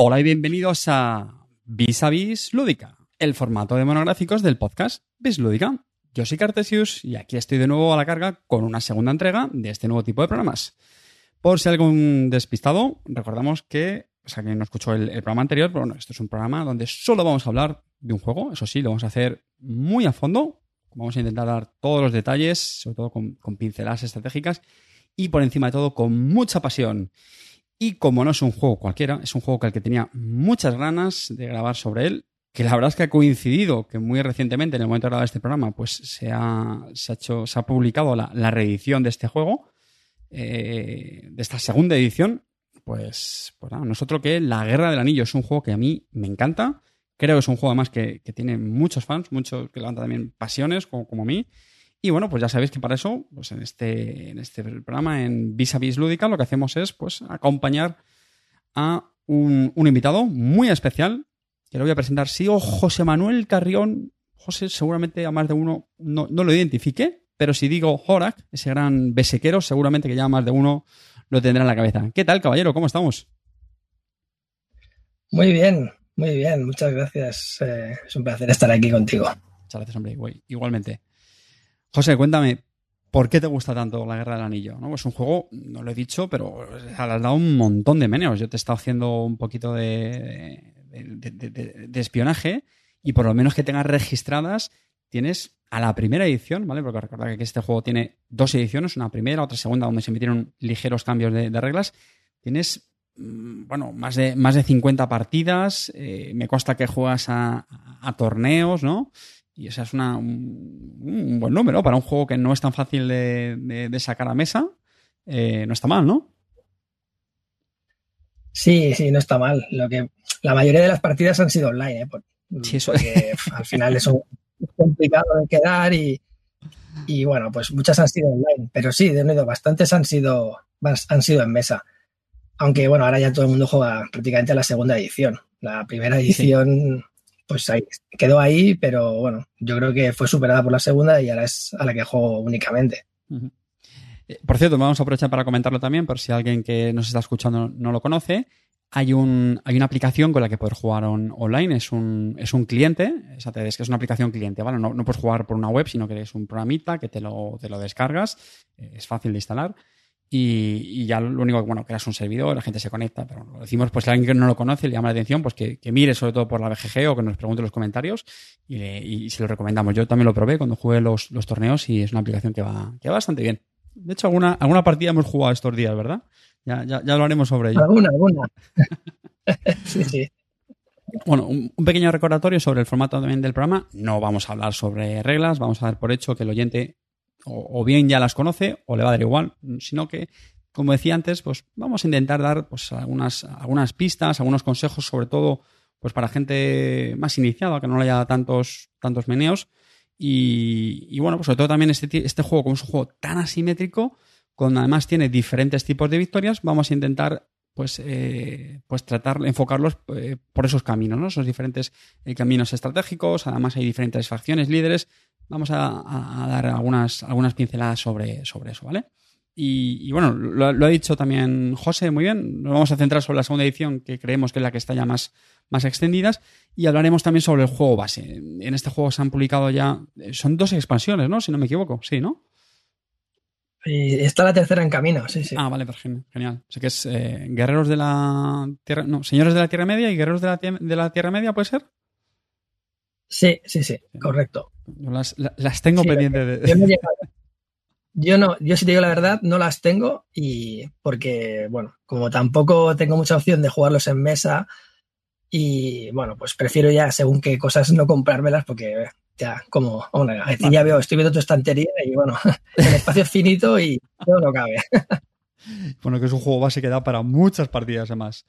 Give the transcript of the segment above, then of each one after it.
Hola y bienvenidos a Vis a Vis Lúdica, el formato de monográficos del podcast Vis Lúdica. Yo soy Cartesius y aquí estoy de nuevo a la carga con una segunda entrega de este nuevo tipo de programas. Por si algún despistado, recordamos que, o sea, que no escuchó el, programa anterior, pero bueno, esto es un programa donde solo vamos a hablar de un juego, eso sí, lo vamos a hacer muy a fondo, vamos a intentar dar todos los detalles, sobre todo con pinceladas estratégicas y por encima de todo con mucha pasión. Y como no es un juego cualquiera, es un juego que al que tenía muchas ganas de grabar sobre él, que la verdad es que ha coincidido que muy recientemente, en el momento de grabar este programa, pues se ha, se ha, hecho, se ha publicado la, reedición de este juego, eh, de esta segunda edición. Pues, pues nada, nosotros que La Guerra del Anillo es un juego que a mí me encanta. Creo que es un juego además que, tiene muchos fans, muchos que levanta también pasiones, como, como a mí. Y bueno, pues ya sabéis que para eso, pues en este, en este programa, en Vis a Vis Lúdica, lo que hacemos es pues acompañar a un, invitado muy especial, que lo voy a presentar. Sí, o José Manuel Carrión. José seguramente a más de uno no, lo identifique, pero si digo Horak, ese gran besequero, seguramente que ya más de uno lo tendrá en la cabeza. ¿Qué tal, caballero? ¿Cómo estamos? Muy bien, muy bien. Muchas gracias. Eh, es un placer estar aquí contigo. Muchas gracias, hombre. Igualmente. José, cuéntame, ¿por qué te gusta tanto la Guerra del Anillo? ¿No? Es un juego, no lo he dicho, pero le has dado un montón de meneos. Yo te he estado haciendo un poquito de, de, espionaje y por lo menos que tengas registradas, tienes a la primera edición, ¿vale? Porque recordad que este juego tiene dos ediciones, una primera, otra segunda, donde se emitieron ligeros cambios de, reglas. Tienes, mm, bueno, más de, más de 50 partidas. Eh, me consta que juegas a torneos, ¿no? Y ese es una, un, buen número para un juego que no es tan fácil de, sacar a mesa. Eh, no está mal, ¿no? Sí, sí, no está mal. Lo que la mayoría de las partidas han sido online, ¿eh? sí, eso porque al final es complicado de quedar y, y, bueno, pues muchas han sido online. Pero sí, de nuevo, bastantes han sido, han sido en mesa. Aunque bueno, ahora ya todo el mundo juega prácticamente a la segunda edición. La primera edición pues ahí, quedó ahí, pero bueno, yo creo que fue superada por la segunda y ahora es a la que juego únicamente. Eh, por cierto, vamos a aprovechar para comentarlo también, por si alguien que nos está escuchando no lo conoce. Hay, un, hay una aplicación con la que poder jugar online, es un, es un cliente, es que es una aplicación cliente, ¿vale? No, no, puedes jugar por una web, sino que es un programita que te lo, te lo descargas, eh, es fácil de instalar y, ya lo único que, bueno, creas un servidor, la gente se conecta, pero lo decimos, pues si alguien que no lo conoce le llama la atención, pues que, mire sobre todo por la BGG o que nos pregunte en los comentarios y, se lo recomendamos. Yo también lo probé cuando jugué los, torneos y es una aplicación que va, que va bastante bien. De hecho, alguna, alguna partida hemos jugado estos días, ¿verdad? Ya, ya, ya lo haremos sobre ello. Alguna, alguna. sí, sí. Bueno, un, un, pequeño recordatorio sobre el formato también del programa. No vamos a hablar sobre reglas, vamos a dar por hecho que el oyente o, bien ya las conoce o le va a dar igual, sino que, como decía antes, pues vamos a intentar dar pues, algunas, algunas pistas, algunos consejos, sobre todo pues para gente más iniciada, que no le haya tantos, tantos meneos. Y, bueno, pues sobre todo también este, este juego, como es un juego tan asimétrico, con además tiene diferentes tipos de victorias, vamos a intentar pues, eh, pues tratar, enfocarlos eh, por esos caminos, ¿no? Esos diferentes eh, caminos estratégicos, además hay diferentes facciones, líderes, vamos a, dar algunas, algunas pinceladas sobre, sobre eso, ¿vale? Y, bueno, lo, ha dicho también José muy bien. Nos vamos a centrar sobre la segunda edición, que creemos que es la que está ya más, más extendidas. Y hablaremos también sobre el juego base. En este juego se han publicado ya. Son dos expansiones, ¿no? Si no me equivoco. Sí, ¿no? Y está la tercera en camino, sí, sí. Ah, vale, genial. O sea que es eh, Guerreros de la Tierra. No, Señores de la Tierra Media y Guerreros de la, de la Tierra Media, ¿puede ser? Sí, sí, sí, correcto. las, las, tengo pendientes de. Yo no, yo si te digo la verdad, no las tengo y porque, bueno, como tampoco tengo mucha opción de jugarlos en mesa y, bueno, pues prefiero ya, según qué cosas, no comprármelas porque ya, como, bueno, ya veo, estoy viendo tu estantería y, bueno, el espacio es finito y todo no cabe. Bueno, que es un juego base que da para muchas partidas además.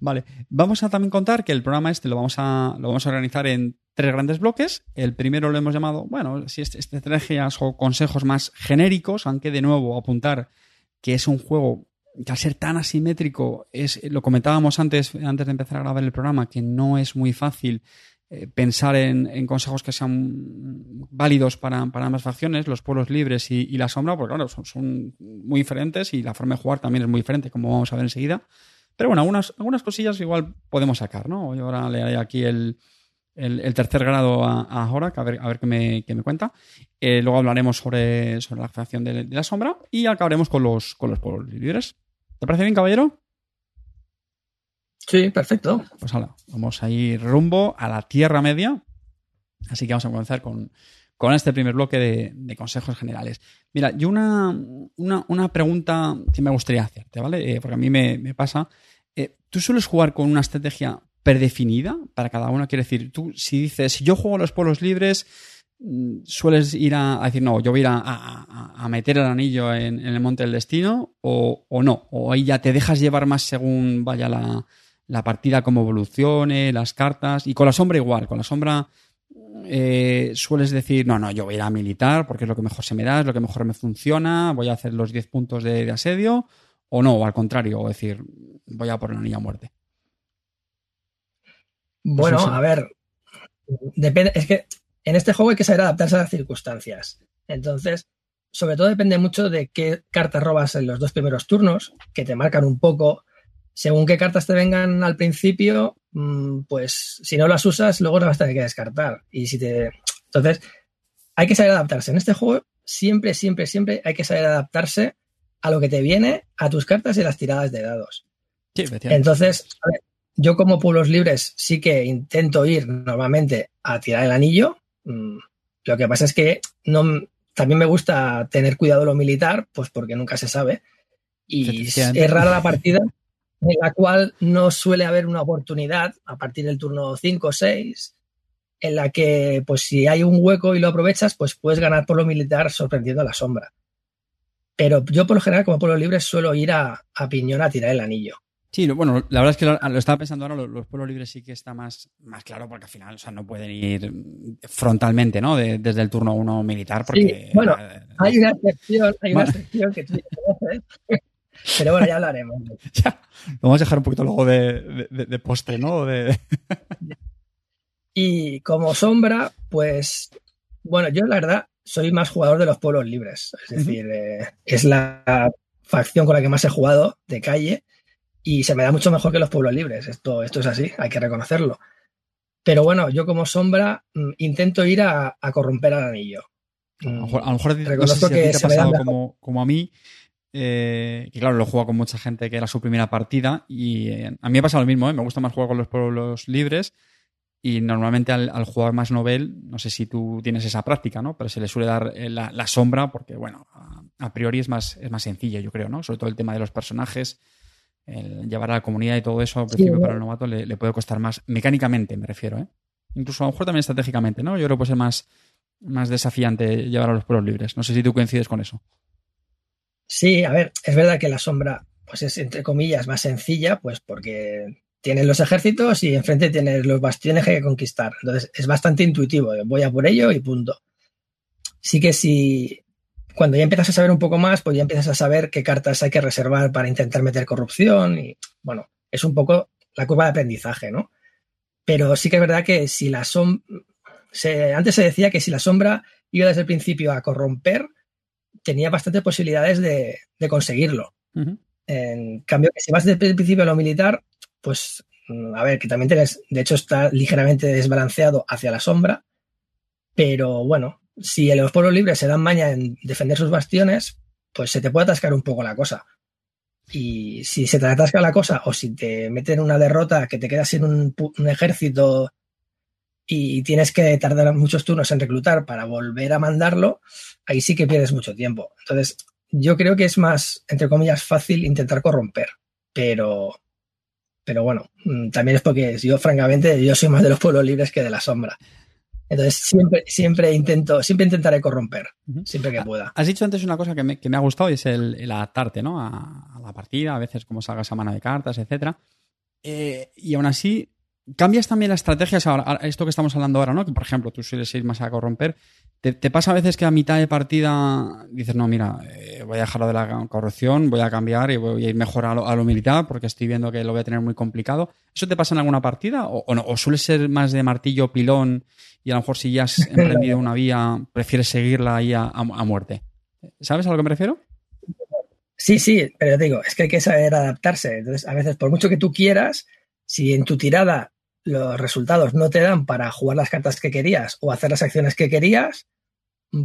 Vale, vamos a también contar que el programa este lo vamos a, lo vamos a organizar en tres grandes bloques. El primero lo hemos llamado, bueno, si estrategias o consejos más genéricos, aunque de nuevo apuntar que es un juego que al ser tan asimétrico, es, lo comentábamos antes, antes de empezar a grabar el programa, que no es muy fácil eh, pensar en, consejos que sean válidos para, ambas facciones, los pueblos libres y, la sombra, porque claro, son, muy diferentes y la forma de jugar también es muy diferente, como vamos a ver enseguida. Pero bueno, algunas, algunas cosillas igual podemos sacar, ¿no? Yo ahora le haré aquí el, el, tercer grado a, a Horak, a ver, a ver qué, me, qué me cuenta. Eh, luego hablaremos sobre, sobre la creación de, la sombra y acabaremos con los, con los pueblos libres. ¿Te parece bien, caballero? Sí, perfecto. Pues ahora, vamos a ir rumbo a la Tierra Media. Así que vamos a comenzar con, con este primer bloque de, consejos generales. Mira, yo una, una, pregunta que me gustaría hacerte, ¿vale? Eh, porque a mí me, pasa. Eh, ¿Tú sueles jugar con una estrategia predefinida para cada uno? Quiere decir, tú si dices, si yo juego a los pueblos libres, mm, sueles ir a, decir, no, yo voy a ir a, meter el anillo en, el monte del destino o, no, o ahí ya te dejas llevar más según vaya la, la partida, cómo evolucione, las cartas, y con la sombra igual, con la sombra eh, sueles decir, no, no, yo voy a ir a militar porque es lo que mejor se me da, es lo que mejor me funciona, voy a hacer los 10 puntos de, asedio, o no, o al contrario, o decir, voy a por la niña muerte. Bueno, a ver, depende, es que en este juego hay que saber adaptarse a las circunstancias. Entonces, sobre todo depende mucho de qué cartas robas en los dos primeros turnos, que te marcan un poco. Según qué cartas te vengan al principio, Mm, pues si no las usas, luego las vas a tener que descartar. Y si te. Entonces, hay que saber adaptarse. En este juego, siempre, siempre, siempre hay que saber adaptarse a lo que te viene, a tus cartas y las tiradas de dados. Entonces, yo como pueblos libres sí que intento ir normalmente a tirar el anillo. Mm, lo que pasa es que no, también me gusta tener cuidado lo militar, pues porque nunca se sabe. Y es rara la partida en la cual no suele haber una oportunidad a partir del turno 5 o 6, en la que, pues si hay un hueco y lo aprovechas, pues puedes ganar por lo militar sorprendiendo a la sombra. Pero yo, por lo general, como pueblo libre, suelo ir a, piñón a tirar el anillo. Sí, bueno, la verdad es que lo, estaba pensando ahora, los, pueblos libres sí que está más, más claro, porque al final, o sea, no pueden ir frontalmente, ¿no? desde el turno 1 militar, porque... bueno, eh, hay una excepción, hay una excepción que tú conoces, pero bueno, ya hablaremos. ya, vamos a dejar un poquito luego de, de, postre, ¿no? y como sombra, pues, bueno, yo la verdad soy más jugador de los pueblos libres. Es decir, eh, es la facción con la que más he jugado de calle y se me da mucho mejor que los pueblos libres. Esto, esto es así, hay que reconocerlo. Pero bueno, yo como sombra mm, intento ir a, corromper al anillo. A lo mejor, a lo mejor no que te ha pasado como, como, a mí, eh, que claro, lo juego con mucha gente que era su primera partida y eh, a mí me ha pasado lo mismo, ¿eh? me gusta más jugar con los pueblos libres y normalmente al, jugar más novel, no sé si tú tienes esa práctica, ¿no? Pero se le suele dar la, sombra porque, bueno, a, priori es más, es más sencillo, yo creo, ¿no? Sobre todo el tema de los personajes, el llevar a la comunidad y todo eso, al principio para el novato le, le, puede costar más, mecánicamente me refiero, ¿eh? Incluso a lo mejor también estratégicamente, ¿no? Yo creo que puede ser más, más desafiante llevar a los pueblos libres. No sé si tú coincides con eso. Sí, a ver, es verdad que la sombra, pues es entre comillas más sencilla, pues porque tienes los ejércitos y enfrente tienes los bastiones que hay que conquistar. Entonces es bastante intuitivo, voy a por ello y punto. Sí que si cuando ya empiezas a saber un poco más, pues ya empiezas a saber qué cartas hay que reservar para intentar meter corrupción y bueno, es un poco la curva de aprendizaje, ¿no? Pero sí que es verdad que si la sombra, antes se decía que si la sombra iba desde el principio a corromper, tenía bastantes posibilidades de, conseguirlo. En cambio, que si vas desde el principio a lo militar, pues mm, a ver, que también tienes, de hecho está ligeramente desbalanceado hacia la sombra, pero bueno, si los pueblos libres se dan maña en defender sus bastiones, pues se te puede atascar un poco la cosa. Y si se te atasca la cosa o si te meten una derrota que te quedas sin un, un ejército y tienes que tardar muchos turnos en reclutar para volver a mandarlo, ahí sí que pierdes mucho tiempo. Entonces, yo creo que es más, entre comillas, fácil intentar corromper, pero, pero bueno, mm, también es porque yo, francamente, yo soy más de los pueblos libres que de la sombra. Entonces, siempre, siempre intento, siempre intentaré corromper, siempre que pueda. Has dicho antes una cosa que me, ha gustado y es el, adaptarte, ¿no? A, la partida, a veces como salgas a mano de cartas, etcétera. Eh, y aún así, cambias también las estrategias ahora, esto que estamos hablando ahora, ¿no? Que por ejemplo, tú sueles ir más a corromper. ¿Te, pasa a veces que a mitad de partida dices, no, mira, eh, voy a dejarlo de la corrupción, voy a cambiar y voy a ir mejor a lo, militar porque estoy viendo que lo voy a tener muy complicado? ¿Eso te pasa en alguna partida? ¿O, no? ¿O suele ser más de martillo, pilón y a lo mejor si ya has emprendido una vía, prefieres seguirla ahí a, muerte? ¿Sabes a lo que me refiero? Sí, sí, pero te digo, es que hay que saber adaptarse. Entonces, a veces, por mucho que tú quieras, si en tu tirada los resultados no te dan para jugar las cartas que querías o hacer las acciones que querías,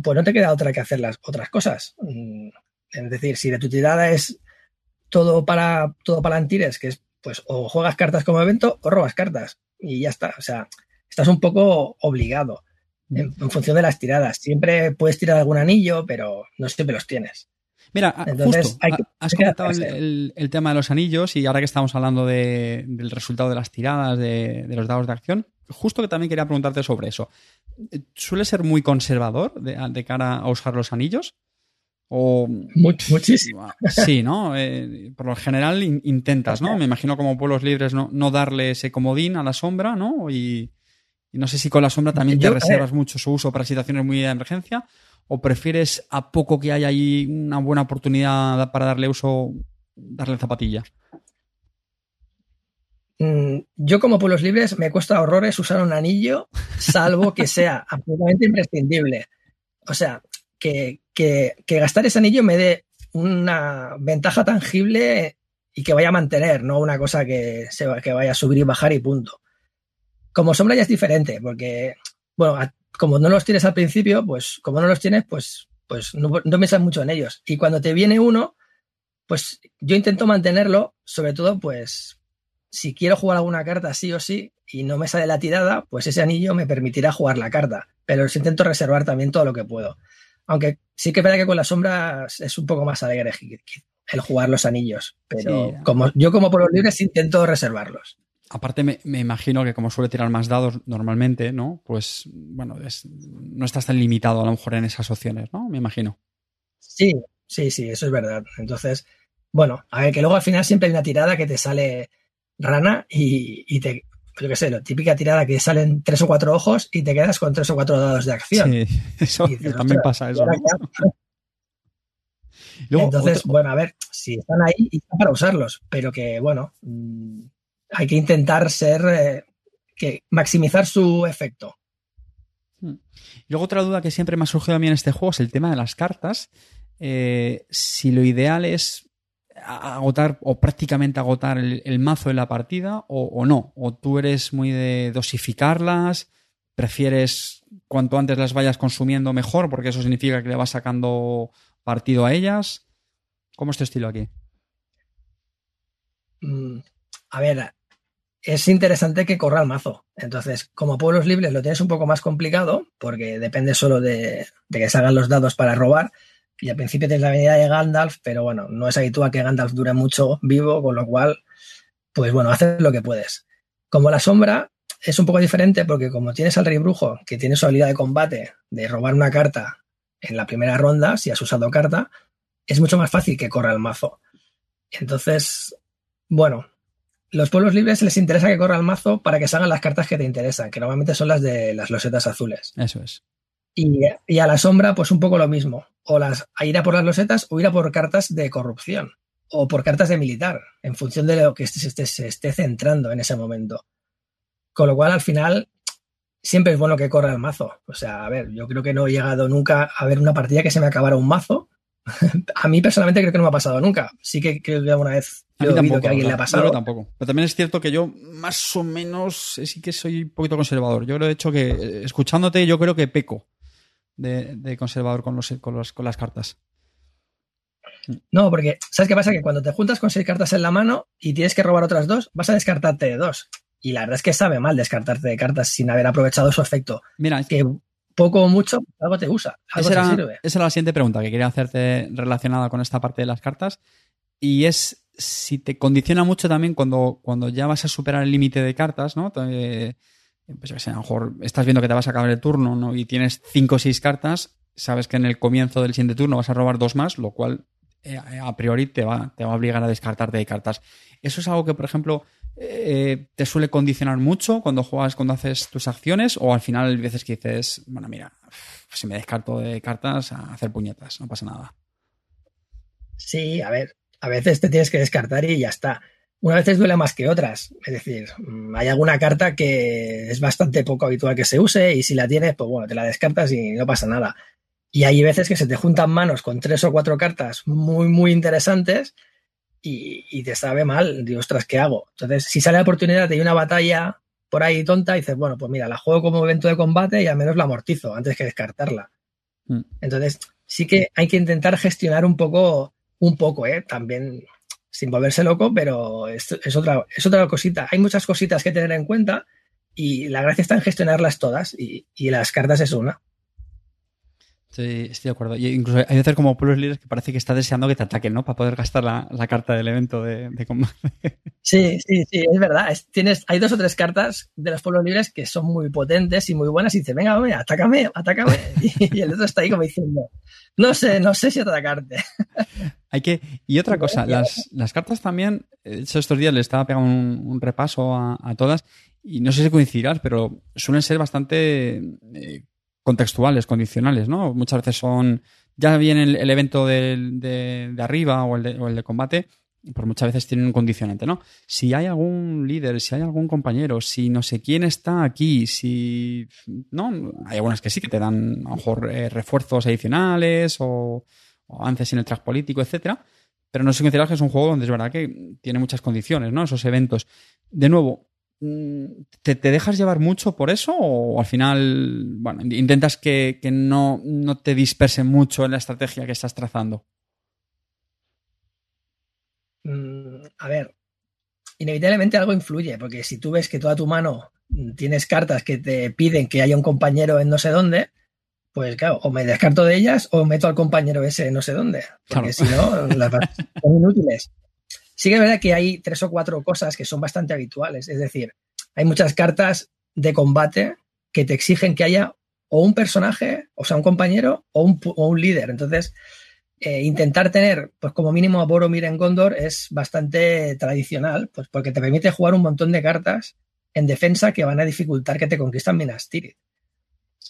pues no te queda otra que hacer las otras cosas. Mm, es decir, si de tu tirada es todo para todo para antires, que es pues o juegas cartas como evento o robas cartas y ya está. O sea, estás un poco obligado en, función de las tiradas. Siempre puedes tirar algún anillo, pero no siempre los tienes. Mira, justo, has comentado el, tema de los anillos y ahora que estamos hablando del resultado de las tiradas, de, los dados de acción, justo que también quería preguntarte sobre eso. ¿Suele ser muy conservador de, cara a usar los anillos? O, muchísimo. Sí, ¿no? Eh, por lo general intentas, ¿no? Me imagino como pueblos libres no, no darle ese comodín a la sombra, ¿no? Y, no sé si con la sombra también te reservas mucho su uso para situaciones muy de emergencia o prefieres a poco que haya ahí una buena oportunidad para darle uso, darle zapatilla? Mm, yo como pueblos libres me cuesta horrores usar un anillo, salvo que sea absolutamente imprescindible. O sea, que, gastar ese anillo me dé una ventaja tangible y que vaya a mantener, no una cosa que, se, que vaya a subir y bajar y punto. Como sombra ya es diferente, porque, bueno, como no los tienes al principio, pues como no los tienes, pues, pues no, no piensas mucho en ellos. Y cuando te viene uno, pues yo intento mantenerlo, sobre todo, pues si quiero jugar alguna carta sí o sí y no me sale la tirada, pues ese anillo me permitirá jugar la carta. Pero los intento reservar también todo lo que puedo. Aunque sí que es verdad que con las sombras es un poco más alegre el jugar los anillos. Pero como, yo como por los libres intento reservarlos. Aparte, me, imagino que como suele tirar más dados normalmente, ¿no? Pues, bueno, no estás tan limitado a lo mejor en esas opciones, ¿no? Me imagino. Sí, sí, sí, eso es verdad. Entonces, bueno, a ver, que luego al final siempre hay una tirada que te sale rana y, te, yo qué sé, la típica tirada que salen tres o cuatro ojos y te quedas con tres o cuatro dados de acción. Sí, eso también pasa eso. Entonces, bueno, a ver, si están ahí, están para usarlos, pero que, bueno, mm, hay que intentar ser, eh, que maximizar su efecto. Hmm. Luego otra duda que siempre me ha surgido a mí en este juego es el tema de las cartas. Eh, si lo ideal es agotar o prácticamente agotar el, mazo en la partida o, no, o tú eres muy de dosificarlas, prefieres cuanto antes las vayas consumiendo mejor porque eso significa que le vas sacando partido a ellas. ¿Cómo es tu estilo aquí? Mm, a ver, es interesante que corra el mazo. Entonces, como pueblos libres lo tienes un poco más complicado, porque depende solo de, que salgan los dados para robar. Y al principio tienes la venida de Gandalf, pero bueno, no es habitual que Gandalf dure mucho vivo, con lo cual, pues bueno, haces lo que puedes. Como la sombra es un poco diferente, porque como tienes al rey brujo, que tiene su habilidad de combate de robar una carta en la primera ronda, si has usado carta, es mucho más fácil que corra el mazo. Entonces, bueno, los pueblos libres les interesa que corra el mazo para que salgan las cartas que te interesan, que normalmente son las de las losetas azules. Eso es. Y, a la sombra, pues un poco lo mismo. O las, a ir a por las losetas o ir a por cartas de corrupción. O por cartas de militar, en función de lo que se esté, se esté centrando en ese momento. Con lo cual, al final, siempre es bueno que corra el mazo. O sea, a ver, yo creo que no he llegado nunca a ver una partida que se me acabara un mazo a mí personalmente creo que no me ha pasado nunca. Sí que creo que alguna vez a mí tampoco, que a alguien le ha pasado. tampoco. Pero también es cierto que yo más o menos eh, sí que soy un poquito conservador. Yo creo de hecho que eh, escuchándote yo creo que peco de, conservador con, los, con, con las cartas. No, porque ¿sabes qué pasa? Que cuando te juntas con seis cartas en la mano y tienes que robar otras dos, vas a descartarte de dos. Y la verdad es que sabe mal descartarte de cartas sin haber aprovechado su efecto. Mira, es que poco o mucho, algo te usa, algo esa te sirve. Esa era la siguiente pregunta que quería hacerte relacionada con esta parte de las cartas. Y es si te condiciona mucho también cuando, cuando ya vas a superar el límite de cartas, ¿no? pues a lo mejor estás viendo que te vas a acabar el turno, ¿no? Y tienes cinco o seis cartas, sabes que en el comienzo del siguiente turno vas a robar dos más, lo cual eh, a priori te va, te va a obligar a descartarte de cartas. Eso es algo que, por ejemplo, eh, te suele condicionar mucho cuando juegas, cuando haces tus acciones, o al final veces que dices, bueno, mira, si me descarto de cartas, a hacer puñetas, no pasa nada. Sí, a ver, a veces te tienes que descartar y ya está. Una veces duele más que otras. Es decir, mm, hay alguna carta que es bastante poco habitual que se use y si la tienes, pues bueno, te la descartas y no pasa nada. Y hay veces que se te juntan manos con tres o cuatro cartas muy, muy interesantes y, te sabe mal. Digo, ostras, ¿qué hago? Entonces, si sale la oportunidad de una batalla por ahí tonta, dices, bueno, pues mira, la juego como evento de combate y al menos la amortizo antes que descartarla. Mm. Entonces, sí que hay que intentar gestionar un poco, un poco, ¿eh? También sin volverse loco, pero es, es, otra, es otra cosita. Hay muchas cositas que tener en cuenta y la gracia está en gestionarlas todas y, y las cartas es una. Sí, estoy de acuerdo. Y incluso hay veces como pueblos libres que parece que está deseando que te ataquen, ¿no? Para poder gastar la, carta del evento de, combate. Sí, sí, sí, es verdad. tienes, hay dos o tres cartas de los pueblos libres que son muy potentes y muy buenas y dice, venga, venga, atácame, atácame. Y, el otro está ahí como diciendo, no sé, no sé si atacarte. Hay que, y otra cosa, las, las cartas también, de hecho estos días le estaba pegando un, repaso a, todas y no sé si coincidirás, pero suelen ser bastante eh, contextuales, condicionales, ¿no? Muchas veces son, ya viene el, evento de, arriba o el de, o el de combate, pues muchas veces tienen un condicionante, ¿no? Si hay algún líder, si hay algún compañero, si no sé quién está aquí, si... ¿No? Hay algunas que sí, que te dan a lo mejor eh, refuerzos adicionales o, o, avances en el track político, etcétera. Pero no sé considerar que es un juego donde es verdad que tiene muchas condiciones, ¿no? Esos eventos. De nuevo, Mm, ¿Te, dejas llevar mucho por eso o al final, bueno, intentas que, no, no, te disperse mucho en la estrategia que estás trazando? Mm, a ver, inevitablemente algo influye, porque si tú ves que toda tu mano tienes cartas que te piden que haya un compañero en no sé dónde, pues claro, o me descarto de ellas o meto al compañero ese en no sé dónde, porque si no, las son inútiles. Sí que es verdad que hay tres o cuatro cosas que son bastante habituales. Es decir, hay muchas cartas de combate que te exigen que haya o un personaje, o sea, un compañero o un, líder. Entonces, eh, intentar tener, pues como mínimo a Boromir en Gondor es bastante tradicional, pues porque te permite jugar un montón de cartas en defensa que van a dificultar que te conquistan Minas Tirith.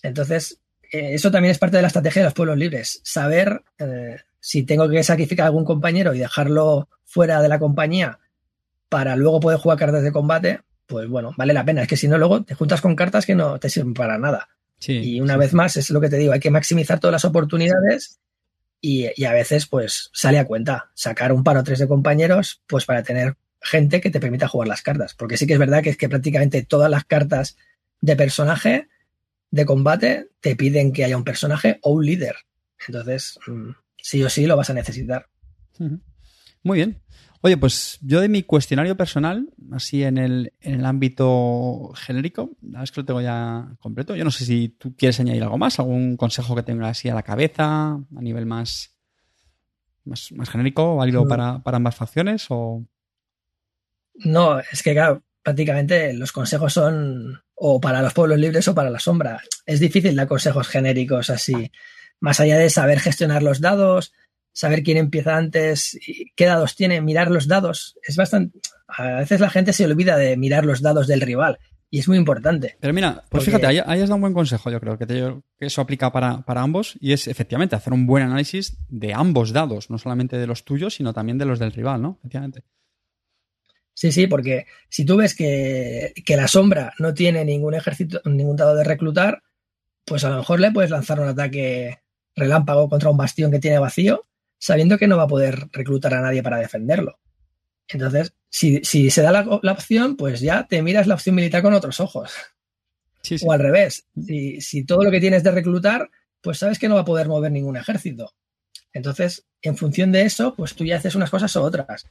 Entonces, eh, eso también es parte de la estrategia de los pueblos libres, saber eh, si tengo que sacrificar a algún compañero y dejarlo fuera de la compañía para luego poder jugar cartas de combate, pues bueno, vale la pena. Es que si no, luego te juntas con cartas que no te sirven para nada. y una vez más, es lo que te digo, hay que maximizar todas las oportunidades y, a veces, pues, sale a cuenta sacar un par o tres de compañeros, pues para tener gente que te permita jugar las cartas. Porque sí que es verdad que es que prácticamente todas las cartas de personaje de combate te piden que haya un personaje o un líder. Entonces, mm, sí o sí lo vas a necesitar. Muy bien. Oye, pues yo de mi cuestionario personal, así en el, en el ámbito genérico, la vez que lo tengo ya completo. Yo no sé si tú quieres añadir algo más, algún consejo que tengas así a la cabeza, a nivel más, más, genérico, válido para, para ambas facciones o... No, es que claro, prácticamente los consejos son o para los pueblos libres o para la sombra. Es difícil dar consejos genéricos así, más allá de saber gestionar los dados, saber quién empieza antes, qué dados tiene, mirar los dados. Es bastante. A veces la gente se olvida de mirar los dados del rival y es muy importante. Pero mira, pues fíjate, ahí, has dado un buen consejo, yo creo, que, que eso aplica para, para, ambos y es efectivamente hacer un buen análisis de ambos dados, no solamente de los tuyos, sino también de los del rival, ¿no? Efectivamente. Sí, sí, porque si tú ves que, la sombra no tiene ningún ejército, ningún dado de reclutar, pues a lo mejor le puedes lanzar un ataque relámpago contra un bastión que tiene vacío, sabiendo que no va a poder reclutar a nadie para defenderlo. Entonces, si, se da la, opción, pues ya te miras la opción militar con otros ojos. O al revés, si, si todo lo que tienes de reclutar, pues sabes que no va a poder mover ningún ejército. Entonces, en función de eso, pues tú ya haces unas cosas u otras.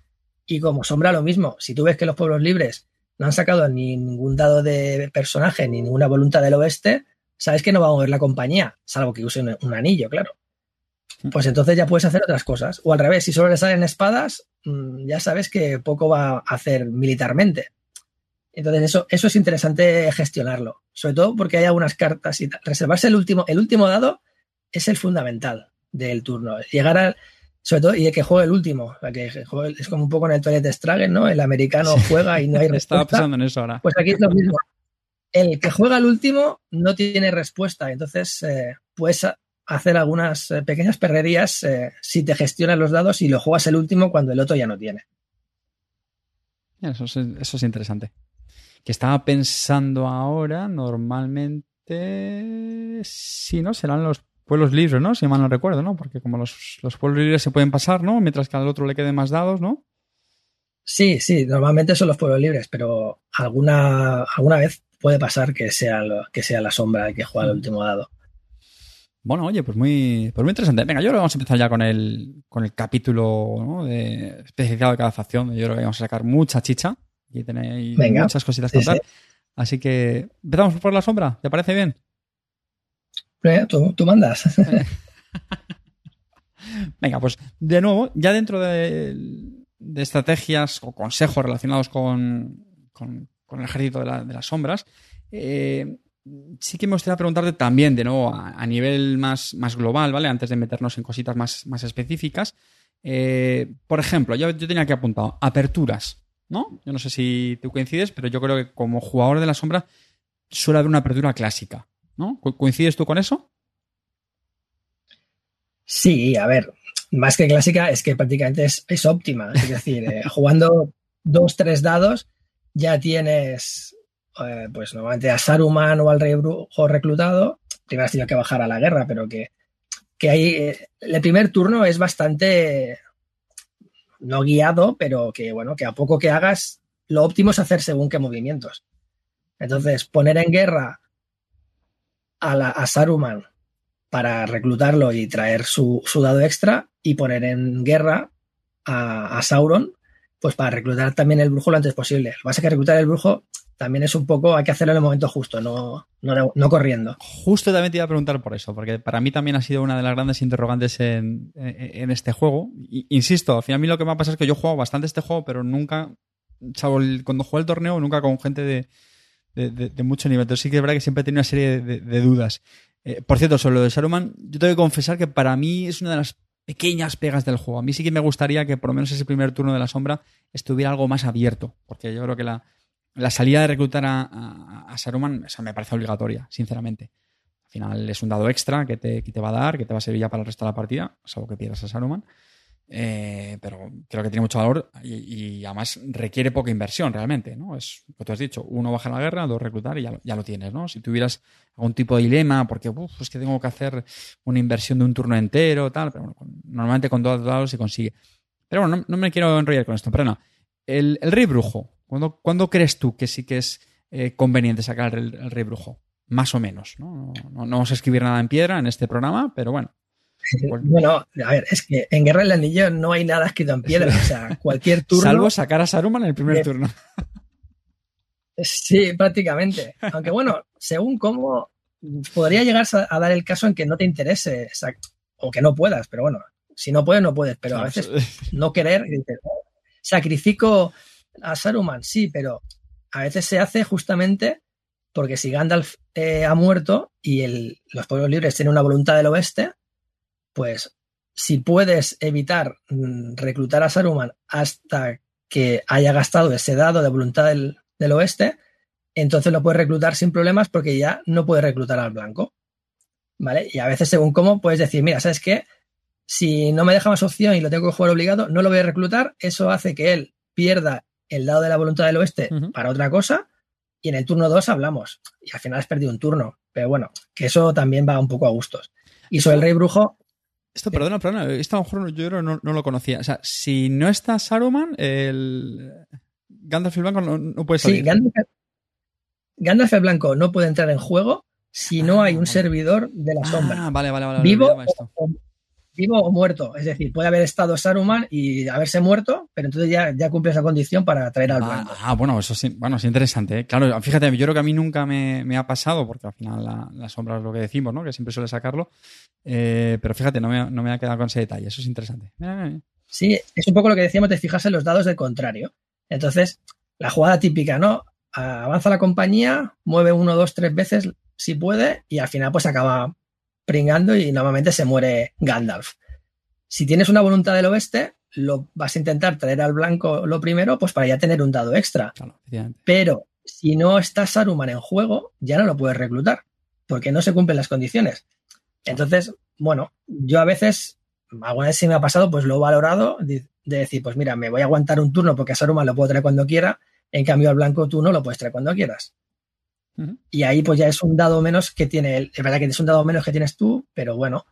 Y como sombra lo mismo, si tú ves que los pueblos libres no han sacado ni ningún dado de personaje ni ninguna voluntad del oeste, sabes que no va a mover la compañía, salvo que use un, anillo, claro. Pues entonces ya puedes hacer otras cosas. O al revés, si solo le salen espadas, mm, ya sabes que poco va a hacer militarmente. Entonces eso, eso es interesante gestionarlo. Sobre todo porque hay algunas cartas y reservarse el último, el último dado es el fundamental del turno. Llegar al, sobre todo, y el que juega el último. que es como un poco en el Toilet Stragen, ¿no? El americano juega y no hay respuesta. Estaba pensando en eso ahora. Pues aquí es lo mismo. El que juega el último no tiene respuesta. Entonces, eh, puedes hacer algunas eh, pequeñas perrerías eh, si te gestionas los dados y lo juegas el último cuando el otro ya no tiene. Eso es, eso es interesante. Que estaba pensando ahora, normalmente, si no, serán los pueblos libres, ¿no? Si mal no recuerdo, ¿no? Porque como los, los pueblos libres se pueden pasar, ¿no? Mientras que al otro le queden más dados, ¿no? Sí, sí, normalmente son los pueblos libres, pero alguna, alguna vez puede pasar que sea, lo, que sea la sombra el que juega el último dado. Bueno, oye, pues muy, pues muy interesante. Venga, yo creo que vamos a empezar ya con el, con el capítulo ¿no? de especificado de cada facción. Yo creo que vamos a sacar mucha chicha y tenéis Venga. muchas cositas que Sí, contar. sí. Así que empezamos por la sombra. ¿Te parece bien? Eh, Tú, tú mandas. Venga, pues de nuevo, ya dentro de, de estrategias o consejos relacionados con, con- con el ejército de, la- de las sombras, eh, sí que me gustaría preguntarte también, de nuevo, a, nivel más, más global, ¿vale? Antes de meternos en cositas más, más específicas. Eh, por ejemplo, yo, yo tenía aquí apuntado aperturas, ¿no? Yo no sé si tú coincides, pero yo creo que como jugador de la sombra suele haber una apertura clásica, ¿no? ¿Co- ¿Coincides tú con eso? Sí, a ver, más que clásica es que prácticamente es, es óptima. Es decir, eh, jugando dos, tres dados ya tienes, eh, pues normalmente a Saruman o al Rey Brujo reclutado. Primero has tenido que bajar a la guerra, pero que, que ahí eh, el primer turno es bastante no guiado, pero que bueno, que a poco que hagas, lo óptimo es hacer según qué movimientos. Entonces, poner en guerra a, la, a Saruman para reclutarlo y traer su, su dado extra y poner en guerra a, a Sauron, pues para reclutar también el brujo lo antes posible. Lo que pasa es que reclutar el brujo también es un poco, hay que hacerlo en el momento justo, no, no, no corriendo. Justo también te iba a preguntar por eso, porque para mí también ha sido una de las grandes interrogantes en, en- este juego. Insisto, al final a mí lo que me ha pasado es que yo he jugado bastante este juego, pero nunca, el- cuando jugué el torneo, nunca con gente de, de- mucho nivel. Entonces sí que es verdad que siempre he tenido una serie de, de dudas. Eh, por cierto, sobre lo de Saruman, yo tengo que confesar que para mí es una de las pequeñas pegas del juego. A mí sí que me gustaría que por lo menos ese primer turno de la sombra estuviera algo más abierto, porque yo creo que la, la salida de reclutar a, Saruman me parece obligatoria, sinceramente. Al final es un dado extra que te, que te va a dar, que te va a servir ya para el resto de la partida, salvo que pierdas a Saruman. Eh, pero creo que tiene mucho valor y, además requiere poca inversión realmente, ¿no? Es lo que tú has dicho, uno baja la guerra, dos reclutar y ya, ya lo tienes, ¿no? Si tuvieras algún tipo de dilema, porque uf, es que tengo que hacer una inversión de un turno entero, tal, pero bueno, con- normalmente con dos dados se consigue. Pero bueno, no, no me quiero enrollar con esto, pero no. El, el rey brujo, ¿cuándo, cuándo crees tú que sí que es eh, conveniente sacar el, el rey brujo? Más o menos, ¿no? No, no- no vamos a escribir nada en piedra en este programa, pero bueno. Bueno. Bueno, a ver, es que en Guerra del Anillo no hay nada escrito en piedra, o sea, cualquier turno. Salvo sacar a Saruman en el primer de- turno. Sí, prácticamente. Aunque bueno, según cómo podría llegar a, dar el caso en que no te interese o, que no puedas, pero bueno, si no puedes, no puedes, pero a veces no querer, "Oh, sacrifico a Saruman, sí, pero a veces se hace justamente porque si Gandalf eh, ha muerto y los pueblos libres tienen una voluntad del oeste, pues si puedes evitar mm, reclutar a Saruman hasta que haya gastado ese dado de voluntad del, del oeste, entonces lo puedes reclutar sin problemas porque ya no puedes reclutar al blanco. ¿Vale? Y a veces, según cómo, puedes decir, mira, ¿sabes qué? Si no me deja más opción y lo tengo que jugar obligado, no lo voy a reclutar. Eso hace que él pierda el dado de la voluntad del oeste para otra cosa. Y en el turno 2 hablamos. Y al final has perdido un turno. Pero bueno, que eso también va un poco a gustos. Y sobre el rey brujo, Esto, perdona, perdona, esto a lo mejor yo no, no lo conocía. O sea, si no está Saruman, el Gandalf el Blanco no, no puede salir. sí, Gandalf, Gandalf el Blanco no puede entrar en juego si no Ah, hay un vale. servidor de la sombra. Ah, vale, vale, vale. vivo o, vivo o muerto. Es decir, puede haber estado Saruman y haberse muerto, pero entonces ya, ya cumple esa condición para traer al Ah, ah, bueno, eso sí, bueno, es interesante. ¿eh? Claro, fíjate, yo creo que a mí nunca me, me ha pasado, porque al final la, la sombra es lo que decimos, ¿no? Que siempre suele sacarlo. Eh, pero fíjate, no me, no me ha quedado con ese detalle. Eso es interesante. Mira, mira, mira. Sí, es un poco lo que decíamos de fijarse en los dados del contrario. Entonces, la jugada típica, ¿no? Avanza la compañía, mueve uno, dos, tres veces si puede, y al final pues acaba pringando y normalmente se muere Gandalf. Si tienes una voluntad del oeste, lo vas a intentar traer al blanco lo primero, pues para ya tener un dado extra. Claro. Pero si no está Saruman en juego, ya no lo puedes reclutar, porque no se cumplen las condiciones. Entonces, bueno, yo a veces, alguna vez sí me ha pasado, pues lo he valorado de, de decir, pues mira, me voy a aguantar un turno porque a Saruman lo puedo traer cuando quiera, en cambio al blanco tú no lo puedes traer cuando quieras. Y ahí pues ya es un dado menos que tiene él. Es verdad que es un dado menos que tienes tú, pero bueno,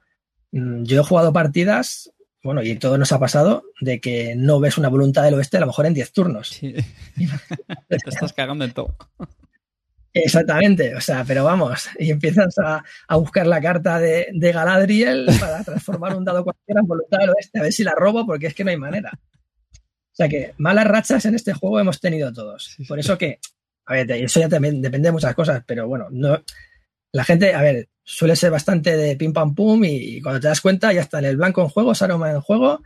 mm, yo he jugado partidas, bueno, y todo nos ha pasado, de que no ves una voluntad del oeste a lo mejor en 10 turnos. Sí. Te estás cagando en todo. Exactamente, o sea, pero vamos, y empiezas a, buscar la carta de, Galadriel para transformar un dado cualquiera en voluntad del oeste, a ver si la robo, porque es que no hay manera. O sea que malas rachas en este juego hemos tenido todos. Por eso que, a ver, eso ya también depende de muchas cosas, pero bueno, no, la gente, a ver, suele ser bastante de pim pam pum y, cuando te das cuenta ya está en el blanco en juego, Saruman en juego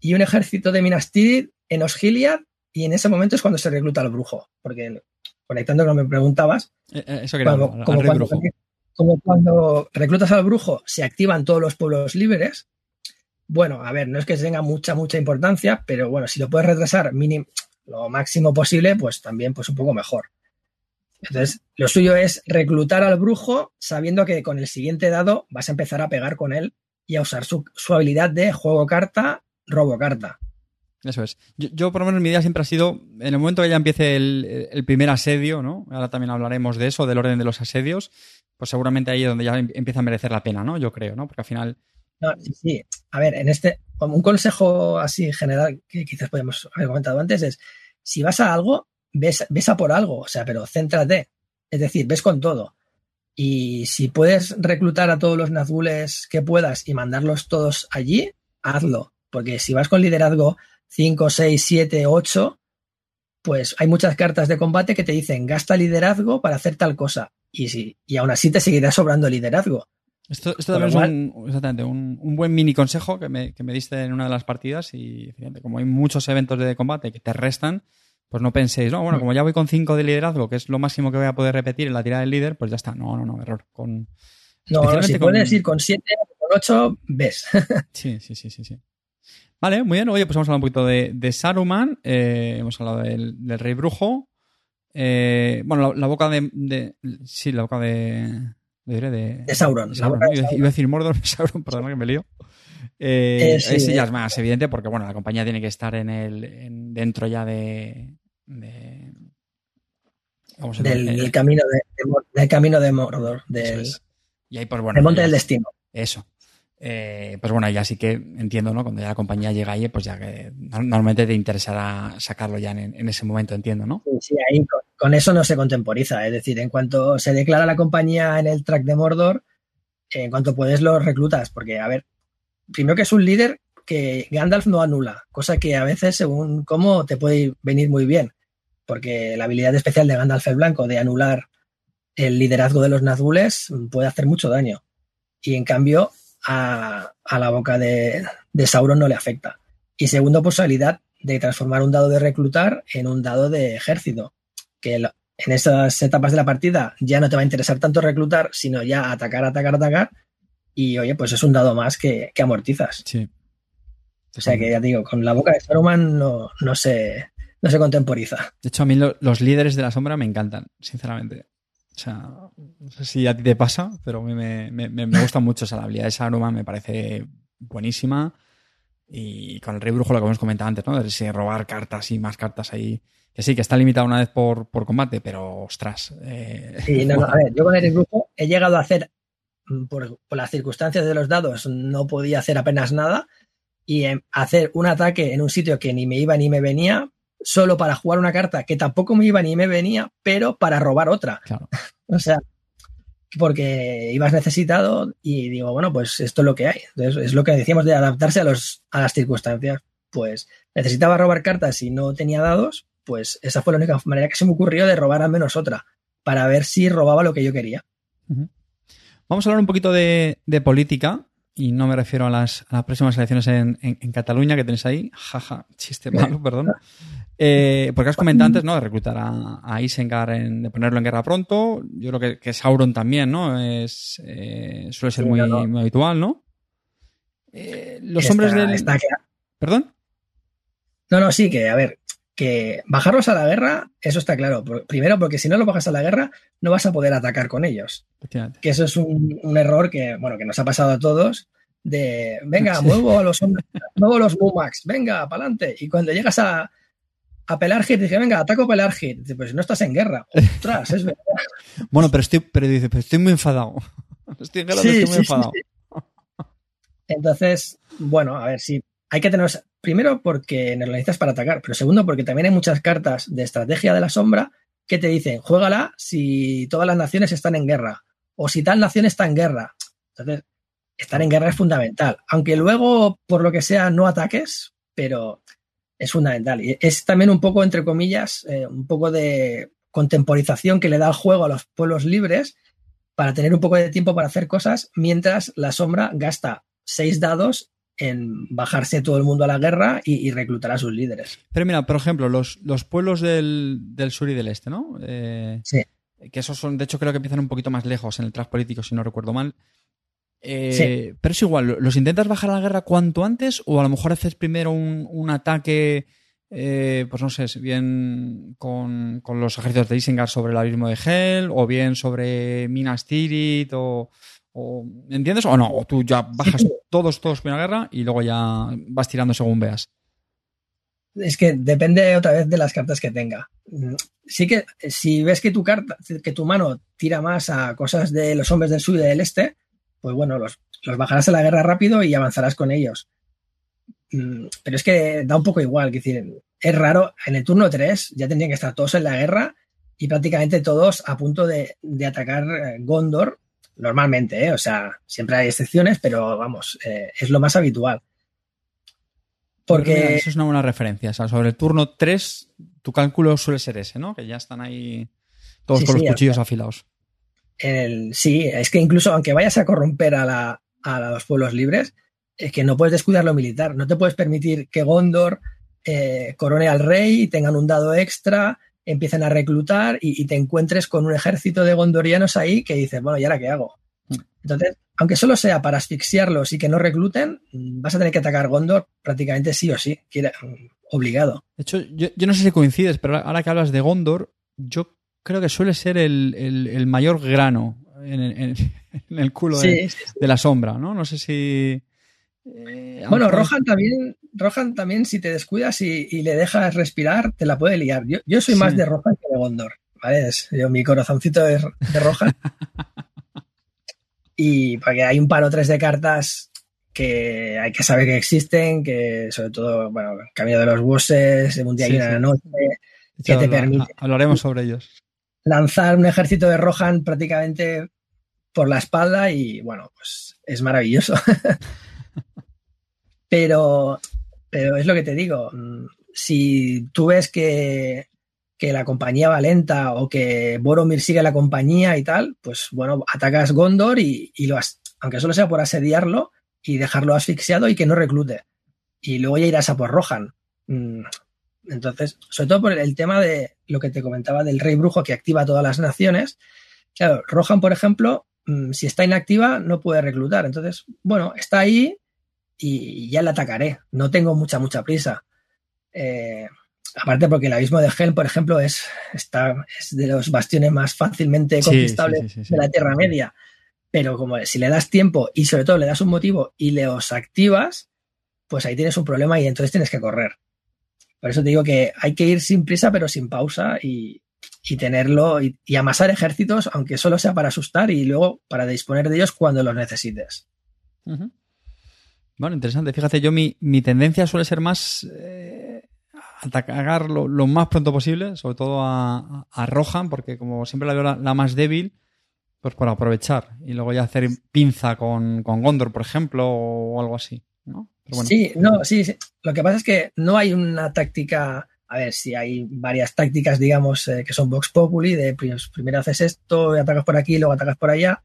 y un ejército de Minas Tirith en Osgiliath y en ese momento es cuando se recluta al brujo, porque conectando con lo que me preguntabas, eh, eh, eso como, cuando, como, cuando, reclutas al brujo se activan todos los pueblos libres. Bueno, a ver, no es que tenga mucha, mucha importancia, pero bueno, si lo puedes retrasar mínimo, lo máximo posible, pues también pues un poco mejor. Entonces, lo suyo es reclutar al brujo sabiendo que con el siguiente dado vas a empezar a pegar con él y a usar su, su habilidad de juego carta, robo carta. Eso es. Yo, por lo menos mi idea siempre ha sido, en el momento que ya empiece el, primer asedio, ¿no? Ahora también hablaremos de eso, del orden de los asedios, pues seguramente ahí es donde ya em, empieza a merecer la pena, ¿no? Yo creo, ¿no? Porque al final... No, sí, A ver, en este, como un consejo así general que quizás podemos haber comentado antes es, si vas a algo, ves, ves a por algo, o sea, pero céntrate. Es decir, ves con todo. Y si puedes reclutar a todos los Nazgules que puedas y mandarlos todos allí, hazlo. Porque si vas con liderazgo 5, 6, 7, 8, pues hay muchas cartas de combate que te dicen gasta liderazgo para hacer tal cosa. Y, si, y aún así te seguirá sobrando liderazgo. Esto, también es un, exactamente, un, buen mini consejo que me, que me, diste en una de las partidas. Y como hay muchos eventos de combate que te restan, pues no penséis, no, bueno, como ya voy con 5 de liderazgo, que es lo máximo que voy a poder repetir en la tirada del líder, pues ya está. No, no, no, error. Con, no, si puedes ir con 7 o con 8, ves. sí, sí, sí, sí, sí. Vale, muy bien. Oye, pues vamos a hablar un poquito de, Saruman. Eh, hemos hablado del, Rey Brujo. Eh, bueno, la, boca de, Sí, la boca de. De, de, Sauron. Iba, a decir Mordor, Sauron, perdón que me lío. Eh, ese ya es más evidente porque, bueno, la compañía tiene que estar en el dentro ya de. vamos del, camino de, del camino de Mordor. Del, y ahí, pues bueno. El monte del destino. Eso. Eh, pues bueno, ya sí que entiendo, ¿no? Cuando ya la compañía llega ahí, pues ya que normalmente te interesará sacarlo ya en, ese momento, entiendo, ¿no? Sí, ahí con, eso no se contemporiza. Es decir, en cuanto se declara la compañía en el track de Mordor, en cuanto puedes lo reclutas. Porque, a ver, primero que es un líder que Gandalf no anula, cosa que a veces, según cómo, te puede venir muy bien. Porque la habilidad especial de Gandalf el Blanco de anular el liderazgo de los Nazgules puede hacer mucho daño. Y en cambio, a, la boca de, Sauron no le afecta. Y segundo, posibilidad de transformar un dado de reclutar en un dado de ejército, que en esas etapas de la partida ya no te va a interesar tanto reclutar, sino ya atacar, atacar, atacar. Y oye, pues es un dado más que, amortizas. Sí. O sea que ya digo, con la boca de Saruman no, no, se, no se contemporiza. De hecho, a mí los líderes de la sombra me encantan, sinceramente. O sea, no sé si a ti te pasa, pero a mí me, me, gusta mucho. esa la habilidad de Saruman me parece buenísima. Y con el Rey Brujo, lo que hemos comentado antes, ¿no? De robar cartas y más cartas ahí. Que sí, que está limitado una vez por, combate, pero ostras. Eh, sí, no, no, a ver, yo con el Rey Brujo he llegado a hacer, mm, por, las circunstancias de los dados, no podía hacer apenas nada. Y hacer un ataque en un sitio que ni me iba ni me venía, solo para jugar una carta que tampoco me iba ni me venía, pero para robar otra. o sea, porque ibas necesitado y digo, bueno, pues esto es lo que hay. Entonces, es lo que decíamos de adaptarse a, los, a las circunstancias. Pues necesitaba robar cartas y no tenía dados, pues esa fue la única manera que se me ocurrió de robar al menos otra, para ver si robaba lo que yo quería. Vamos a hablar un poquito de, política, y no me refiero a las, próximas elecciones en, en, Cataluña que tenéis ahí. Jaja, chiste malo, perdón. Eh, porque has comentado antes, ¿no? De reclutar a, Isengard, de ponerlo en guerra pronto. Yo creo que, Sauron también, ¿no? Es, eh, suele ser muy, habitual, ¿no? Eh, los hombres del... ¿Perdón? No, no, sí, que, a ver, que bajarlos a la guerra, eso está claro. Primero, porque si no los bajas a la guerra, no vas a poder atacar con ellos. Que eso es un, error que, bueno, que nos ha pasado a todos. De, venga, muevo a los hombres, muevo los Mumax, venga, para adelante. Y cuando llegas a, a Pelargir, dice, venga, ataco Pelargir. Dice, pues no estás en guerra. Ostras, es verdad. bueno, pero estoy, pero dice, pero estoy muy enfadado. Estoy en guerra, pero estoy muy enfadado. Entonces, bueno, a ver, sí, hay que tener, primero porque necesitas para atacar, pero segundo porque también hay muchas cartas de estrategia de la sombra que te dicen, juégala si todas las naciones están en guerra o si tal nación está en guerra. Entonces, estar en guerra es fundamental, aunque luego, por lo que sea, no ataques, pero es fundamental. Y es también un poco, entre comillas, eh, un poco de contemporización que le da el juego a los pueblos libres para tener un poco de tiempo para hacer cosas, mientras la sombra gasta seis dados en bajarse todo el mundo a la guerra y, reclutar a sus líderes. Pero mira, por ejemplo, los, los pueblos del, sur y del este, ¿no? Eh, sí. Que esos son, de hecho, creo que empiezan un poquito más lejos en el track político, si no recuerdo mal. Eh, pero es igual, ¿los intentas bajar a la guerra cuanto antes o a lo mejor haces primero un, ataque, eh, pues no sé, bien con, los ejércitos de Isengard sobre el abismo de Hell o bien sobre Minas Tirith o, ¿Entiendes? ¿O no? O tú ya bajas todos, todos una guerra y luego ya vas tirando según veas. Es que depende otra vez de las cartas que tenga. Sí que si ves que tu carta, que tu mano tira más a cosas de los hombres del sur y del este, pues bueno, los, los bajarás a la guerra rápido y avanzarás con ellos. Mm, pero es que da un poco igual, es decir, es raro, en el turno 3 ya tendrían que estar todos en la guerra y prácticamente todos a punto de, atacar eh, Gondor, normalmente, ¿eh? o sea, siempre hay excepciones, pero vamos, eh, es lo más habitual. Porque... Eso es una buena referencia, o sea, sobre el turno 3 tu cálculo suele ser ese, ¿no? Que ya están ahí todos con los cuchillos afilados sí, es que incluso aunque vayas a corromper a, los pueblos libres, es que no puedes descuidar lo militar. No te puedes permitir que Gondor eh, corone al rey, tengan un dado extra, empiecen a reclutar y, te encuentres con un ejército de gondorianos ahí que dices, bueno, ¿y ahora qué hago? Mm. Entonces, aunque solo sea para asfixiarlos y que no recluten, vas a tener que atacar Gondor prácticamente sí o sí, obligado. De hecho, yo, yo no sé si coincides, pero ahora que hablas de Gondor, yo creo que suele ser el, mayor grano en, el culo de, la sombra, ¿no? No sé si... Eh, bueno, Rohan también, Rohan también, si te descuidas y, le dejas respirar, te la puede liar. Yo, soy más de Rohan que de Gondor, ¿vale? yo, mi corazoncito es de Rohan. y porque hay un par o tres de cartas que hay que saber que existen, que sobre todo, bueno, Camino de los Bosses, Un día y una noche, que te permite... Hablaremos sobre ellos lanzar un ejército de Rohan prácticamente por la espalda y bueno, pues es maravilloso. pero, pero es lo que te digo, mm, si tú ves que, que la compañía va lenta o que Boromir sigue la compañía y tal, pues bueno, atacas Gondor y, lo aunque solo sea por asediarlo y dejarlo asfixiado y que no reclute. Y luego ya irás a por Rohan. Mm, entonces, sobre todo por el tema de lo que te comentaba del rey brujo que activa todas las naciones. Claro, Rohan, por ejemplo, mm, si está inactiva, no puede reclutar. Entonces, bueno, está ahí y ya la atacaré. No tengo mucha, mucha prisa. Eh, aparte porque el abismo de Hel, por ejemplo, es, está, es de los bastiones más fácilmente conquistables de la Tierra Media. Pero como si le das tiempo y sobre todo le das un motivo y le os activas, pues ahí tienes un problema y entonces tienes que correr. Por eso te digo que hay que ir sin prisa, pero sin pausa y, tenerlo y, amasar ejércitos, aunque solo sea para asustar y luego para disponer de ellos cuando los necesites. Bueno, interesante. Fíjate, yo mi, tendencia suele ser más eh, atacar lo, más pronto posible, sobre todo a, Rohan, porque como siempre la veo la, más débil, pues por aprovechar y luego ya hacer pinza con, con Gondor, por ejemplo, o algo así. Sí, no, sí, Lo que pasa es que no hay una táctica. A ver, si hay varias tácticas, digamos, eh, que son Vox Populi, de pues, primero haces esto, atacas por aquí, luego atacas por allá.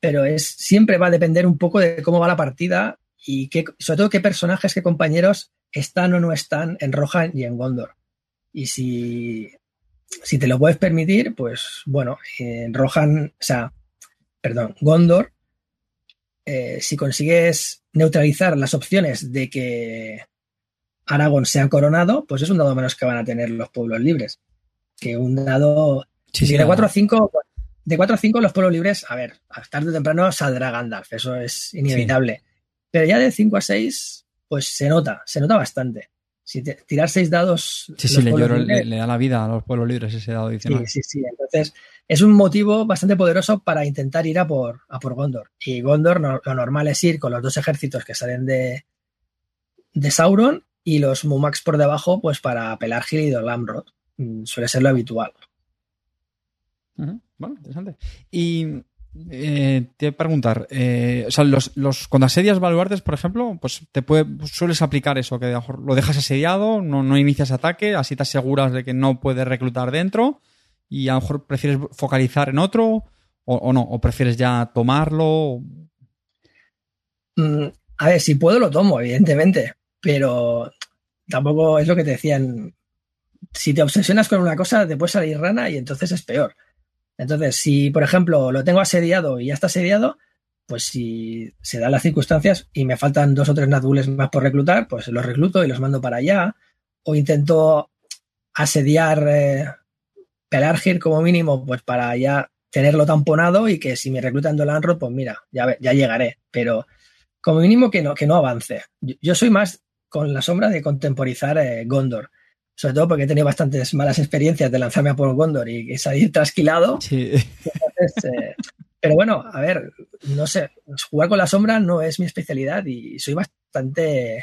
Pero es, siempre va a depender un poco de cómo va la partida y qué, sobre todo qué personajes, qué compañeros están o no están en Rohan y en Gondor. Y si, si te lo puedes permitir, pues bueno, en Rohan, o sea, perdón, Gondor eh, si consigues neutralizar las opciones de que Aragón sea coronado, pues es un dado menos que van a tener los pueblos libres. Que un dado. de 4 a 5, de 4 a 5 los pueblos libres, a ver, tarde o temprano saldrá Gandalf, eso es inevitable. Pero ya de 5 a 6, pues se nota, se nota bastante. Si tirar seis dados. Sí, sí, le, le, da la vida a los pueblos libres ese dado adicional. Sí, sí, sí. Entonces, es un motivo bastante poderoso para intentar ir a por, a por Gondor. Y Gondor lo normal es ir con los dos ejércitos que salen de, de Sauron y los Mumax por debajo, pues para Pelargil y Dolamrod. Mm, suele ser lo habitual. Bueno, interesante. Y eh, te voy a preguntar, eh, o sea, los, los, cuando asedias baluartes, por ejemplo, pues te puede, sueles aplicar eso, que lo dejas asediado, no, no inicias ataque, así te aseguras de que no puedes reclutar dentro y a lo mejor prefieres focalizar en otro o, no, o prefieres ya tomarlo. Mm, a ver, si puedo lo tomo, evidentemente, pero tampoco es lo que te decían. Si te obsesionas con una cosa, te puede salir rana y entonces es peor. Entonces, si por ejemplo lo tengo asediado y ya está asediado, pues si se dan las circunstancias y me faltan dos o tres nadules más por reclutar, pues los recluto y los mando para allá. O intento asediar eh, Pelargir como mínimo, pues para ya tenerlo tamponado y que si me reclutan Dolanro, pues mira, ya, ya llegaré. Pero como mínimo que no, que no avance. Yo, soy más con la sombra de contemporizar eh, Gondor sobre todo porque he tenido bastantes malas experiencias de lanzarme a por Gondor y salir trasquilado. Sí. Eh, pero bueno, a ver, no sé, jugar con la sombra no es mi especialidad y soy bastante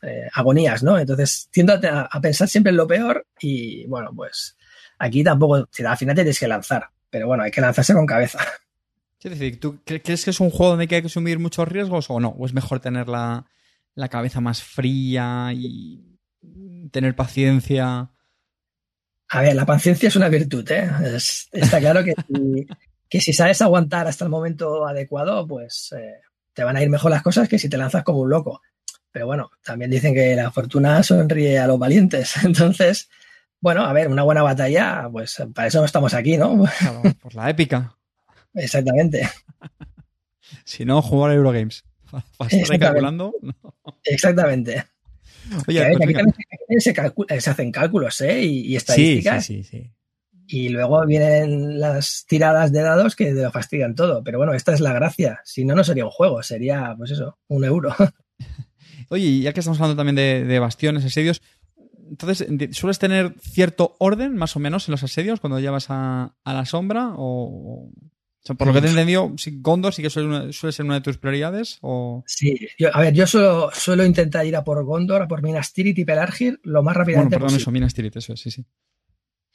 eh, agonías, ¿no? Entonces tiendo a, pensar siempre en lo peor y bueno, pues aquí tampoco, al final te tienes que lanzar, pero bueno, hay que lanzarse con cabeza. Es decir, ¿tú crees que es un juego donde hay que asumir muchos riesgos o no? ¿O es mejor tener la cabeza más fría y tener paciencia. A ver, la paciencia es una virtud, ¿eh? está claro que si, que si sabes aguantar hasta el momento adecuado, pues eh, te van a ir mejor las cosas que si te lanzas como un loco. Pero bueno, también dicen que la fortuna sonríe a los valientes. Entonces, bueno, a ver, una buena batalla, pues para eso no estamos aquí, ¿no? por la épica. Exactamente. si no, jugar a Eurogames. recalculando. Exactamente. Oye, pues se, hacen cálculos ¿eh? y, estadísticas. Sí, sí, sí, Y luego vienen las tiradas de dados que lo fastidian todo. Pero bueno, esta es la gracia. Si no, no sería un juego, sería, pues eso, un euro. Oye, ya que estamos hablando también de, bastiones, asedios, entonces, ¿sueles tener cierto orden, más o menos, en los asedios cuando llevas a, a la sombra? ¿O, por lo que te he entendido, Gondor sí que suele, ser una de tus prioridades. O... Sí, a ver, yo suelo, suelo, intentar ir a por Gondor, a por Minas Tirith y Pelargir lo más rápidamente bueno, perdón, eso, Minas Tirith, eso sí, sí.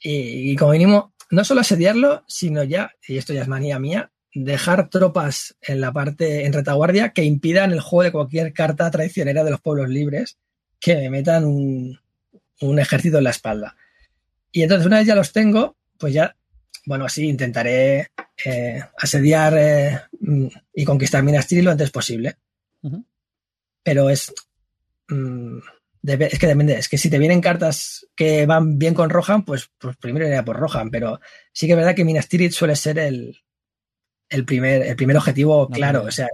Y, como mínimo, no solo asediarlo, sino ya, y esto ya es manía mía, dejar tropas en la parte, en retaguardia, que impidan el juego de cualquier carta traicionera de los pueblos libres, que me metan un, un ejército en la espalda. Y entonces, una vez ya los tengo, pues ya bueno, sí, intentaré eh, asediar eh, mm, y conquistar Minas Tirith lo antes posible. Pero es. Mm, es que depende. Es que si te vienen cartas que van bien con Rohan, pues, pues primero iría por Rohan. Pero sí que es verdad que Minas Tirith suele ser el, el, primer, el primer objetivo claro. O sea,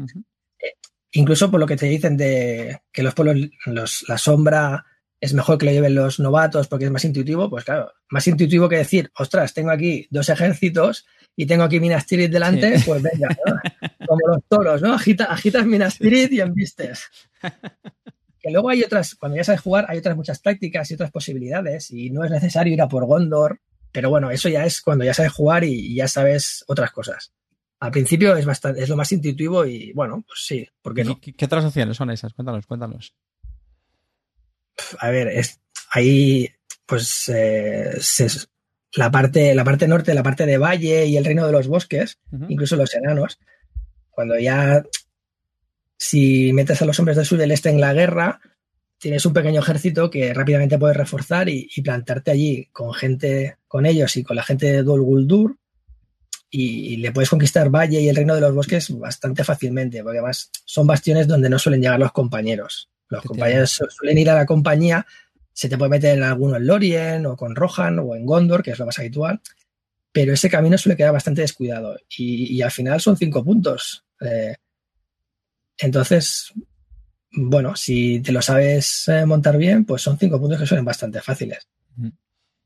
eh, incluso por lo que te dicen de que los pueblos, los, la sombra es mejor que lo lleven los novatos porque es más intuitivo, pues claro, más intuitivo que decir, ostras, tengo aquí dos ejércitos y tengo aquí Minas Tirith delante, pues venga, como los toros, ¿no? agitas Minas Tirith y embistes. Que luego hay otras, cuando ya sabes jugar, hay otras muchas prácticas y otras posibilidades y no es necesario ir a por Gondor, pero bueno, eso ya es cuando ya sabes jugar y, ya sabes otras cosas. Al principio es bastante, es lo más intuitivo y bueno, pues sí, ¿por qué no? ¿Qué, qué otras opciones son esas? Cuéntanos, cuéntanos a ver, es, ahí pues eh, la, parte, la parte norte, la parte de valle y el reino de los bosques, incluso los enanos, cuando ya si metes a los hombres del sur y del este en la guerra, tienes un pequeño ejército que rápidamente puedes reforzar y, plantarte allí con gente, con ellos y con la gente de Dol Guldur y, le puedes conquistar Valle y el reino de los bosques bastante fácilmente, porque además son bastiones donde no suelen llegar los compañeros. Los compañeros suelen ir a la compañía, se te puede meter en alguno en Lorien o con Rohan o en Gondor, que es lo más habitual, pero ese camino suele quedar bastante descuidado y, al final son cinco puntos. Eh, entonces, bueno, si te lo sabes eh, montar bien, pues son cinco puntos que suelen bastante fáciles.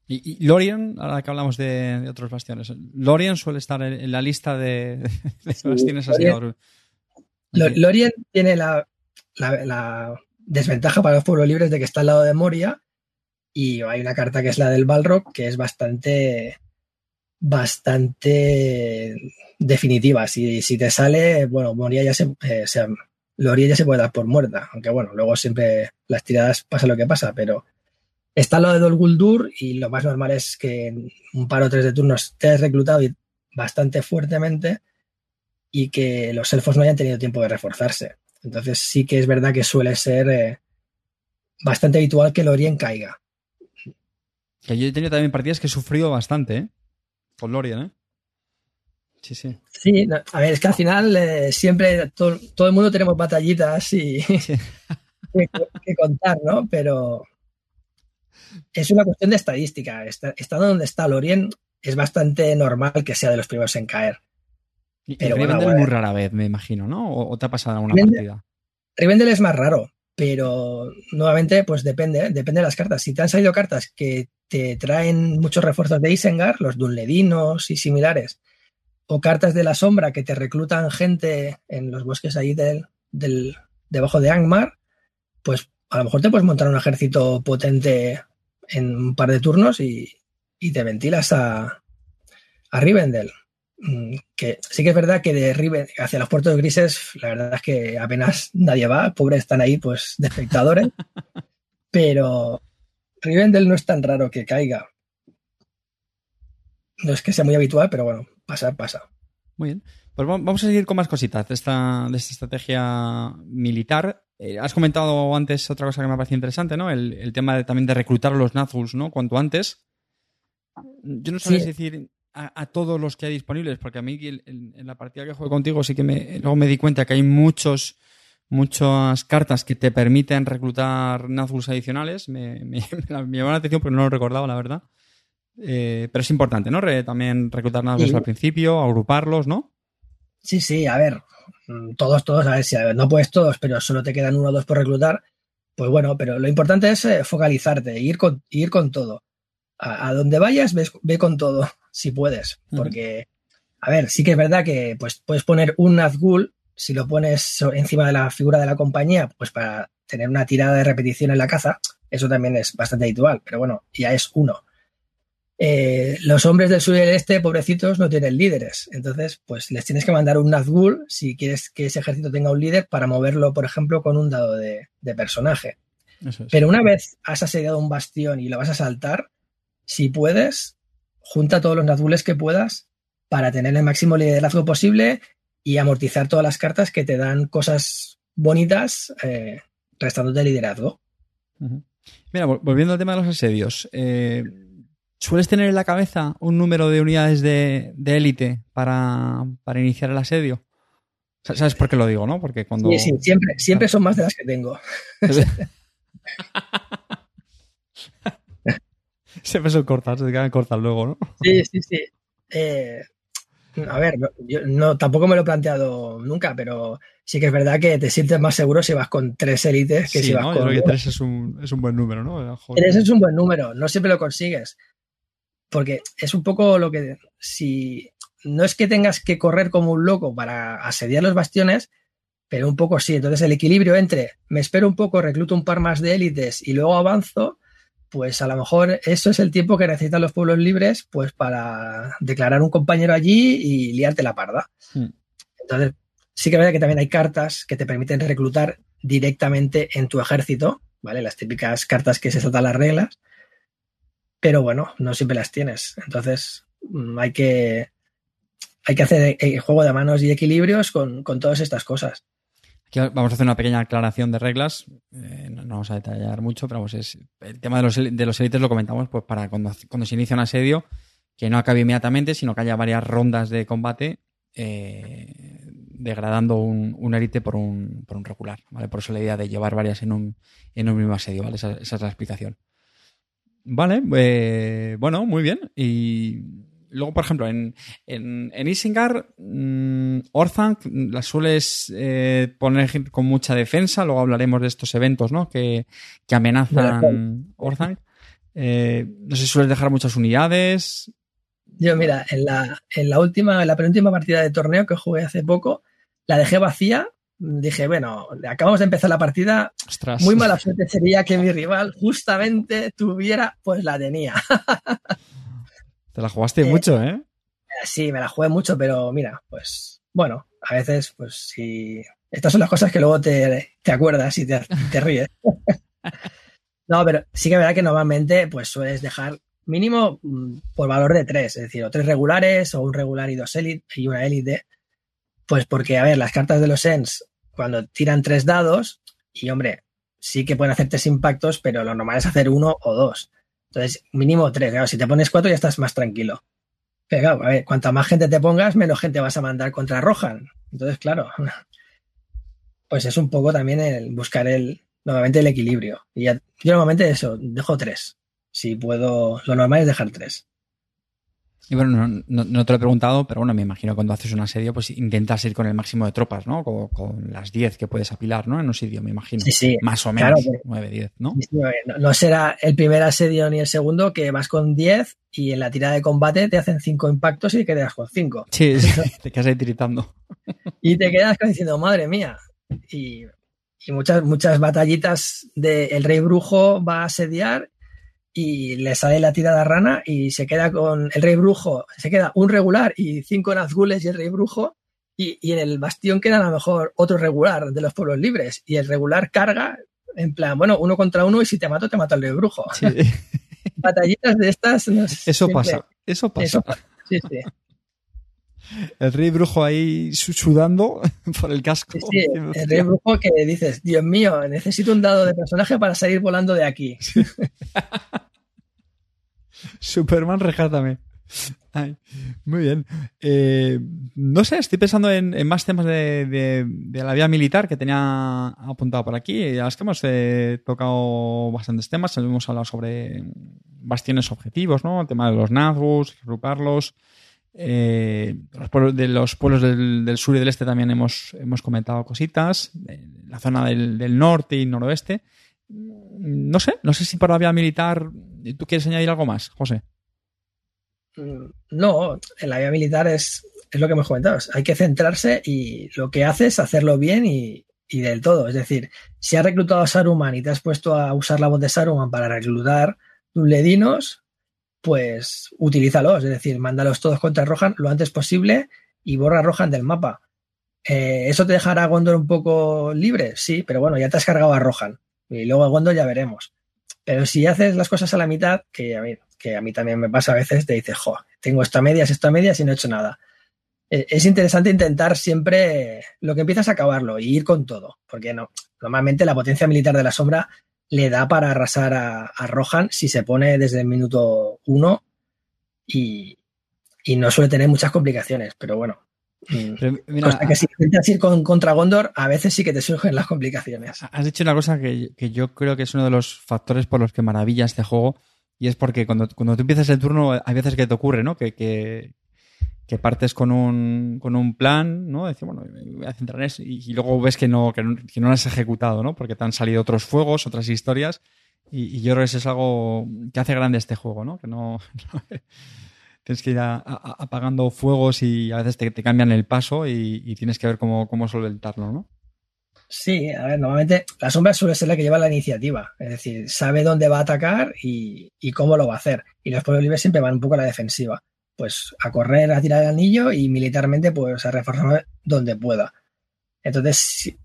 Y, Lorien, ahora que hablamos de, otros bastiones, Lorien suele estar en, la lista de, bastiones Lorien, Lorien tiene la, desventaja para los pueblos libres de que está al lado de Moria y hay una carta que es la del Balrog que es bastante bastante definitiva. Si, si te sale, bueno, Moria ya se, eh, se, Loria ya se puede dar por muerta, aunque bueno, luego siempre las tiradas pasa lo que pasa, pero está lo de Dol Guldur y lo más normal es que en un par o tres de turnos te has reclutado bastante fuertemente y que los elfos no hayan tenido tiempo de reforzarse. Entonces sí que es verdad que suele ser eh, bastante habitual que Lorien caiga. Que yo he tenido también partidas que he sufrido bastante, ¿eh? Con Lorien, ¿eh? Sí, sí. Sí, a ver, es que al final eh, siempre todo, el mundo tenemos batallitas y que, contar, ¿no? Pero es una cuestión de estadística. estando donde está Lorien, es bastante normal que sea de los primeros en caer. Y, pero Rivendell muy rara vez, me imagino, ¿no? ¿O, te ha pasado alguna partida? Rivendell es más raro, pero nuevamente, pues depende, ¿eh? depende de las cartas. Si te han salido cartas que te traen muchos refuerzos de Isengar, los Dunledinos y similares, o cartas de la sombra que te reclutan gente en los bosques ahí del, del debajo de Angmar, pues a lo mejor te puedes montar un ejército potente en un par de turnos y, y te ventilas a, a Rivendell. Mm, que sí que es verdad que de Riven hacia los puertos grises, la verdad es que apenas nadie va, pobres están ahí pues de espectadores, pero Rivendell no es tan raro que caiga. No es que sea muy habitual, pero bueno, pasa, pasa. Muy bien. Pues vamos a seguir con más cositas de esta, de esta estrategia militar. Eh, has comentado antes otra cosa que me ha parecido interesante, ¿no? El, tema de, también de reclutar a los Nazguls, ¿no? Cuanto antes. Yo no sabes decir a, todos los que hay disponibles, porque a mí en, la partida que juego contigo sí que me, luego me di cuenta que hay muchos muchas cartas que te permiten reclutar Nazguls adicionales. Me, me, me, llamó la atención porque no lo recordaba, la verdad. Eh, pero es importante, ¿no? también reclutar Nazguls al principio, agruparlos, ¿no? Sí, sí, a ver, todos, todos, a ver si no puedes todos, pero solo te quedan uno o dos por reclutar, pues bueno, pero lo importante es eh, focalizarte, ir con, ir con todo. A, donde vayas, ve con todo, si puedes, porque, a ver, sí que es verdad que pues, puedes poner un Nazgul, si lo pones encima de la figura de la compañía, pues para tener una tirada de repetición en la caza, eso también es bastante habitual, pero bueno, ya es uno. Eh, los hombres del sur y del este, pobrecitos, no tienen líderes. Entonces, pues les tienes que mandar un Nazgul si quieres que ese ejército tenga un líder para moverlo, por ejemplo, con un dado de, personaje. Pero una vez has asediado un bastión y lo vas a saltar, si puedes, junta todos los Nazgules que puedas para tener el máximo liderazgo posible y amortizar todas las cartas que te dan cosas bonitas eh, restándote liderazgo. Mira, volviendo al tema de los asedios, eh, ¿Sueles tener en la cabeza un número de unidades de, élite para, iniciar el asedio? ¿Sabes por qué lo digo, no? Porque cuando. Sí, sí, siempre, siempre son más de las que tengo. siempre son cortas, se quedan cortas luego, ¿no? Sí, sí, sí. Eh, a ver, yo no, tampoco me lo he planteado nunca, pero sí que es verdad que te sientes más seguro si vas con tres élites que si vas con. Yo creo que tres es un, es un buen número, ¿no? Tres es un buen número, no siempre lo consigues porque es un poco lo que, si no es que tengas que correr como un loco para asediar los bastiones, pero un poco sí. Entonces el equilibrio entre me espero un poco, recluto un par más de élites y luego avanzo, pues a lo mejor eso es el tiempo que necesitan los pueblos libres pues para declarar un compañero allí y liarte la parda. Hmm. Entonces sí que es verdad que también hay cartas que te permiten reclutar directamente en tu ejército, ¿vale? Las típicas cartas que se saltan las reglas pero bueno, no siempre las tienes. Entonces mm, hay que, hay que hacer el juego de manos y equilibrios con, todas estas cosas. Vamos a hacer una pequeña aclaración de reglas. Eh, no, vamos a detallar mucho, pero el tema de los, de los élites lo comentamos pues para cuando, cuando se inicia un asedio, que no acabe inmediatamente, sino que haya varias rondas de combate eh, degradando un, un élite por un, por un regular. ¿vale? Por eso la idea de llevar varias en un, en un mismo asedio. ¿vale? esa es la explicación. Vale, eh, bueno, muy bien. Luego, por ejemplo, en, en, Isingar, mmm, la sueles eh, poner con mucha defensa. Luego hablaremos de estos eventos ¿no? que, que amenazan Orthanc. Eh, no sé si sueles dejar muchas unidades. Yo, mira, en la, en la última, en la penúltima partida de torneo que jugué hace poco, la dejé vacía dije, bueno, acabamos de empezar la partida. Muy mala suerte sería que mi rival justamente tuviera, pues la tenía. Te la jugaste mucho, ¿eh? Sí, me la jugué mucho, pero mira, pues bueno, a veces, pues si. Estas son las cosas que luego te, acuerdas y te, te ríes. no, pero sí que es verdad que normalmente, pues sueles dejar mínimo mm, por valor de tres, es decir, o tres regulares, o un regular y dos élite y una élite. Pues porque, a ver, las cartas de los ENS, cuando tiran tres dados, y hombre, sí que pueden hacer tres impactos, pero lo normal es hacer uno o dos. Entonces, mínimo tres. Claro, si te pones cuatro ya estás más tranquilo. Pero claro, a ver, cuanta más gente te pongas, menos gente vas a mandar contra Rohan. Entonces, claro, pues es un poco también el buscar el, nuevamente el equilibrio. Y yo normalmente eso, dejo tres. Si puedo, lo normal es dejar tres. Y bueno, no, te lo he preguntado, pero bueno, me imagino cuando haces un asedio, pues intentas ir con el máximo de tropas, ¿no? Con, las 10 que puedes apilar, ¿no? En un sitio, me imagino. Sí, sí. Más o menos, 9, 10, ¿no? ¿no? será el primer asedio ni el segundo, que vas con 10 y en la tirada de combate te hacen 5 impactos y quedas con 5. Sí, sí, te quedas ahí tiritando. y te quedas diciendo, madre mía. Y, muchas, muchas batallitas de el rey brujo va a asediar y le sale la tirada rana y se queda con el rey brujo, se queda un regular y cinco nazgules y el rey brujo y, en el bastión queda a lo mejor otro regular de los pueblos libres y el regular carga en plan, bueno, uno contra uno y si te mato, te mato el rey brujo. Batallitas de estas. eso pasa, eso pasa. Sí, sí. El rey brujo ahí sudando por el casco. Sí, el rey brujo que dices, Dios mío, necesito un dado de personaje para salir volando de aquí. Superman, rescátame. muy bien. Eh, no sé, estoy pensando en, más temas de, la vía militar que tenía apuntado por aquí. Ya es que hemos eh, tocado bastantes temas. Hemos hablado sobre bastiones objetivos, ¿no? El tema de los Nazgûs, agruparlos. Eh, de los pueblos del, sur y del este también hemos, hemos comentado cositas. la zona del, norte y noroeste. No sé, no sé si por la vía militar tú quieres añadir algo más, José. Mm, no, en la vía militar es, es lo que hemos comentado. Hay que centrarse y lo que haces, hacerlo bien y, y del todo. Es decir, si has reclutado a Saruman y te has puesto a usar la voz de Saruman para reclutar ledinos, pues utilízalos, es decir, mándalos todos contra Rohan lo antes posible y borra a Rohan del mapa. Eh, ¿Eso te dejará a Gondor un poco libre? Sí, pero bueno, ya te has cargado a Rohan. Y luego a Gondor ya veremos. Pero si haces las cosas a la mitad, que a mí, que a mí también me pasa a veces, te dices, jo, tengo esta medias, esta medias y no he hecho nada. E, es interesante intentar siempre lo que empiezas a acabarlo y ir con todo, porque no, normalmente la potencia militar de la sombra le da para arrasar a, Rohan si se pone desde el minuto uno y, no suele tener muchas complicaciones, pero bueno. Mm, que si intentas ir con, contra Gondor, a veces sí que te surgen las complicaciones. Has dicho una cosa que, yo creo que es uno de los factores por los que maravilla este juego, y es porque cuando, cuando tú empiezas el turno, hay veces que te ocurre, ¿no? Que, que, que partes con un, con un plan, ¿no? Decir, bueno, voy a y, luego ves que no, que no, lo has ejecutado, ¿no? Porque te han salido otros fuegos, otras historias, y, yo creo que eso es algo que hace grande este juego, ¿no? Que no, tienes que ir apagando fuegos y a veces te, cambian el paso y, tienes que ver cómo, cómo solventarlo, ¿no? Sí, a ver, normalmente la sombra suele ser la que lleva la iniciativa, es decir, sabe dónde va a atacar y, y cómo lo va a hacer. Y los pueblos libres siempre van un poco a la defensiva pues a correr, a tirar el anillo y militarmente pues a reforzar donde pueda. Entonces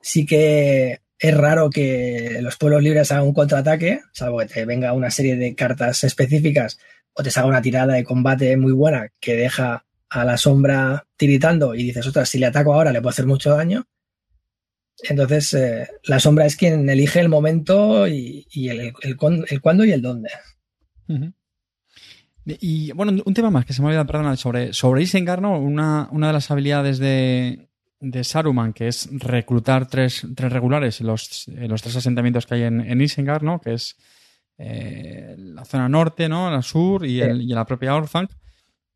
sí, que es raro que los pueblos libres hagan un contraataque, salvo que te venga una serie de cartas específicas o te salga una tirada de combate muy buena que deja a la sombra tiritando y dices, ostras, si le ataco ahora le puedo hacer mucho daño. Entonces, eh, la sombra es quien elige el momento y, el, cuándo y el dónde. Y bueno, un tema más que se me olvidado, perdona, sobre, sobre Isengard, ¿no? Una, una de las habilidades de, de Saruman, que es reclutar tres, tres regulares en los, los tres asentamientos que hay en, en Isengard, ¿no? Que es eh, la zona norte, ¿no? La sur y, el, y la propia Orthanc.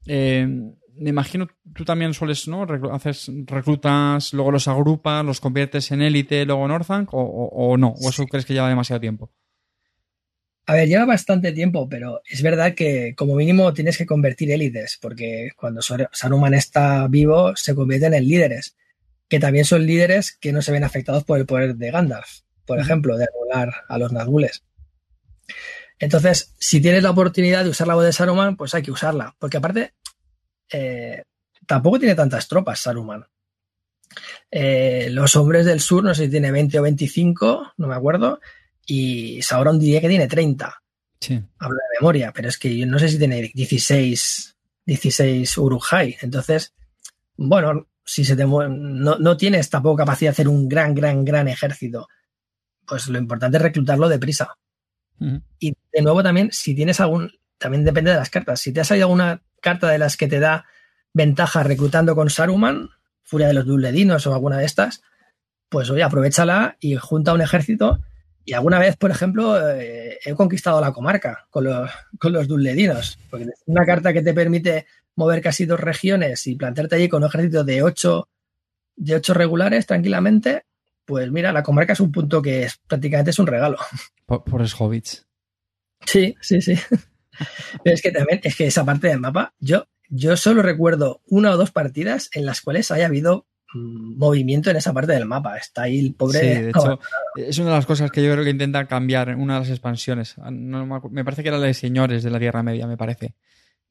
Eh, me imagino tú también sueles, ¿no? Haces reclutas, luego los agrupas, los conviertes en élite, luego en Orthanc, o, o, no, o eso crees que lleva demasiado tiempo. A ver, lleva bastante tiempo, pero es verdad que como mínimo tienes que convertir élites, porque cuando Saruman está vivo se convierten en líderes. que también son líderes que no se ven afectados por el poder de Gandalf, por ejemplo, de anular a los Nazgules. Entonces, si tienes la oportunidad de usar la voz de Saruman, pues hay que usarla, porque aparte eh, tampoco tiene tantas tropas Saruman. Eh, los hombres del sur, no sé si tiene 20 o 25, no me acuerdo, y Sauron diría que tiene 30. Sí. Hablo de memoria, pero es que yo no sé si tiene 16, 16 Urujai. Entonces, bueno, si se te no, no tienes tampoco capacidad de hacer un gran, gran, gran ejército, pues lo importante es reclutarlo deprisa. Y de nuevo también, si tienes algún, también depende de las cartas. Si te ha salido alguna carta de las que te da ventaja reclutando con Saruman, Furia de los Duledinos o alguna de estas, pues oye, aprovechala y junta un ejército. Y alguna vez, por ejemplo, eh, he conquistado la comarca con los, con los Duledinos, porque es una carta que te permite mover casi dos regiones y plantarte allí con un ejército de ocho, de ocho regulares tranquilamente, pues mira, la comarca es un punto que es, prácticamente es un regalo. Por, por hobbits. Sí, sí, sí. Pero es que también, es que esa parte del mapa, yo, yo solo recuerdo una o dos partidas en las cuales haya habido movimiento en esa parte del mapa. Está ahí el pobre. Sí, de hecho, es una de las cosas que yo creo que intenta cambiar en una de las expansiones. me parece que era la de Señores de la Tierra Media, me parece.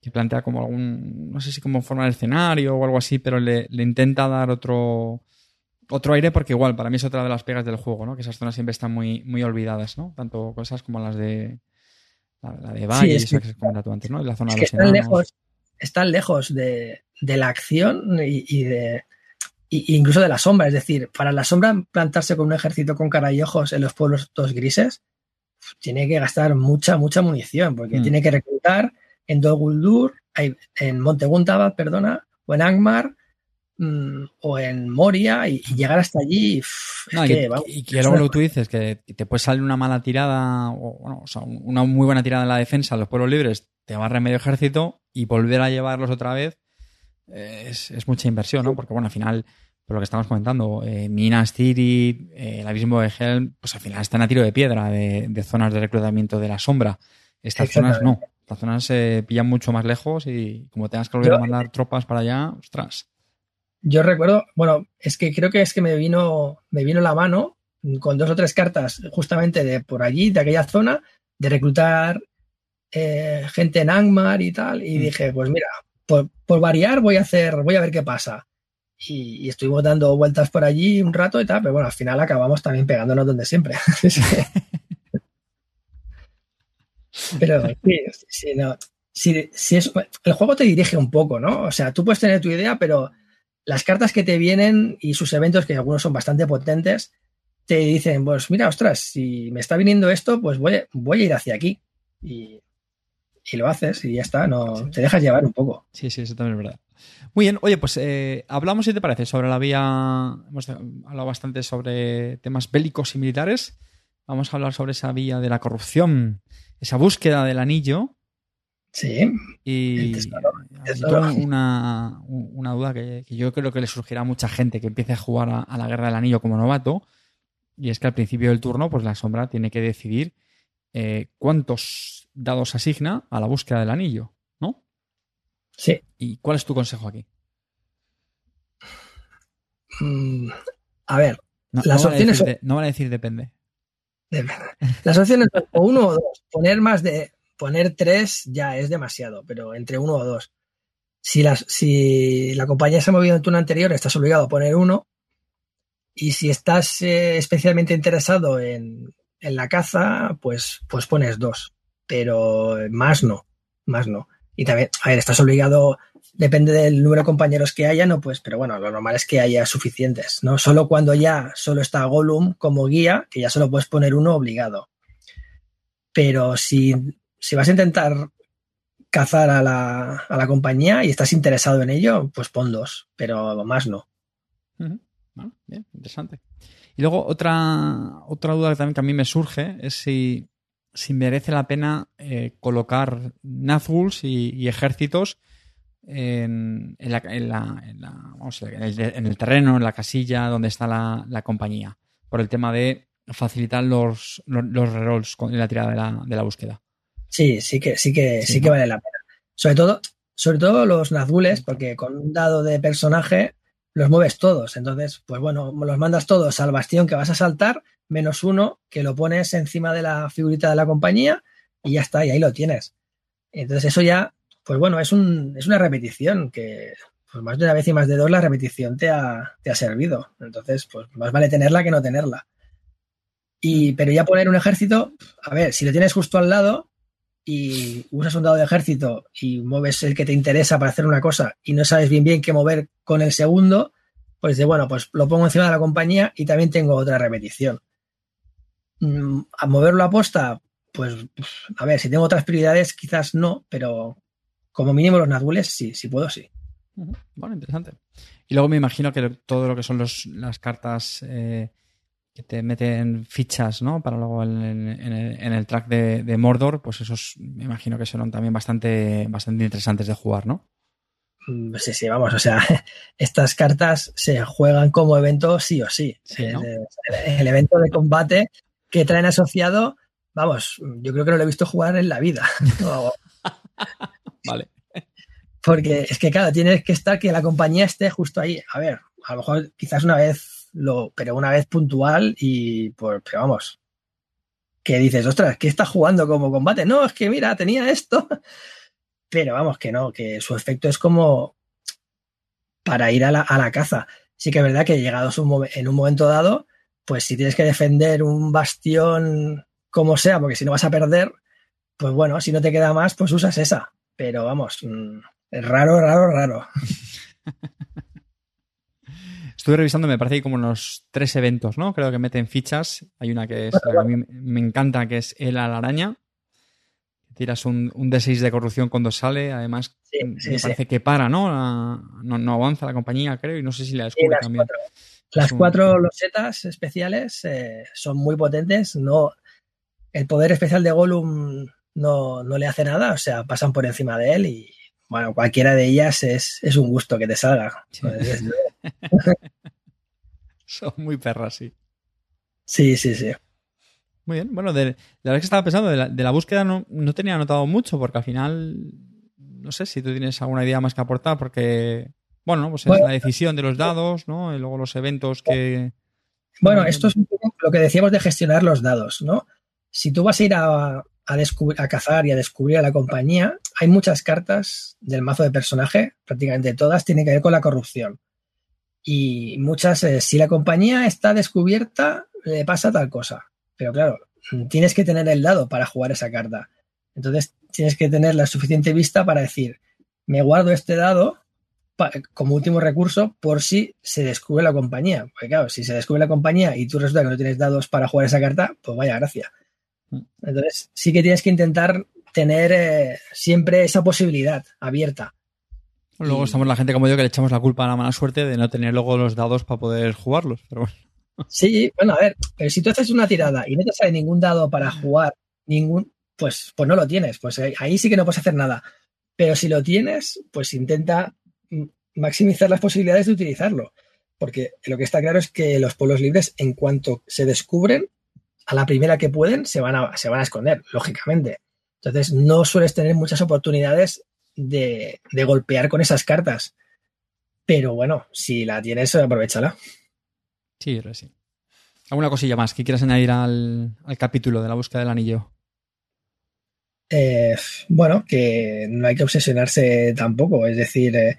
Que plantea como algún. No sé si como forma de escenario o algo así, pero le, le intenta dar otro otro aire porque igual para mí es otra de las pegas del juego, ¿no? Que esas zonas siempre están muy, muy olvidadas, ¿no? Tanto cosas como las de la, de Valle, sí, que, se comenta tú antes, ¿no? la zona de los están lejos, están lejos de, de la acción y, de incluso de la sombra. Es decir, para la sombra plantarse con un ejército con cara y ojos en los pueblos todos grises, tiene que gastar mucha, mucha munición, porque mm. tiene que reclutar en Dol Guldur, en Monte perdona, o en Angmar, Mm, o en Moria y, llegar hasta allí. y, que, luego lo que tú dices, que te puede salir una mala tirada, o, bueno, o sea, una muy buena tirada en la defensa, los pueblos libres te barra medio ejército y volver a llevarlos otra vez eh, es, mucha inversión, ¿no? Porque bueno, al final, por lo que estamos comentando, eh, Minas Tirith, eh, el abismo de Helm, pues al final están a tiro de piedra de, zonas de reclutamiento de la sombra. Estas zonas no. Estas zonas se pillan mucho más lejos y como tengas que volver a mandar tropas para allá, ostras yo recuerdo, bueno, es que creo que es que me vino, me vino la mano con dos o tres cartas justamente de por allí, de aquella zona, de reclutar eh, gente en Angmar y tal, y mm. dije, pues mira, por, variar voy a hacer, voy a ver qué pasa. Y, estuvimos dando vueltas por allí un rato y tal, pero bueno, al final acabamos también pegándonos donde siempre. pero sí, sí, no. Si, si es, el juego te dirige un poco, ¿no? O sea, tú puedes tener tu idea, pero las cartas que te vienen y sus eventos, que algunos son bastante potentes, te dicen, pues mira, ostras, si me está viniendo esto, pues voy, voy a ir hacia aquí. Y, lo haces y ya está, no te dejas llevar un poco. Sí, sí, eso también es verdad. Muy bien, oye, pues eh, hablamos, si te parece, sobre la vía, hemos hablado bastante sobre temas bélicos y militares, vamos a hablar sobre esa vía de la corrupción, esa búsqueda del anillo, Sí. Y una, una, duda que, yo creo que le surgirá a mucha gente que empiece a jugar a, la Guerra del Anillo como novato. Y es que al principio del turno, pues la sombra tiene que decidir eh, cuántos dados asigna a la búsqueda del anillo, ¿no? Sí. ¿Y cuál es tu consejo aquí? Mm, a ver, no, las opciones. Van no van a decir depende. Las opciones son o uno o dos. Poner más de poner tres ya es demasiado, pero entre uno o dos. Si, las, si la compañía se ha movido en turno anterior, estás obligado a poner uno. Y si estás eh, especialmente interesado en, la caza, pues, pues pones dos. Pero más no, más no. Y también, a ver, estás obligado, depende del número de compañeros que haya, no pues, pero bueno, lo normal es que haya suficientes, ¿no? Solo cuando ya solo está Gollum como guía, que ya solo puedes poner uno obligado. Pero si si vas a intentar cazar a la, a la, compañía y estás interesado en ello, pues pon dos, pero más no. bien, interesante. Y luego otra, otra duda que también a mí me surge es si, si merece la pena eh, colocar Nazguls y, ejércitos en, en, la, en, la, en, vamos, en, el, en, el, terreno, en la casilla donde está la, la compañía, por el tema de facilitar los, los, los rerolls en la tirada de la, de la búsqueda. Sí, sí que, sí que, sí, que vale la pena. Sobre todo, sobre todo los Nazgules, porque con un dado de personaje los mueves todos. Entonces, pues bueno, los mandas todos al bastión que vas a saltar, menos uno que lo pones encima de la figurita de la compañía y ya está, y ahí lo tienes. Entonces, eso ya, pues bueno, es, un, es una repetición que pues más de una vez y más de dos la repetición te ha, te ha servido. Entonces, pues más vale tenerla que no tenerla. Y, pero ya poner un ejército, a ver, si lo tienes justo al lado y usas un dado de ejército y mueves el que te interesa para hacer una cosa y no sabes bien bien qué mover con el segundo, pues de bueno, pues lo pongo encima de la compañía y también tengo otra repetición. Mm, a moverlo a posta, pues a ver, si tengo otras prioridades, quizás no, pero como mínimo los Nazgules sí, si puedo, sí. Bueno, interesante. Y luego me imagino que todo lo que son los, las cartas eh, que te meten fichas, ¿no? Para luego en, el, track de, Mordor, pues esos me imagino que son también bastante, bastante interesantes de jugar, ¿no? Mm, sí, sí, vamos, o sea, estas cartas se juegan como evento sí o sí. el, evento de combate que traen asociado, vamos, yo creo que no lo he visto jugar en la vida. vale. Porque es que, claro, tienes que estar que la compañía esté justo ahí. A ver, a lo mejor quizás una vez, lo, pero una vez puntual y, pues, pero vamos, que dices, ostras, ¿qué está jugando como combate? No, es que mira, tenía esto. Pero vamos, que no, que su efecto es como para ir a la, a la caza. Sí que es verdad que llegados en un momento dado, pues si tienes que defender un bastión como sea, porque si no vas a perder, pues bueno, si no te queda más, pues usas esa. Pero vamos, mm, es raro, raro, raro. Estuve revisando, me parece que hay como unos tres eventos, ¿no? Creo que meten fichas. Hay una que es, a mí me encanta, que es el a la araña. Tiras un, un, D6 de corrupción cuando sale. Además, me parece que para, ¿no? ¿no? avanza la compañía, creo, y no sé si la descubre también. Las cuatro losetas especiales eh, son muy potentes. No, el poder especial de Gollum no, no le hace nada, o sea, pasan por encima de él y bueno, cualquiera de ellas es, un gusto que te salga. Son muy perras, sí. Sí, sí, sí. Muy bien. Bueno, de, la verdad que estaba pensando, de la, búsqueda no, tenía anotado mucho, porque al final, no sé si tú tienes alguna idea más que aportar, porque, bueno, pues es la decisión de los dados, ¿no? Y luego los eventos que... Bueno, esto es lo que decíamos de gestionar los dados, ¿no? Si tú vas a ir a, a, cazar y a descubrir a la compañía, hay muchas cartas del mazo de personaje, prácticamente todas tienen que ver con la corrupción. Y muchas, eh, si la compañía está descubierta, le pasa tal cosa. Pero claro, tienes que tener el dado para jugar esa carta. Entonces tienes que tener la suficiente vista para decir, me guardo este dado como último recurso por si se descubre la compañía. Porque claro, si se descubre la compañía y tú resulta que no tienes dados para jugar esa carta, pues vaya gracia. Entonces, sí que tienes que intentar tener eh, siempre esa posibilidad abierta. Luego estamos la gente como yo que le echamos la culpa a la mala suerte de no tener luego los dados para poder jugarlos. Pero bueno. Sí, bueno, a ver, pero si tú haces una tirada y no te sale ningún dado para jugar, ningún, pues, pues no lo tienes. Pues ahí sí que no puedes hacer nada. Pero si lo tienes, pues intenta maximizar las posibilidades de utilizarlo. Porque lo que está claro es que los pueblos libres, en cuanto se descubren, a la primera que pueden se van a, se van a esconder, lógicamente. Entonces, no sueles tener muchas oportunidades de, golpear con esas cartas. Pero bueno, si la tienes, aprovechala. Sí, sí. ¿Alguna cosilla más que quieras añadir al, capítulo de la búsqueda del anillo? Eh, bueno, que no hay que obsesionarse tampoco. Es decir, eh,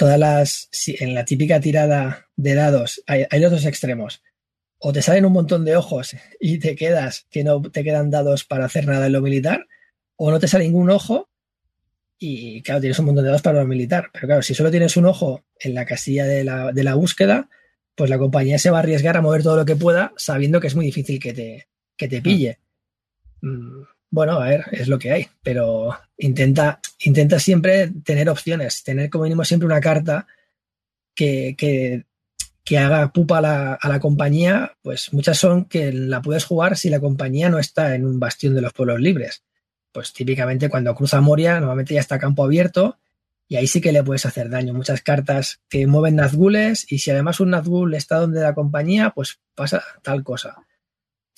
todas las. en la típica tirada de dados hay, hay los dos extremos o te salen un montón de ojos y te quedas que no te quedan dados para hacer nada en lo militar, o no te sale ningún ojo y claro, tienes un montón de dados para lo militar. Pero claro, si solo tienes un ojo en la casilla de la, de la búsqueda, pues la compañía se va a arriesgar a mover todo lo que pueda sabiendo que es muy difícil que te, que te pille. Mm, bueno, a ver, es lo que hay, pero intenta, intenta siempre tener opciones, tener como mínimo siempre una carta que, que que haga pupa a la, compañía, pues muchas son que la puedes jugar si la compañía no está en un bastión de los pueblos libres. Pues típicamente cuando cruza Moria, normalmente ya está campo abierto y ahí sí que le puedes hacer daño. Muchas cartas que mueven Nazgules y si además un Nazgul está donde la compañía, pues pasa tal cosa.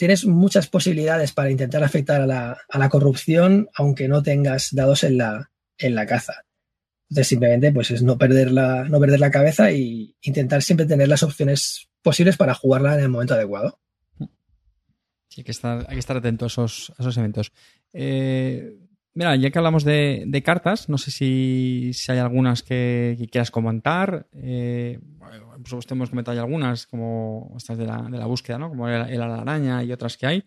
Tienes muchas posibilidades para intentar afectar a la, corrupción, aunque no tengas dados en la, en la caza. Entonces simplemente pues es no perder la, no perder la cabeza e intentar siempre tener las opciones posibles para jugarla en el momento adecuado. Sí, hay que estar, hay que estar atento a esos, esos eventos. Eh, mira, ya que hablamos de, cartas, no sé si, hay algunas que, quieras comentar. Eh, pues hemos comentado ya algunas, como estas de la, de la búsqueda, ¿no? Como el, el araña y otras que hay.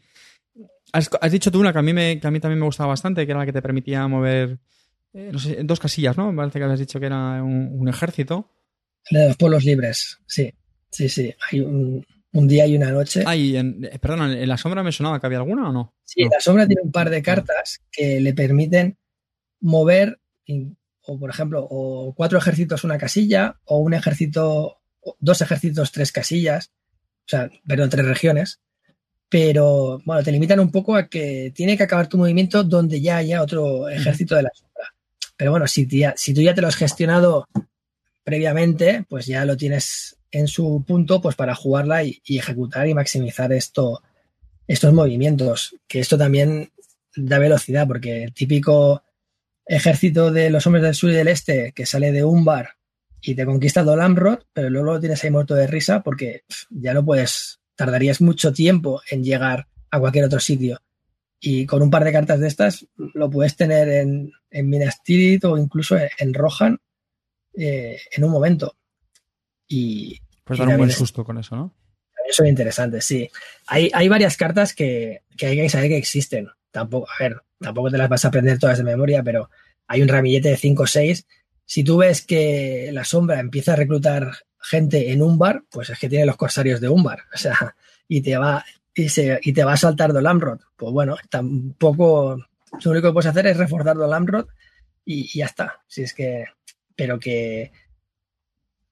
Has, dicho tú una que a, mí me, que a mí también me gustaba bastante, que era la que te permitía mover eh, no sé, dos casillas, ¿no? Me parece que habías dicho que era un, ejército. La de los pueblos libres, sí. Sí, sí. Hay un, día y una noche. Ah, en, eh, perdón, ¿en la sombra me sonaba que había alguna o no? Sí, la sombra tiene un par de cartas que le permiten mover, o por ejemplo, o cuatro ejércitos una casilla, o un ejército, dos ejércitos tres casillas, o sea, perdón, tres regiones. Pero bueno, te limitan un poco a que tiene que acabar tu movimiento donde ya haya otro ejército de la sombra. Pero bueno, si, si tú ya te lo has gestionado previamente, pues ya lo tienes en su punto pues para jugarla y, ejecutar y maximizar esto, estos movimientos. Que esto también da velocidad, porque el típico ejército de los hombres del sur y del este que sale de un bar y te conquista Dolamrod, pero luego lo tienes ahí muerto de risa porque ya no puedes, tardarías mucho tiempo en llegar a cualquier otro sitio. Y con un par de cartas de estas lo puedes tener en, en Minas Tirith o incluso en, Rohan eh, en un momento. Y, pues dar un buen susto con eso, ¿no? También son interesantes, sí. Hay, hay varias cartas que, hay que saber que existen. Tampoco, a ver, tampoco te las vas a aprender todas de memoria, pero hay un ramillete de 5 o 6. Si tú ves que la sombra empieza a reclutar gente en un bar, pues es que tiene los corsarios de un bar. O sea, y te va, y, se, y te va a saltar Dolamrod. Pues bueno, tampoco. Lo único que puedes hacer es reforzar Dolamrod y, y ya está. Si es que. Pero que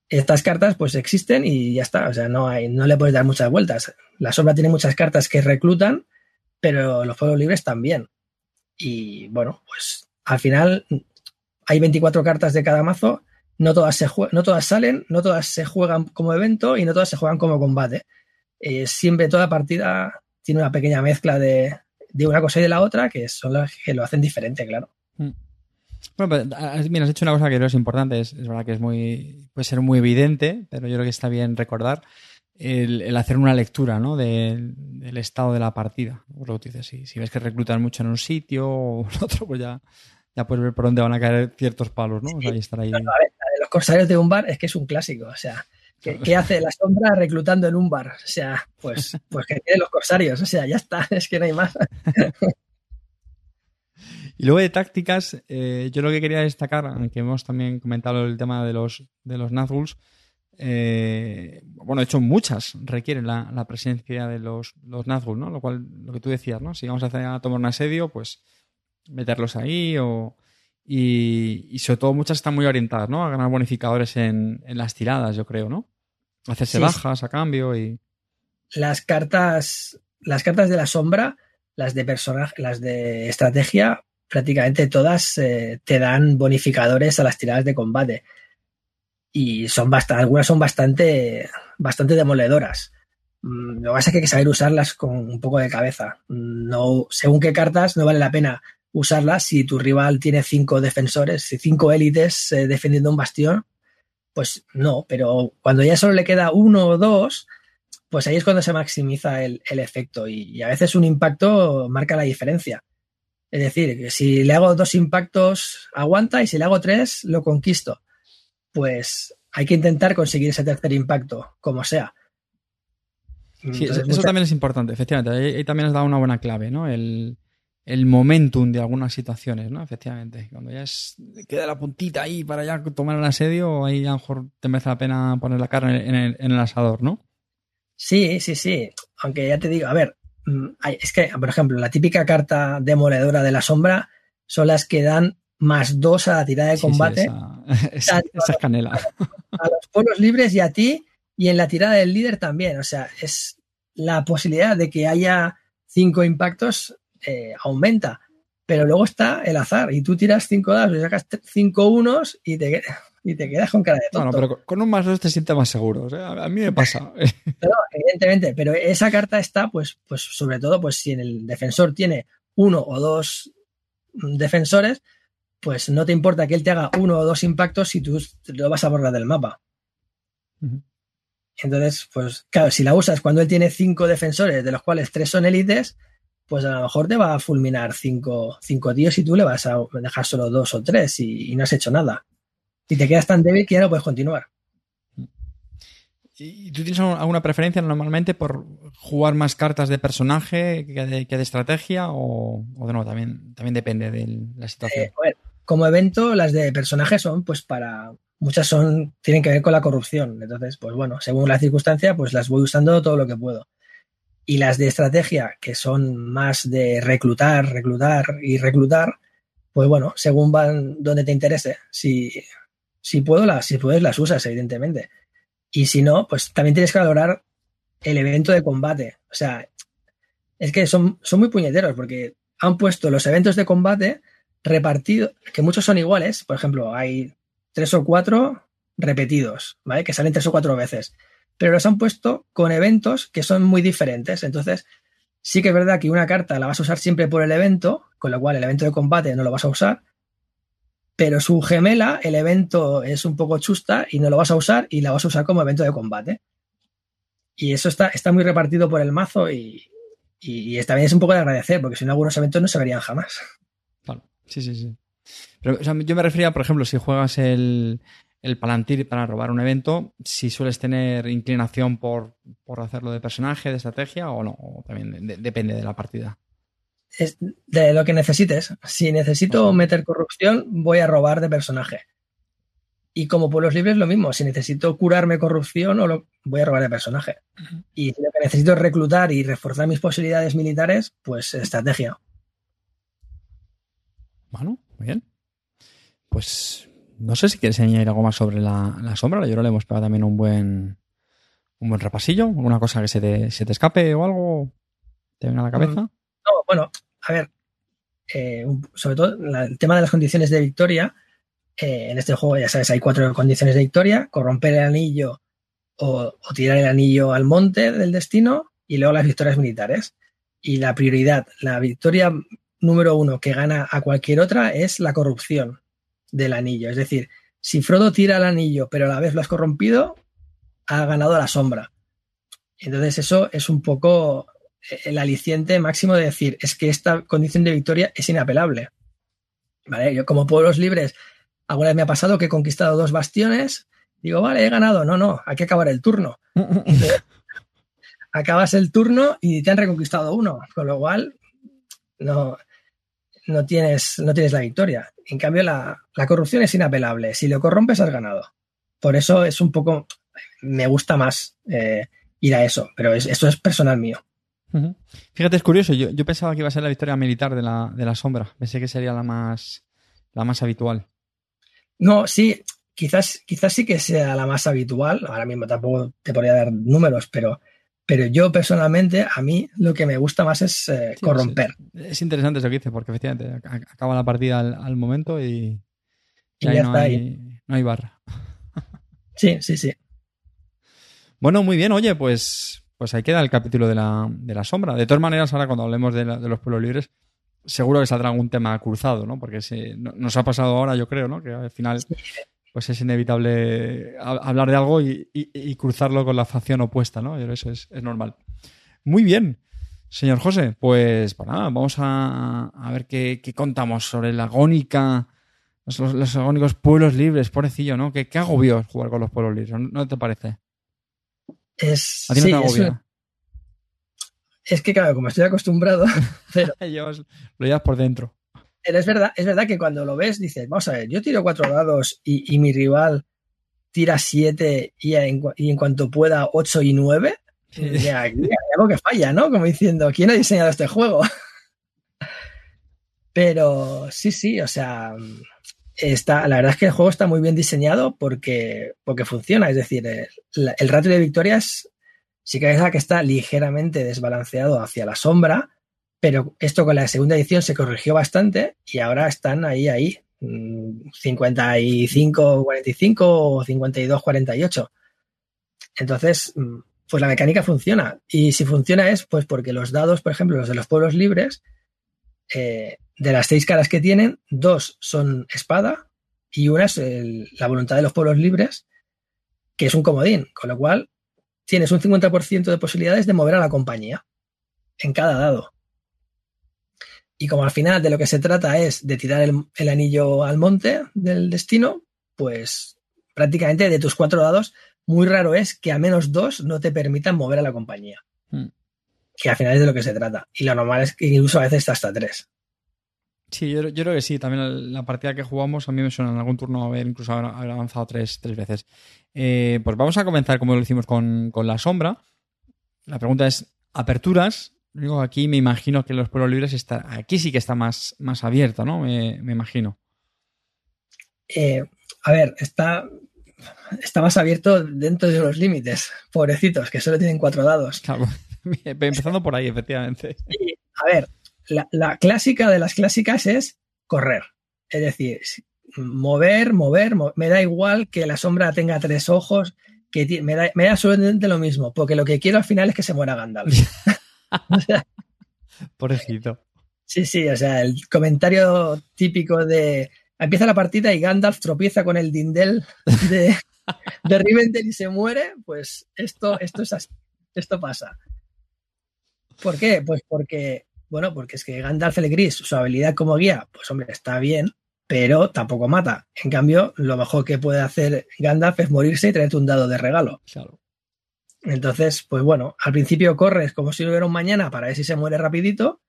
estas cartas pues existen y ya está. O sea, no, hay, no le puedes dar muchas vueltas. La sombra tiene muchas cartas que reclutan, pero los juegos libres también. Y bueno, pues al final hay 24 cartas de cada mazo. No todas, se no todas salen, no todas se juegan como evento y no todas se juegan como combate. Eh, siempre toda partida tiene una pequeña mezcla de, una cosa y de la otra que son las que lo hacen diferente, claro. Mm. Bueno, pues, mira, has hecho una cosa que creo es importante, es, verdad que es muy, puede ser muy evidente, pero yo creo que está bien recordar el, hacer una lectura ¿no? del estado de la partida. Lo dices, si, si, ves que reclutan mucho en un sitio o en otro, pues ya, ya puedes ver por dónde van a caer ciertos palos, ¿no? O sea, ahí estar ahí. los corsarios de un bar es que es un clásico, o sea, ¿Qué, hace la sombra reclutando en un bar? O sea, pues, pues que tiene los corsarios, o sea, ya está, es que no hay más. Y luego de tácticas, eh, yo lo que quería destacar, aunque hemos también comentado el tema de los, de los Nazguls, eh, bueno, de hecho muchas requieren la, presencia de los, los Nazgûl, ¿no? Lo cual, lo que tú decías, ¿no? Si vamos a, hacer, a tomar un asedio, pues meterlos ahí o... Y, sobre todo muchas están muy orientadas, ¿no? A ganar bonificadores en, en las tiradas, yo creo, ¿no? Hacerse bajas a cambio y. Las cartas. Las cartas de la sombra, las de personaje, las de estrategia, prácticamente todas eh, te dan bonificadores a las tiradas de combate. Y son bastante, algunas son bastante, bastante demoledoras. Mm, lo que pasa es que hay que saber usarlas con un poco de cabeza. No, según qué cartas, no vale la pena usarlas si tu rival tiene cinco defensores, cinco élites eh, defendiendo un bastión, pues no, pero cuando ya solo le queda uno o dos, pues ahí es cuando se maximiza el, efecto y, a veces un impacto marca la diferencia. Es decir, que si le hago dos impactos aguanta y si le hago tres lo conquisto. Pues hay que intentar conseguir ese tercer impacto, como sea. Sí, eso, también es importante, efectivamente. Ahí, también has dado una buena clave, ¿no? El, el momentum de algunas situaciones, ¿no? Efectivamente. Cuando ya es, queda la puntita ahí para ya tomar el asedio, ahí a lo mejor te merece la pena poner la carne en el, en el asador, ¿no? Sí, sí, sí. Aunque ya te digo, a ver, mm, es que, por ejemplo, la típica carta demoledora de la sombra son las que dan más dos a la tirada de combate. esa, esa, canela. A los pueblos libres y a ti, y en la tirada del líder también. O sea, es la posibilidad de que haya cinco impactos eh, aumenta. Pero luego está el azar y tú tiras cinco dados y sacas cinco unos y te, y te quedas con cara de tonto. No, pero con un más dos te sientes más seguro. a mí me pasa. pero, evidentemente, pero esa carta está, pues, pues sobre todo, pues si el defensor tiene uno o dos defensores, pues no te importa que él te haga uno o dos impactos si tú lo vas a borrar del mapa. Entonces, pues claro, si la usas cuando él tiene cinco defensores, de los cuales tres son élites, pues a lo mejor te va a fulminar cinco, cinco tíos y tú le vas a dejar solo dos o tres y, no has hecho nada. Y te quedas tan débil que ya no puedes continuar. ¿Y tú tienes alguna preferencia normalmente por jugar más cartas de personaje que de, estrategia o, o de nuevo, también, también depende de la situación? Eh, como evento, las de personaje son pues para muchas son tienen que ver con la corrupción. Entonces, pues bueno, según la circunstancia, pues las voy usando todo lo que puedo. Y las de estrategia, que son más de reclutar, reclutar y reclutar, pues bueno, según van donde te interese. Si, si puedo, las, si puedes, las usas, evidentemente. Y si no, pues también tienes que valorar el evento de combate. O sea, es que son, son muy puñeteros porque han puesto los eventos de combate repartidos, que muchos son iguales. Por ejemplo, hay tres o cuatro repetidos, ¿vale? Que salen tres o cuatro veces. Pero los han puesto con eventos que son muy diferentes. Entonces, sí que es verdad que una carta la vas a usar siempre por el evento, con lo cual el evento de combate no lo vas a usar. Pero su gemela, el evento es un poco chusta y no lo vas a usar y la vas a usar como evento de combate. Y eso está, está muy repartido por el mazo y, y, también es un poco de agradecer, porque si no, algunos eventos no se verían jamás. Sí, sí, sí. Pero yo me refería, por ejemplo, si juegas el, el Palantir para robar un evento, si sueles tener inclinación por, hacerlo de personaje, de estrategia o no, también depende de la partida. Es de lo que necesites. Si necesito meter corrupción, voy a robar de personaje. Y como pueblos libres, lo mismo. Si necesito curarme corrupción, o lo, voy a robar de personaje. Y si lo que necesito es reclutar y reforzar mis posibilidades militares, pues estrategia. Bueno, muy bien. Pues no sé si quieres añadir algo más sobre la, sombra. Yo le hemos pegado también un buen un buen repasillo. ¿Alguna cosa que se te, escape o algo te venga a la cabeza? Mm, no, bueno, a ver. Eh, sobre todo el tema de las condiciones de victoria. Eh, en este juego, ya sabes, hay cuatro condiciones de victoria: corromper el anillo o, o tirar el anillo al monte del destino y luego las victorias militares. Y la prioridad, la victoria número uno que gana a cualquier otra es la corrupción del anillo. Es decir, si Frodo tira el anillo pero a la vez lo has corrompido, ha ganado la sombra. Entonces eso es un poco el aliciente máximo de decir, es que esta condición de victoria es inapelable. ¿Vale? Yo como pueblos libres, alguna vez me ha pasado que he conquistado dos bastiones, digo, vale, he ganado. No, no, hay que acabar el turno. acabas el turno y te han reconquistado uno, con lo cual no, no tienes, no tienes la victoria. En cambio, la, corrupción es inapelable. Si lo corrompes, has ganado. Por eso es un poco. Me gusta más eh, ir a eso, pero esto es personal mío. Fíjate, es curioso. Yo, pensaba que iba a ser la victoria militar de la, de la sombra. Pensé que sería la más, la más habitual. No, sí, quizás, quizás sí que sea la más habitual. Ahora mismo tampoco te podría dar números, pero pero yo personalmente, a mí lo que me gusta más es eh, corromper. Es, interesante eso que dices, porque efectivamente acaba la partida al, momento y, ya no, hay, no hay barra. Sí, sí, sí. Bueno, muy bien. Oye, pues, pues ahí queda el capítulo de la, de la sombra. De todas maneras, ahora cuando hablemos de, los pueblos libres, seguro que saldrá algún tema cruzado, ¿no? Porque nos ha pasado ahora, yo creo, ¿no? Que al final pues es inevitable hablar de algo y, cruzarlo con la facción opuesta, ¿no? Eso es, normal. Muy bien, señor José, pues, pues nada, vamos a, ver qué, contamos sobre la agónica, los, agónicos pueblos libres, pobrecillo, ¿no? ¿Qué, qué agobio jugar con los pueblos libres? ¿No, te parece? Es, ¿A ti no te agobia? Es, que, claro, como estoy acostumbrado, pero... lo llevas por dentro es verdad, es verdad que cuando lo ves dices, vamos a ver, yo tiro cuatro dados y, mi rival tira siete y en, cuanto pueda ocho y nueve, hay algo que falla, ¿no? Como diciendo, ¿quién ha diseñado este juego? Pero sí, sí, o sea, está, la verdad es que el juego está muy bien diseñado porque, porque funciona. Es decir, el, el ratio de victorias sí que es que está ligeramente desbalanceado hacia la sombra, pero esto con la segunda edición se corrigió bastante y ahora están ahí, ahí, 55, 45 o 52, 48. Entonces, mm, pues la mecánica funciona. Y si funciona es pues porque los dados, por ejemplo, los de los pueblos libres, eh, de las seis caras que tienen, dos son espada y una es la voluntad de los pueblos libres, que es un comodín, con lo cual tienes un 50% de posibilidades de mover a la compañía en cada dado. Y como al final de lo que se trata es de tirar el, el anillo al monte del destino, pues prácticamente de tus cuatro dados, muy raro es que a menos dos no te permitan mover a la compañía. Hmm. Que al final es de lo que se trata. Y lo normal es que incluso a veces está hasta tres. Sí, yo, yo creo que sí. También la partida que jugamos a mí me suena en algún turno haber incluso haber, haber avanzado tres, tres veces. Eh, pues vamos a comenzar como lo hicimos con, con la sombra. La pregunta es, aperturas. Aquí me imagino que los pueblos libres está, aquí sí que está más, más abierto, ¿no? Me, me imagino. Eh, a ver, está, está más abierto dentro de los límites. Pobrecitos, que solo tienen cuatro dados. Claro. Empezando por ahí, efectivamente. A ver, la, la clásica de las clásicas es correr. Es decir, mover, mover, mo- me da igual que la sombra tenga tres ojos, que me da, me da absolutamente lo mismo, porque lo que quiero al final es que se muera Gandalf. O sea, Pobrecito. sí, sí, o sea, el comentario típico de empieza la partida y Gandalf tropieza con el dindel de, de Rivendell y se muere, pues esto, esto es así, esto pasa. ¿Por qué? Pues porque, bueno, porque es que Gandalf el Gris, su habilidad como guía, pues hombre, está bien, pero tampoco mata. En cambio, lo mejor que puede hacer Gandalf es morirse y traerte un dado de regalo. Claro. Entonces, pues bueno, al principio corres como si no hubiera un mañana para ver si se muere rapidito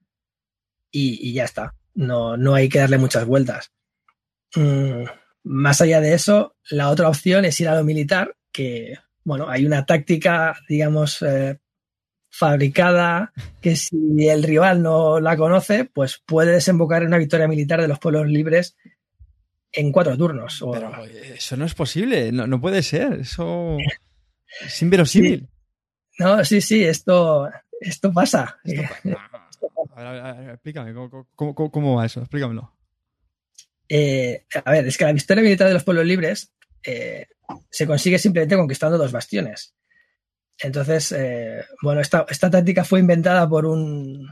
y, y ya está. No, no hay que darle muchas vueltas. Mm, más allá de eso, la otra opción es ir a lo militar, que, bueno, hay una táctica, digamos, eh, fabricada que si el rival no la conoce, pues puede desembocar en una victoria militar de los pueblos libres en cuatro turnos. O- Pero eso no es posible, no, no puede ser. Eso es inverosímil. no, sí, sí, esto, esto pasa. Esto pa- A ver, a ver, a ver, explícame, ¿cómo, cómo- cómo- cómo va eso? Explícamelo. Eh, a ver, es que la victoria militar de los pueblos libres eh, se consigue simplemente conquistando dos bastiones. Entonces, eh, bueno, esta, esta táctica fue inventada por un,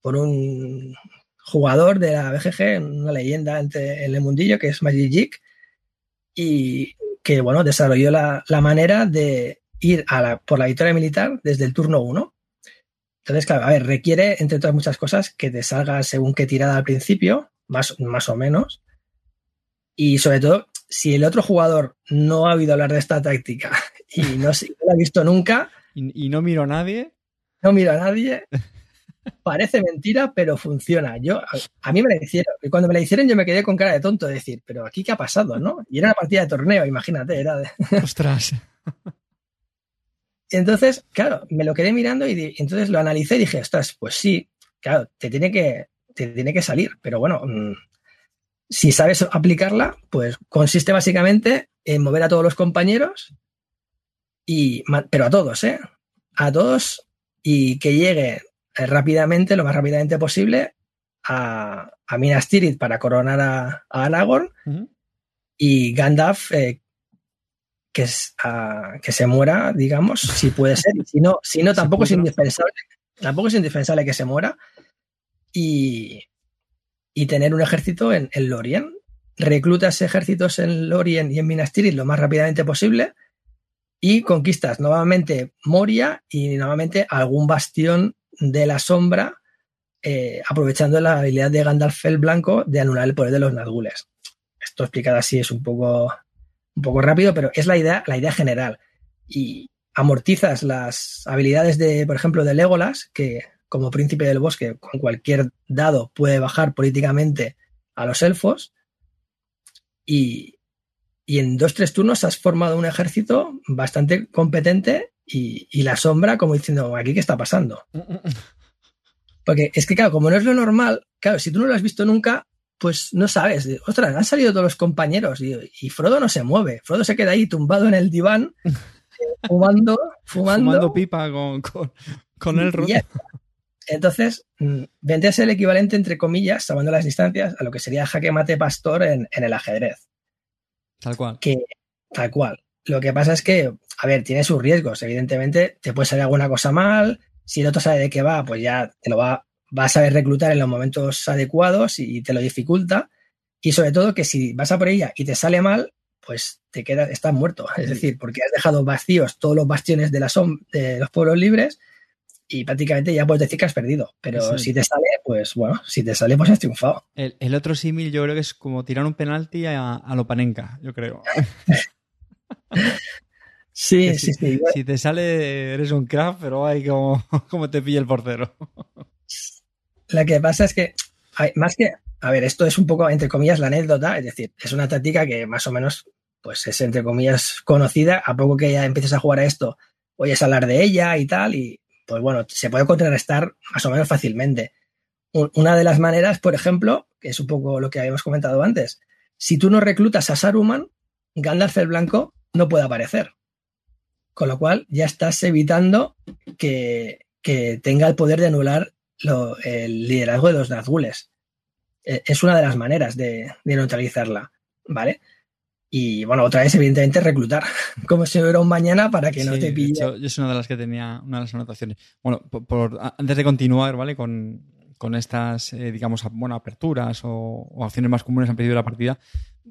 por un jugador de la BGG, una leyenda entre, en el mundillo, que es Magic Geek, y que, bueno, desarrolló la, la manera de ir a la, por la victoria militar desde el turno 1. Entonces, claro, a ver, requiere, entre otras muchas cosas, que te salga según qué tirada al principio, más, más o menos, y sobre todo, si el otro jugador no ha oído hablar de esta táctica y no, no la ha visto nunca, Y, y no miro a nadie. no mira a nadie, parece mentira, pero funciona. Yo, a, a mí me la hicieron, y cuando me la hicieron yo me quedé con cara de tonto de decir, pero aquí qué ha pasado, ¿no? Y era una partida de torneo, imagínate, era de... Ostras. Entonces, claro, me lo quedé mirando y entonces lo analicé y dije, ostras, pues sí, claro, te tiene que, te tiene que salir, pero bueno, mm, si sabes aplicarla, pues consiste básicamente en mover a todos los compañeros, y, pero a todos, ¿eh? A todos y que llegue eh, rápidamente, lo más rápidamente posible, a, a Minas Tirith para coronar a, a Aragorn y Gandalf eh, que, es, ah, que se muera, digamos, si puede ser. Si no, si no tampoco es indispensable. Tampoco es indispensable que se muera. Y, y tener un ejército en, en Lorien. Reclutas ejércitos en Lorien y en Minas Tirith lo más rápidamente posible. Y conquistas nuevamente Moria y nuevamente algún bastión de la sombra, eh, aprovechando la habilidad de Gandalf el Blanco de anular el poder de los Nazgules. Esto explicado así es un poco, un poco rápido, pero es la idea, la idea general. Y amortizas las habilidades de, por ejemplo, de Legolas, que como príncipe del bosque, con cualquier dado puede bajar políticamente a los elfos. Y, y en dos, tres turnos has formado un ejército bastante competente y, y la sombra como diciendo, aquí qué está pasando. Porque es que, claro, como no es lo normal, claro, si tú no lo has visto nunca, pues no sabes. Ostras, han salido todos los compañeros y, y Frodo no se mueve. Frodo se queda ahí tumbado en el diván, fumando, fumando. Fumando pipa con, con, con el roto. Entonces, mm, vendría a ser el equivalente, entre comillas, salvando las distancias, a lo que sería jaque mate pastor en, en el ajedrez. Tal cual. Que tal cual. Lo que pasa es que, a ver, tiene sus riesgos. Evidentemente, te puede salir alguna cosa mal. Si el otro sabe de qué va, pues ya te lo va, vas a saber reclutar en los momentos adecuados y te lo dificulta. Y sobre todo que si vas a por ella y te sale mal, pues te quedas, estás muerto. Es decir, porque has dejado vacíos todos los bastiones de, la de los pueblos libres y prácticamente ya puedes decir que has perdido. Pero si te sale, pues bueno, si te sale, pues has triunfado. El, otro símil yo creo que es como tirar un penalti a, a lo panenca, yo creo. sí, sí, sí. Si te sale, eres un craft, pero hay como, como te pilla el portero. La que pasa es que, más que, a ver, esto es un poco, entre comillas, la anécdota, es decir, es una táctica que más o menos, pues es, entre comillas, conocida. A poco que ya empieces a jugar a esto, oyes hablar de ella y tal, y pues bueno, se puede contrarrestar más o menos fácilmente. Una de las maneras, por ejemplo, que es un poco lo que habíamos comentado antes, si tú no reclutas a Saruman, Gandalf el Blanco no puede aparecer. Con lo cual ya estás evitando que, tenga el poder de anular el liderazgo de los Nazgules. E, es una de las maneras de, neutralizarla, ¿vale? Y bueno, otra vez, evidentemente, reclutar como si hubiera un mañana para que no te pille. Yo, es una de las que tenía, una de las anotaciones. Bueno, por, antes de continuar, ¿vale? Con, estas, eh, digamos, bueno, aperturas o, acciones más comunes han pedido la partida,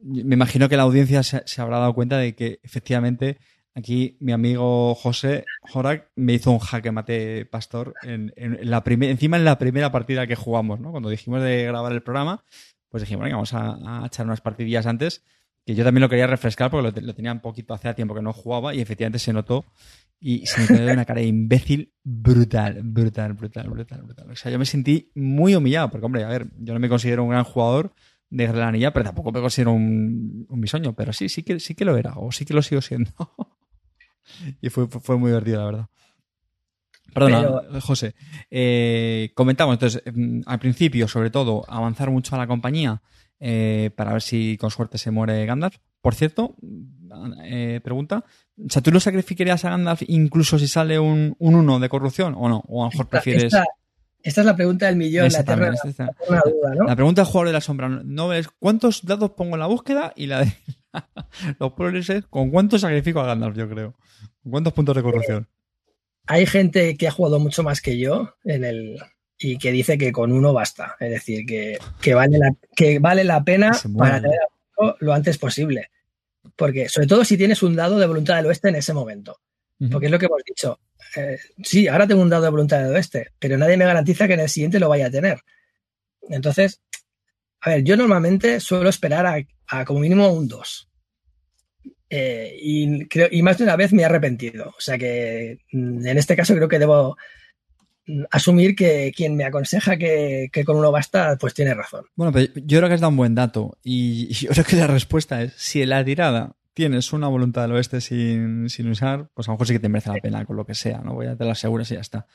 me imagino que la audiencia se, habrá dado cuenta de que efectivamente aquí mi amigo José Jorak me hizo un jaque mate pastor en, la encima en la primera partida que jugamos, ¿no? Cuando dijimos de grabar el programa, pues dijimos, venga, vamos a, echar unas partidillas antes que yo también lo quería refrescar porque lo, tenía un poquito hace tiempo que no jugaba y efectivamente se notó y se me quedó una cara de imbécil brutal, brutal, brutal, brutal, brutal. O sea, yo me sentí muy humillado porque, hombre, a ver, yo no me considero un gran jugador de granilla, pero tampoco me considero un, un bisoño, pero sí, sí que, sí que lo era, o sí que lo sigo siendo. y fue, fue muy divertido, la verdad. Perdona, José. Eh, comentamos entonces, mm, al principio, sobre todo, avanzar mucho a la compañía eh, para ver si con suerte se muere Gandalf. Por cierto, eh, pregunta, o sea, ¿tú lo sacrificarías a Gandalf incluso si sale un 1 de corrupción o no? O a lo mejor prefieres... Esta, es la pregunta del millón, la, la, pregunta del jugador de la sombra, no ves cuántos dados pongo en la búsqueda y la de los problemas es con cuánto sacrifico a Gandalf, yo creo. ¿Cuántos puntos de corrupción? hay gente que ha jugado mucho más que yo en el, y que dice que con uno basta. Es decir, que, vale, la, que vale la pena para tener lo antes posible. Porque, sobre todo si tienes un dado de voluntad del oeste en ese momento. Porque es lo que hemos dicho. Eh, sí, ahora tengo un dado de voluntad del oeste, pero nadie me garantiza que en el siguiente lo vaya a tener. Entonces, a ver, yo normalmente suelo esperar a, a como mínimo un 2. Eh, y, creo, y más de una vez me he arrepentido. O sea que mm, en este caso creo que debo asumir que quien me aconseja que, con uno basta, pues tiene razón. Bueno, pero yo creo que has dado un buen dato y yo creo que la respuesta es, si en la tirada tienes una voluntad del oeste sin, usar, pues a lo mejor sí que te merece la pena con lo que sea, ¿no? Voy a te lo aseguras y ya está,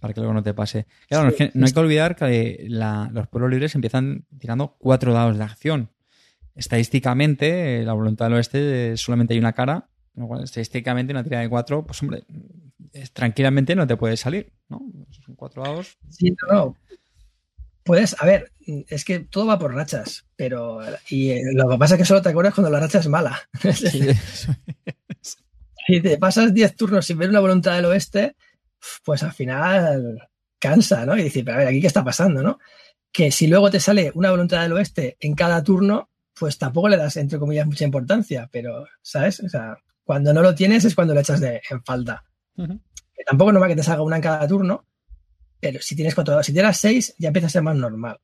para que luego no te pase. Claro, no, hay que olvidar que los pueblos libres empiezan tirando cuatro dados de acción. Estadísticamente, la voluntad del oeste solamente hay una cara, estadísticamente una tirada de cuatro, pues hombre, tranquilamente no te puede salir, ¿no? Son cuatro dados. Sí, no, Puedes, a ver, es que todo va por rachas, pero y eh, lo que pasa es que solo te acuerdas cuando la racha es mala. si te pasas 10 turnos sin ver una voluntad del oeste, pues al final cansa, ¿no? Y dices, pero a ver, aquí qué está pasando, ¿no? Que si luego te sale una voluntad del oeste en cada turno, pues tampoco le das, entre comillas, mucha importancia, pero, ¿sabes? O sea, cuando no lo tienes es cuando lo echas de, en falta. Tampoco no va que te salga una en cada turno, pero si tienes cuatro, si tienes seis, ya empieza a ser más normal.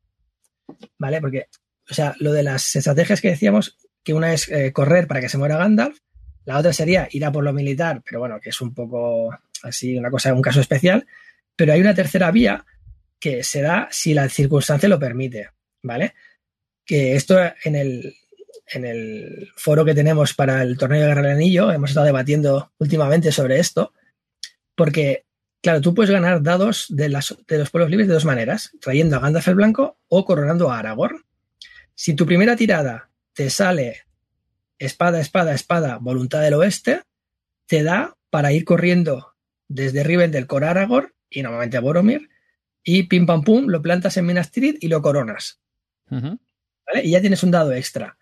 ¿Vale? Porque, o sea, lo de las estrategias que decíamos, que una es eh, correr para que se muera Gandalf, la otra sería ir a por lo militar, pero bueno, que es un poco así, una cosa, un caso especial. Pero hay una tercera vía que se da si la circunstancia lo permite, ¿vale? Que esto en el, en el foro que tenemos para el torneo de Guerra Anillo, hemos estado debatiendo últimamente sobre esto, porque, claro, tú puedes ganar dados de, de los pueblos libres de dos maneras, trayendo a Gandalf el Blanco o coronando a Aragorn. Si tu primera tirada te sale espada, espada, espada, voluntad del oeste, te da para ir corriendo desde Rivendell con Aragorn y normalmente a Boromir, y pim pam pum, lo plantas en Minas Tirith y lo coronas. Y ya tienes un dado extra.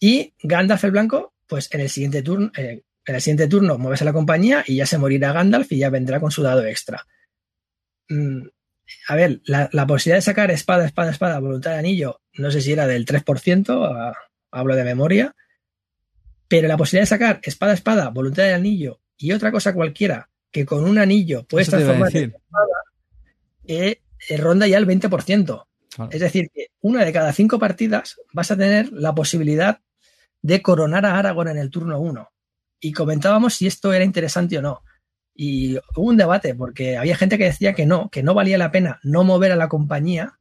Y Gandalf el Blanco, pues en el siguiente turno, eh, en el siguiente turno mueves a la compañía y ya se morirá Gandalf y ya vendrá con su dado extra. Mm, a ver, la, posibilidad de sacar espada, espada, espada, voluntad de anillo, no sé si era del 3%, hablo de memoria, pero la posibilidad de sacar espada, espada, voluntad de anillo y otra cosa cualquiera que con un anillo puedes transformar en espada, eh, eh, ronda ya el 20%. Es decir, que una de cada cinco partidas vas a tener la posibilidad de coronar a Aragorn en el turno 1. Y comentábamos si esto era interesante o no. Y hubo un debate, porque había gente que decía que no, que no valía la pena no mover a la compañía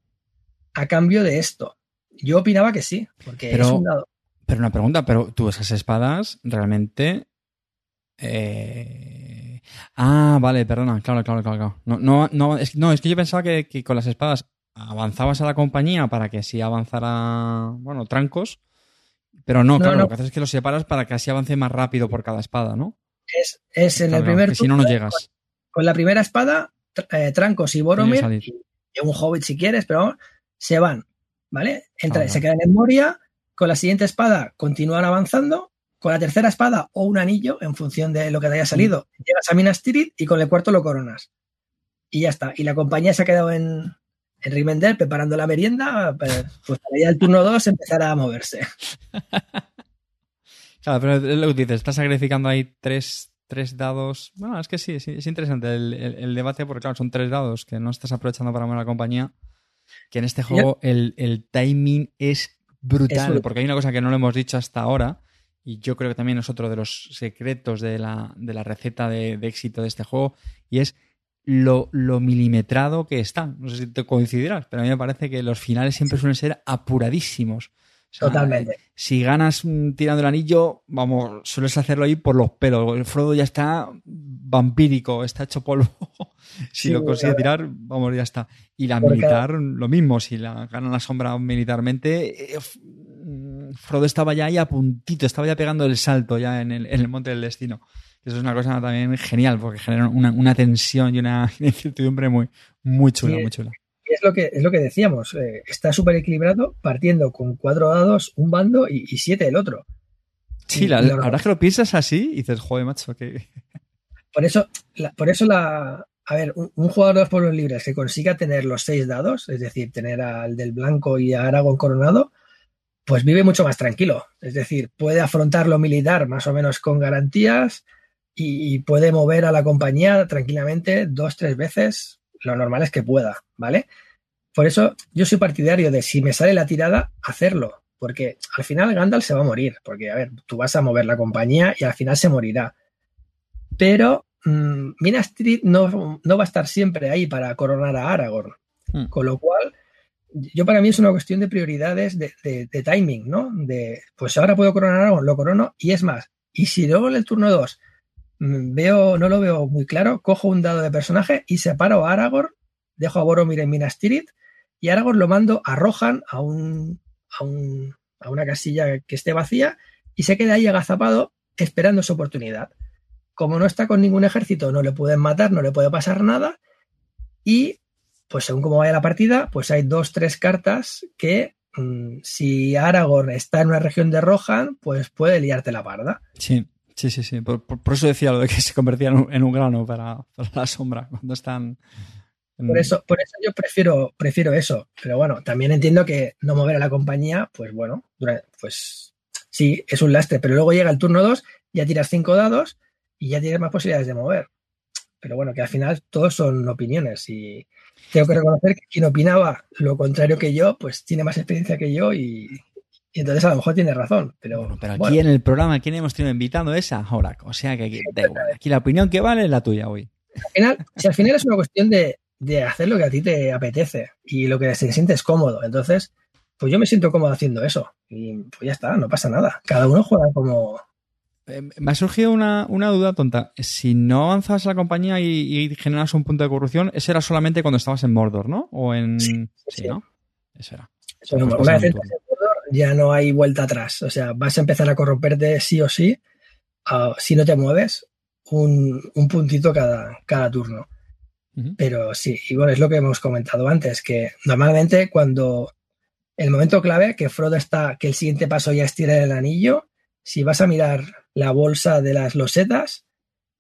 a cambio de esto. Yo opinaba que sí, porque pero, es un dado. Pero una pregunta, pero tú esas espadas realmente. Eh... Ah, vale, perdona, claro, claro, claro. No, no, no, es, no, es que yo pensaba que, que, con las espadas avanzabas a la compañía para que así avanzara, bueno, trancos. Pero no, claro, lo que haces es que los separas para que así avance más rápido por cada espada, ¿no? Es, en el primer Si no, no llegas. Con, la primera espada, eh, Trancos y Boromir, y, un Hobbit si quieres, pero se van, ¿vale? Entra, Se quedan en Moria, con la siguiente espada continúan avanzando, con la tercera espada o un anillo, en función de lo que te haya salido, mm. llegas a Minas Tirith y con el cuarto lo coronas. Y ya está. Y la compañía se ha quedado en, en Rivendell preparando la merienda, pues, pues para ya el turno 2 empezar a moverse. Claro, pero lo que dices, estás sacrificando ahí tres, tres dados. Bueno, es que sí, es interesante el, debate porque, claro, son tres dados que no estás aprovechando para mover la compañía. Que en este juego el, timing es brutal, porque hay una cosa que no lo hemos dicho hasta ahora, y yo creo que también es otro de los secretos de la, de la receta de, éxito de este juego, y es lo, lo, milimetrado que está. No sé si te coincidirás, pero a mí me parece que los finales siempre suelen ser apuradísimos. Totalmente. Si ganas tirando el anillo, vamos, sueles hacerlo ahí por los pelos. El Frodo ya está vampírico, está hecho polvo. si lo consigue tirar, vamos, ya está. Y la militar, lo mismo. Si la gana la sombra militarmente, eh, Frodo estaba ya ahí a puntito, estaba ya pegando el salto ya en el, monte del destino. Eso es una cosa también genial, porque genera una, tensión y una incertidumbre muy, muy chula, muy chula es lo que, es lo que decíamos, eh, está súper equilibrado partiendo con cuatro dados un bando y, siete el otro. Sí, la, verdad que lo piensas así y dices, joder, macho, que... Por eso, la, por eso la... A ver, un, jugador de los pueblos libres que consiga tener los seis dados, es decir, tener al del blanco y a Aragón coronado, pues vive mucho más tranquilo. Es decir, puede afrontar lo militar más o menos con garantías y, y puede mover a la compañía tranquilamente dos, tres veces lo normal es que pueda, ¿vale? Por eso yo soy partidario de si me sale la tirada, hacerlo, porque al final Gandalf se va a morir, porque a ver, tú vas a mover la compañía y al final se morirá. Pero mmm, Minas Street no, no, va a estar siempre ahí para coronar a Aragorn, hmm. con lo cual yo para mí es una cuestión de prioridades de, de, timing, ¿no? De, pues ahora puedo coronar a Aragorn, lo corono, y es más, y si luego en el turno 2 Mm, veo, no lo veo muy claro, cojo un dado de personaje y separo a Aragorn, dejo a Boromir en Minas Tirith y Aragorn lo mando a Rohan a, un, a, un, a una casilla que esté vacía y se queda ahí agazapado esperando su oportunidad. Como no está con ningún ejército, no le pueden matar, no le puede pasar nada y pues según cómo vaya la partida, pues hay dos, tres cartas que mm, si Aragorn está en una región de Rohan, pues puede liarte la parda. Sí. Sí, sí, sí. Por, eso decía lo de que se convertían en un, grano para, la sombra cuando están. Por eso, por eso yo prefiero, prefiero eso. Pero bueno, también entiendo que no mover a la compañía, pues bueno, pues sí, es un lastre. Pero luego llega el turno 2, ya tiras cinco dados y ya tienes más posibilidades de mover. Pero bueno, que al final todos son opiniones y tengo que reconocer que quien opinaba lo contrario que yo, pues tiene más experiencia que yo y, y entonces a lo mejor tiene razón, pero. pero aquí en el programa, ¿quién hemos tenido invitado? Esa ahora. O sea que aquí, aquí la opinión que vale es la tuya hoy. Al final, si al final es una cuestión de, hacer lo que a ti te apetece y lo que se sientes cómodo. Entonces, pues yo me siento cómodo haciendo eso. Y pues ya está, no pasa nada. Cada uno juega como. Eh, me ha surgido una, duda tonta. Si no avanzabas a la compañía y, generas un punto de corrupción, ese era solamente cuando estabas en Mordor, ¿no? O en. Sí, ¿no? Eso era. una vez ya no hay vuelta atrás. O sea, vas a empezar a corromperte sí o sí, si no te mueves, un, puntito cada, cada turno. Pero sí, y bueno, es lo que hemos comentado antes, que normalmente cuando el momento clave, que Frodo está, que el siguiente paso ya es tirar el anillo, si vas a mirar la bolsa de las losetas,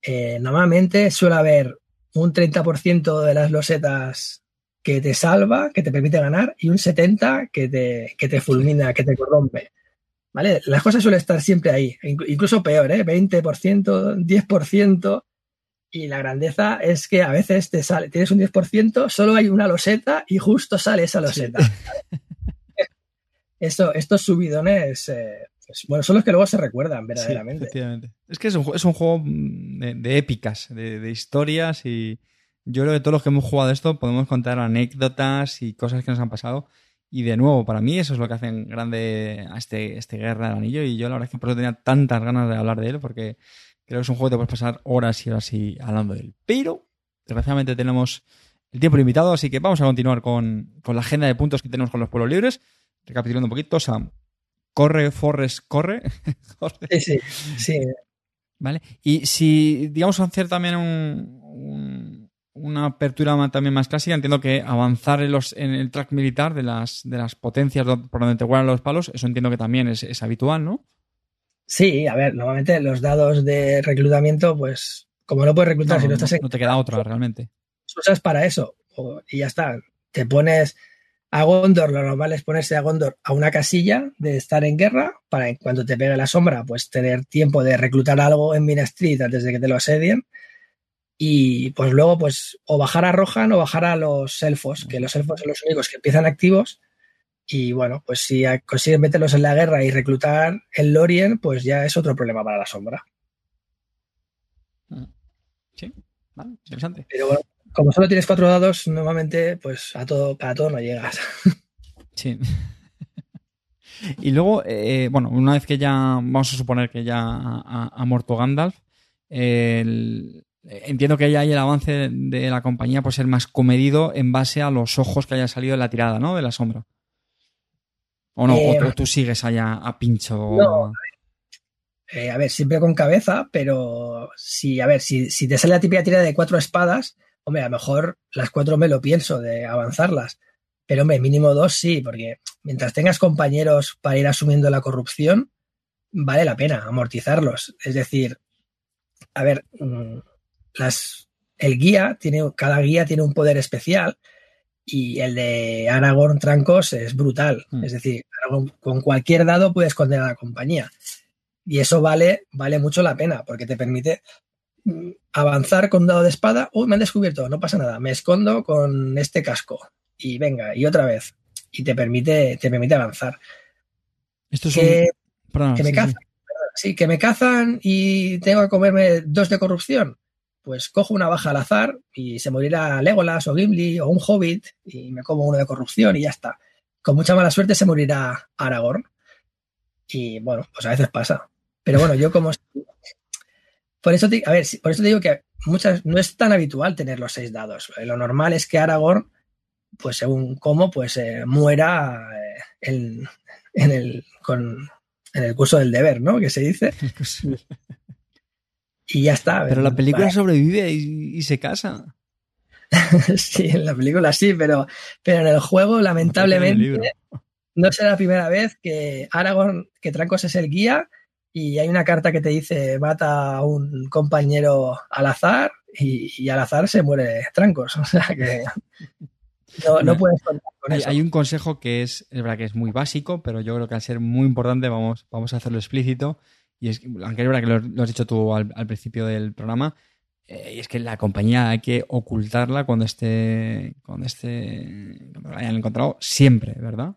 eh, normalmente suele haber un 30% de las losetas que te salva, que te permite ganar, y un 70 que te, que te fulmina, que te corrompe. ¿Vale? Las cosas suelen estar siempre ahí, incluso peor, ¿eh? 20%, 10%. Y la grandeza es que a veces te sale, tienes un 10%, solo hay una loseta y justo sale esa loseta. Esto, estos subidones, eh, bueno, son los que luego se recuerdan verdaderamente. es que es un, es un juego de, épicas, de, historias y yo creo que todos los que hemos jugado esto podemos contar anécdotas y cosas que nos han pasado. Y de nuevo, para mí eso es lo que hacen grande a este, este Guerra del Anillo y yo la verdad es que por eso tenía tantas ganas de hablar de él porque creo que es un juego que te puedes pasar horas y horas y hablando de él. Pero, desgraciadamente tenemos el tiempo limitado, así que vamos a continuar con, con la agenda de puntos que tenemos con los pueblos libres recapitulando un poquito, sea, corre, Forrest, corre. Sí, sí, sí. Vale. Y si, digamos, hacer también una apertura también más clásica, entiendo que avanzar en, los, en el track militar de las, de las potencias por donde te guardan los palos, eso entiendo que también es, habitual, ¿no? Sí, a ver, normalmente los dados de reclutamiento, pues, como no puedes reclutar si no estás en... No te queda otra, realmente. Usas para eso y ya está. Te pones a Gondor lo normal es ponerse a Gondor a una casilla de estar en guerra para cuando te pegue la sombra, pues tener tiempo de reclutar algo en Minas Street antes de que te lo asedien. Y pues luego, pues, o bajar a Rohan o bajar a los elfos, que los elfos son los únicos que empiezan activos. Y bueno, pues si consiguen meterlos en la guerra y reclutar el Lorien, pues ya es otro problema para la sombra. Sí, vale, interesante. Pero bueno, como solo tienes cuatro dados, normalmente, pues a todo, para todo no llegas. Sí. Y luego, eh, bueno, una vez que ya, vamos a suponer que ya ha, muerto Gandalf, entiendo que ya hay el avance de la compañía por ser más comedido en base a los ojos que haya salido de la tirada, ¿no? De la sombra. ¿O no? ¿O eh, tú sigues allá a pincho? No, eh, a ver, siempre con cabeza, pero si, a ver, si, si te sale la típica tirada de cuatro espadas, hombre, a lo mejor las cuatro me lo pienso de avanzarlas, pero hombre, mínimo dos sí, porque mientras tengas compañeros para ir asumiendo la corrupción, vale la pena amortizarlos. Es decir, a ver, mm, las, el guía tiene, cada guía tiene un poder especial y el de Aragorn Trancos es brutal. Hmm. Es decir, con cualquier dado puedes esconder a la compañía. Y eso vale, vale mucho la pena, porque te permite avanzar con dado de espada, uy, me han descubierto, no pasa nada, me escondo con este casco y venga, y otra vez, y te permite, te permite avanzar. Esto es que, que me cazan, sí. que me cazan y tengo que comerme dos de corrupción. Pues cojo una baja al azar y se morirá Legolas o Gimli o un Hobbit y me como uno de corrupción y ya está. Con mucha mala suerte se morirá Aragorn. Y bueno, pues a veces pasa. Pero bueno, yo como por eso, te, a ver, por eso te digo que muchas, no es tan habitual tener los seis dados. Lo normal es que Aragorn, pues según cómo, pues eh, muera eh, en, el, en el curso del deber, ¿no? Que se dice. y ya está. Pero la película sobrevive y, se casa. sí, en la película sí, pero, pero en el juego, lamentablemente, no será la primera vez que Aragorn, que Trancos es el guía, y hay una carta que te dice mata a un compañero al azar y, al azar se muere trancos. O sea que no, puedes contar con hay, eso. Hay un consejo que es, es verdad que es muy básico, pero yo creo que al ser muy importante vamos, vamos a hacerlo explícito. Y es aunque es verdad que lo, has dicho tú al, principio del programa, eh, y es que la compañía hay que ocultarla cuando esté, cuando esté, cuando la hayan encontrado, siempre, ¿verdad?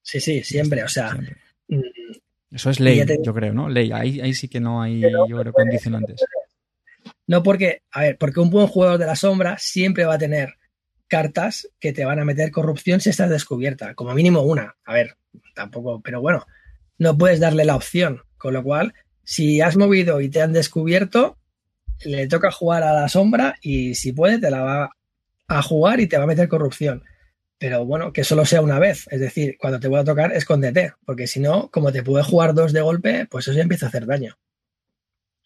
Sí, sí, siempre. O sea, mm, eso es ley, yo creo, ¿no? Ley. Ahí, ahí sí que no hay, yo creo, condicionantes. No porque, a ver, porque un buen jugador de la sombra siempre va a tener cartas que te van a meter corrupción si estás descubierta. Como mínimo una. A ver, tampoco, pero bueno, no puedes darle la opción. Con lo cual, si has movido y te han descubierto, le toca jugar a la sombra y si puede, te la va a jugar y te va a meter corrupción pero bueno, que solo sea una vez. Es decir, cuando te voy a tocar, escóndete, porque si no, como te puede jugar dos de golpe, pues eso ya empieza a hacer daño.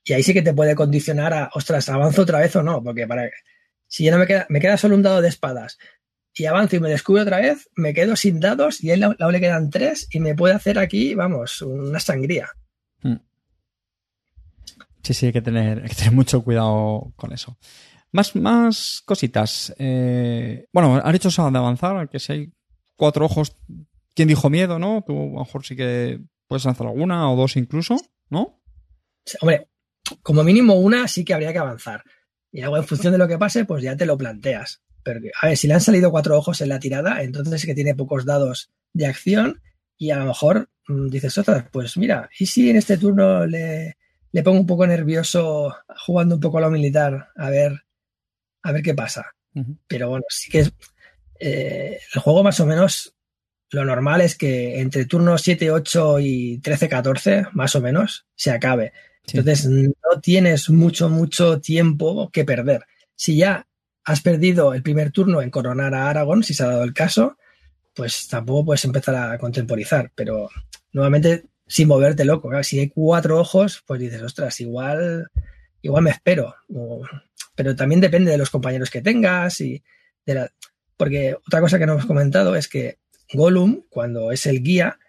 Y ahí sí que te puede condicionar a, ostras, avanzo otra vez o no, porque para si ya no me queda, me queda solo un dado de espadas y avanzo y me descubro otra vez, me quedo sin dados y a él le quedan tres y me puede hacer aquí, vamos, una sangría. Hmm. Sí, sí, hay que tener, hay que tener mucho cuidado con eso. Más, más cositas. Eh, bueno, dicho eso de avanzar, que si hay cuatro ojos, ¿quién dijo miedo, no? Tú a lo mejor sí que puedes lanzar alguna o dos incluso, ¿no? Hombre, como mínimo una sí que habría que avanzar. Y luego en función de lo que pase, pues ya te lo planteas. Pero, a ver, si le han salido cuatro ojos en la tirada, entonces es que tiene pocos dados de acción y a lo mejor mm, dices, otra, pues mira, ¿y si en este turno le, le pongo un poco nervioso jugando un poco a lo militar a ver a ver qué pasa. Pero bueno, sí que es. Eh, el juego más o menos. Lo normal es que entre turnos 7, 8 y 13, 14, más o menos, se acabe. Entonces no tienes mucho, mucho tiempo que perder. Si ya has perdido el primer turno en coronar a Aragón, si se ha dado el caso, pues tampoco puedes empezar a contemporizar. Pero nuevamente, sin moverte loco. si hay cuatro ojos, pues dices, ostras, igual, igual me espero pero también depende de los compañeros que tengas y de la... Porque otra cosa que no hemos comentado es que Gollum, cuando es el guía,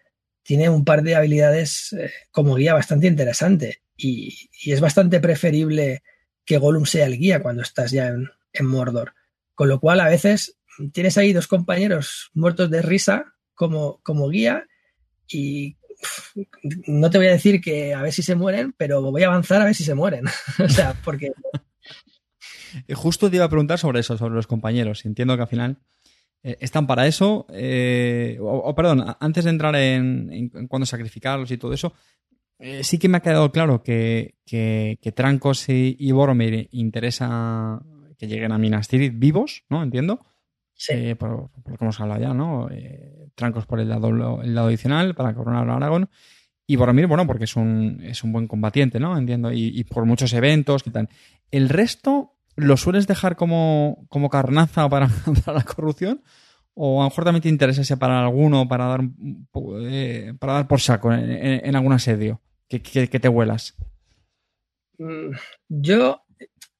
tiene un par de habilidades eh, como guía bastante interesante y, es bastante preferible que Gollum sea el guía cuando estás ya en, Mordor. Con lo cual, a veces tienes ahí dos compañeros muertos de risa como, como guía y no te voy a decir que a ver si se mueren, pero voy a avanzar a ver si se mueren. o sea, porque justo te iba a preguntar sobre eso, sobre los compañeros. Entiendo que al final eh, están para eso. Eh, o, perdón, antes de entrar en, en, cuándo sacrificarlos y todo eso, sí que me ha quedado claro que, que, Trancos y, Boromir interesa que lleguen a Minas Tirith vivos, ¿no? Entiendo. Sí. por, lo que hemos hablado ya, ¿no? Trancos por el lado, el lado adicional para coronar a Aragón. Y Boromir, bueno, porque es un, es un buen combatiente, ¿no? Entiendo. Y, y por muchos eventos y tal. El resto, ¿lo sueles dejar como, como carnaza para, la corrupción? ¿O a lo mejor también te interesa separar alguno para dar, eh, para dar por saco en, algún asedio? Que, te huelas. Mm, yo,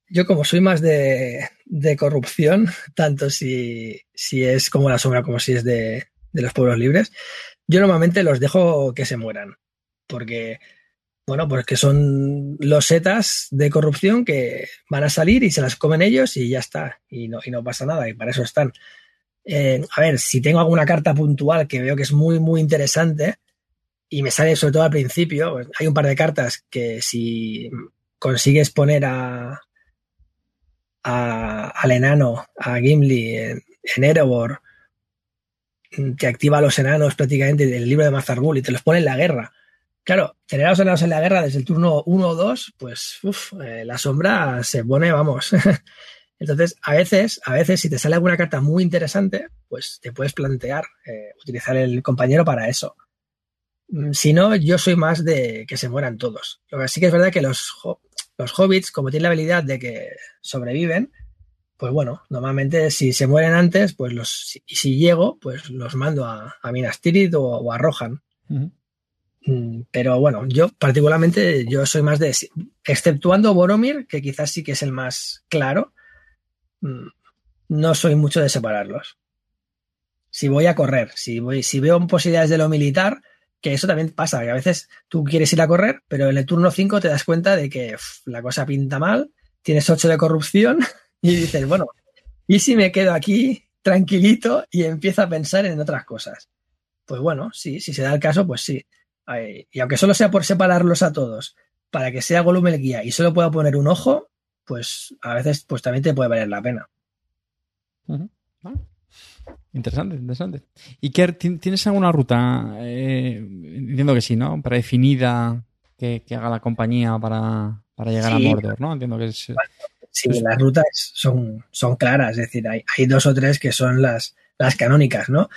yo como soy más de, corrupción, tanto si, si, es como la sombra como si es de, de los pueblos libres, yo normalmente los dejo que se mueran. Porque bueno, pues que son los setas de corrupción que van a salir y se las comen ellos y ya está. Y no, y no pasa nada, y para eso están. Eh, a ver, si tengo alguna carta puntual que veo que es muy, muy interesante y me sale sobre todo al principio, pues hay un par de cartas que si consigues poner a, al enano, a Gimli en, en Erebor, que activa a los enanos prácticamente del libro de Mazarbul y te los pone en la guerra Claro, tener a los enanos en la guerra desde el turno 1 o 2, pues eh, la sombra se pone, vamos. Entonces, a veces, a veces, si te sale alguna carta muy interesante, pues te puedes plantear eh, utilizar el compañero para eso. Mm, si no, yo soy más de que se mueran todos. Lo que sí que es verdad que los, los hobbits, como tienen la habilidad de que sobreviven, pues bueno, normalmente si se mueren antes, pues los, y si, llego, pues los mando a, Minas Tirith o, a Rohan. Pero bueno, yo particularmente yo soy más de, exceptuando Boromir, que quizás sí que es el más claro, mm, no soy mucho de separarlos. Si voy a correr, si, voy, si veo posibilidades de lo militar, que eso también pasa, que a veces tú quieres ir a correr, pero en el turno 5 te das cuenta de que la cosa pinta mal, tienes 8 de corrupción y dices, bueno, ¿y si me quedo aquí tranquilito y empiezo a pensar en otras cosas? Pues bueno, sí, si se da el caso, pues sí y aunque solo sea por separarlos a todos, para que sea volumen el guía y solo pueda poner un ojo, pues a veces pues también te puede valer la pena. Interesante, interesante. ¿Y qué, tienes alguna ruta? Eh, entiendo que sí, ¿no? Predefinida que, que haga la compañía para, llegar a Mordor, ¿no? Entiendo que es. Sí, las rutas son, son claras, es decir, hay, hay, dos o tres que son las, las canónicas, ¿no?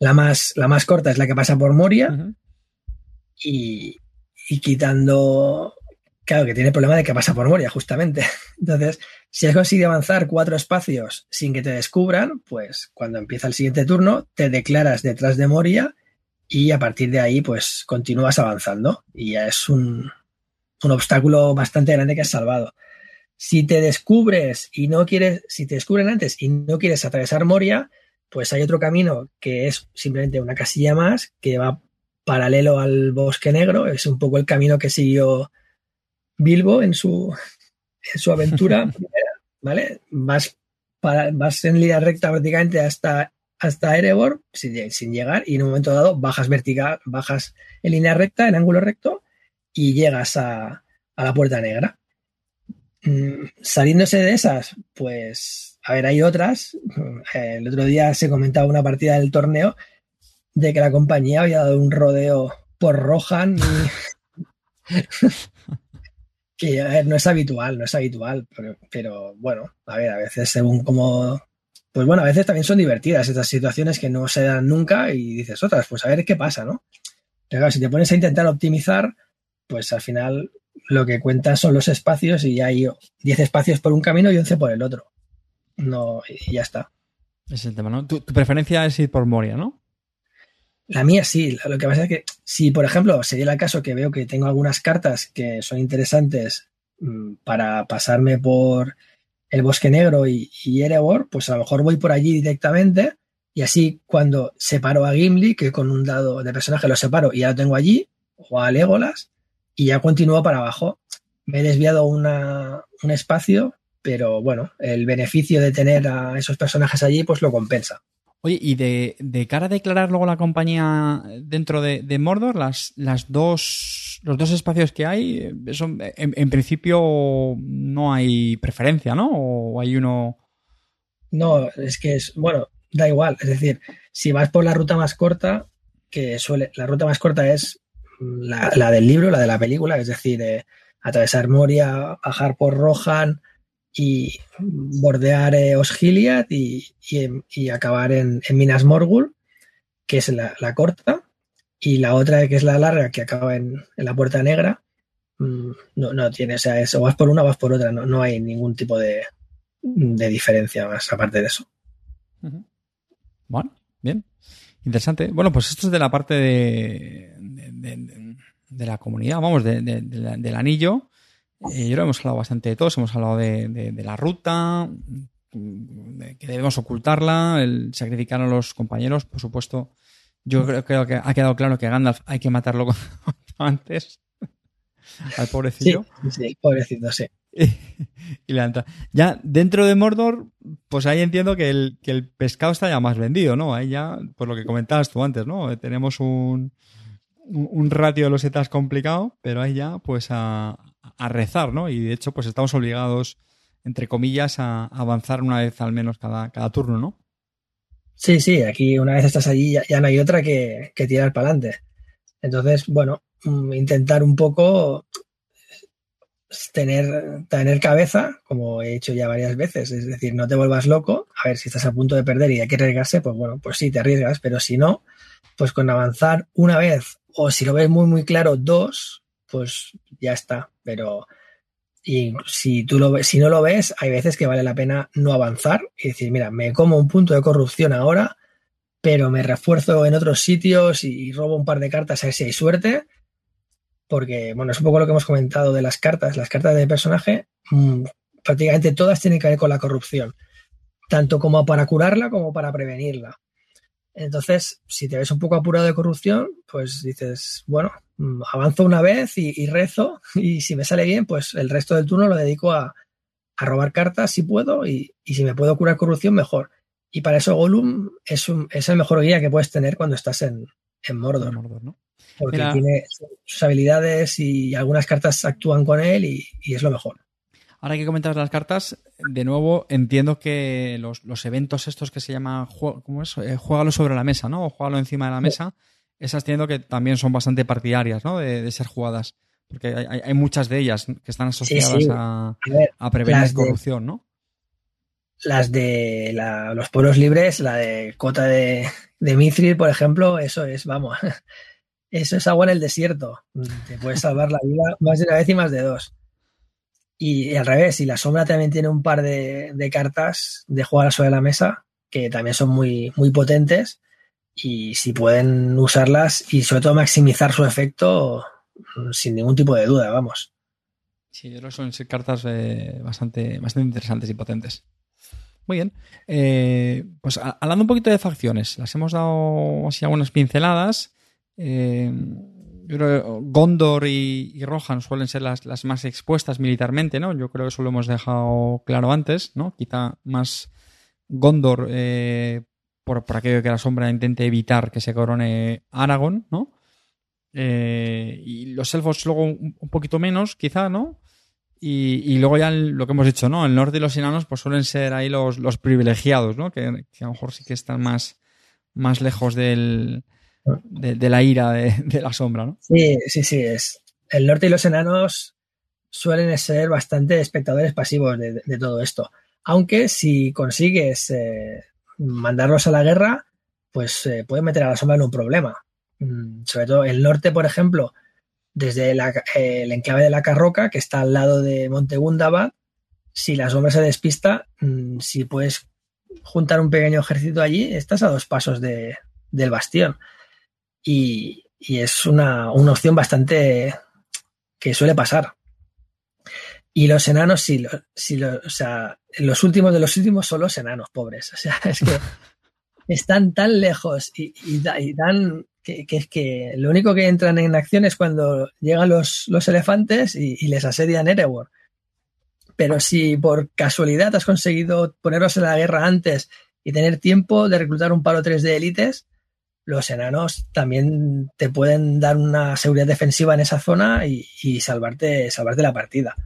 La más, la más corta es la que pasa por Moria, y, quitando, claro, que tiene el problema de que pasa por Moria, justamente. Entonces, si has conseguido avanzar cuatro espacios sin que te descubran, pues cuando empieza el siguiente turno, te declaras detrás de Moria y a partir de ahí, pues continúas avanzando. Y ya es un, un obstáculo bastante grande que has salvado. Si te descubres y no quieres, si te descubren antes y no quieres atravesar Moria, pues hay otro camino que es simplemente una casilla más que va paralelo al bosque negro, es un poco el camino que siguió Bilbo en su, en su aventura ¿vale? Vas, para, vas en línea recta prácticamente hasta, hasta Erebor sin, sin, llegar y en un momento dado bajas vertical, bajas en línea recta, en ángulo recto y llegas a, a la puerta negra. Mm, saliéndose de esas, pues, a ver, hay otras. El otro día se comentaba una partida del torneo de que la compañía había dado un rodeo por Rohan y... que no es habitual, no es habitual, pero, pero, bueno, a ver, a veces según como... Pues bueno, a veces también son divertidas estas situaciones que no se dan nunca y dices, otras, pues a ver qué pasa, ¿no? Pero claro, si te pones a intentar optimizar, pues al final lo que cuenta son los espacios y hay 10 espacios por un camino y 11 por el otro. No, y ya está. Es el tema, ¿no? Tu, tu preferencia es ir por Moria, ¿no? La mía sí. Lo que pasa es que si, por ejemplo, sería el caso que veo que tengo algunas cartas que son interesantes mmm, para pasarme por el Bosque Negro y, y, Erebor, pues a lo mejor voy por allí directamente y así cuando separo a Gimli, que con un dado de personaje lo separo y ya lo tengo allí, o a Legolas, y ya continúo para abajo. Me he desviado una, un espacio, pero bueno, el beneficio de tener a esos personajes allí pues lo compensa. Oye, y de, cara a declarar luego la compañía dentro de, Mordor, las, las dos, los dos espacios que hay, son, en, en, principio no hay preferencia, ¿no? ¿O hay uno...? No, es que es, bueno, da igual. Es decir, si vas por la ruta más corta, que suele, la ruta más corta es la, la del libro, la de la película, es decir, eh, atravesar Moria, bajar por Rohan, y bordear eh, Osgiliath y, y, acabar en, Minas Morgul, que es la, la, corta, y la otra que es la larga, que acaba en, en la Puerta Negra, mmm, no, no, tiene, o sea, es, o vas por una o vas por otra, no, no hay ningún tipo de, de, diferencia más aparte de eso. Bueno, bien. Interesante. Bueno, pues esto es de la parte de, de, de la comunidad, vamos, del anillo. Eh, yo lo hemos hablado bastante de todos, hemos hablado de, de, de la ruta, de que debemos ocultarla, el sacrificar a los compañeros, por supuesto. Yo creo, creo que ha quedado claro que Gandalf hay que matarlo antes. Al pobrecillo. Sí, sí, pobrecito, sí. y levanta. Ya dentro de Mordor, pues ahí entiendo que el, que el pescado está ya más vendido, ¿no? Ahí ya, por lo que comentabas tú antes, ¿no? Tenemos un, un ratio de los etas complicado, pero ahí ya, pues a, rezar, ¿no? Y de hecho, pues estamos obligados, entre comillas, a avanzar una vez al menos cada, cada turno, ¿no? Sí, sí, aquí una vez estás allí ya, ya no hay otra que, que tirar para adelante. Entonces, bueno, mm, intentar un poco tener, tener cabeza, como he hecho ya varias veces, es decir, no te vuelvas loco, a ver si estás a punto de perder y hay que arriesgarse, pues bueno, pues sí, te arriesgas, pero si no, pues con avanzar una vez, o si lo ves muy, muy claro, dos, pues ya está. Pero y si tú lo si no lo ves, hay veces que vale la pena no avanzar y decir, mira, me como un punto de corrupción ahora, pero me refuerzo en otros sitios y robo un par de cartas a ver si hay suerte. Porque, bueno, es un poco lo que hemos comentado de las cartas. Las cartas de personaje, mmm, prácticamente todas tienen que ver con la corrupción. Tanto como para curarla como para prevenirla. Entonces, si te ves un poco apurado de corrupción, pues dices, bueno, mm, avanzo una vez y, y, rezo y si me sale bien, pues el resto del turno lo dedico a, a robar cartas si puedo y, y, si me puedo curar corrupción, mejor. Y para eso Gollum es, un, es el mejor guía que puedes tener cuando estás en, en Mordor. Mordor ¿no? Porque Mira. tiene sus habilidades y algunas cartas actúan con él y, y es lo mejor. Ahora que comentas las cartas, de nuevo entiendo que los, los eventos estos que se llaman, ¿cómo es? Eh, juégalo sobre la mesa, ¿no? O juégalo encima de la mesa. Esas entiendo que también son bastante partidarias, ¿no? De, de ser jugadas. Porque hay, hay, muchas de ellas que están asociadas sí, sí. A, a, ver, a, prevenir corrupción, de, ¿no? Las de la, los pueblos libres, la de Cota de, de Mithril, por ejemplo, eso es, vamos, eso es agua en el desierto. Te puedes salvar la vida más de una vez y más de dos. Y, al revés, y la sombra también tiene un par de, cartas de jugar sobre la mesa que también son muy, muy potentes y si pueden usarlas y sobre todo maximizar su efecto sin ningún tipo de duda, vamos. Sí, yo creo son cartas eh, bastante, bastante interesantes y potentes. Muy bien. Eh, pues hablando un poquito de facciones, las hemos dado así algunas pinceladas. Eh, yo creo Gondor y, Rohan suelen ser las, más expuestas militarmente, ¿no? Yo creo que eso lo hemos dejado claro antes, ¿no? Quizá más Gondor eh, por, aquello que la sombra intente evitar que se corone Aragorn, ¿no? Eh, y los elfos luego un, poquito menos, quizá, ¿no? Y, luego ya lo que hemos dicho, ¿no? El norte y los enanos pues suelen ser ahí los, privilegiados, ¿no? Que, a lo mejor sí que están más, más lejos del, de, la ira de, la sombra, ¿no? Sí, sí, sí. Es. El norte y los enanos suelen ser bastante espectadores pasivos de, todo esto. Aunque si consigues eh, mandarlos a la guerra, pues eh, pueden meter a la sombra en un problema. Mm, sobre todo el norte, por ejemplo, desde el enclave de la Carroca, que está al lado de Monte si la sombra se despista, mm, si puedes juntar un pequeño ejército allí, estás a dos pasos de, del bastión. Y, es una, opción bastante que suele pasar. Y los enanos, sí, los últimos de los últimos son los enanos pobres. O sea, es que están tan lejos y, tan que, es que lo único que entran en acción es cuando llegan los, elefantes y, les asedian Erebor. Pero si por casualidad has conseguido ponerlos en la guerra antes y tener tiempo de reclutar un paro 3 de élites, los enanos también te pueden dar una seguridad defensiva en esa zona y, salvarte, salvarte la partida.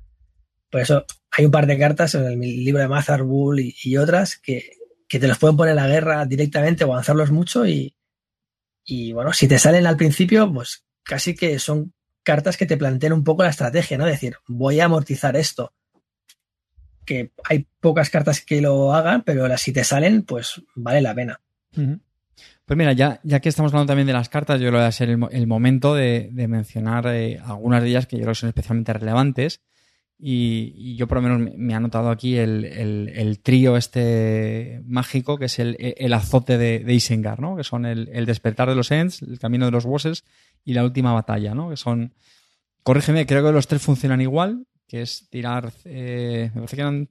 Por eso hay un par de cartas en el libro de Mazar Bull y, otras que, que, te los pueden poner en la guerra directamente o avanzarlos mucho y, y bueno, si te salen al principio, pues casi que son cartas que te plantean un poco la estrategia, ¿no? Decir, voy a amortizar esto. Que hay pocas cartas que lo hagan, pero las si te salen, pues vale la pena. Pues mira, ya, ya que estamos hablando también de las cartas, yo que va a ser el, momento de, mencionar eh, algunas de ellas que yo creo que son especialmente relevantes. Y, yo por lo menos me, ha notado aquí el, trío este mágico, que es el, azote de, Isengar, ¿no? Que son el, despertar de los Ents, el camino de los bosses y la última batalla, ¿no? Que son... Corrígeme, creo que los tres funcionan igual, que es tirar... Eh, me parece que eran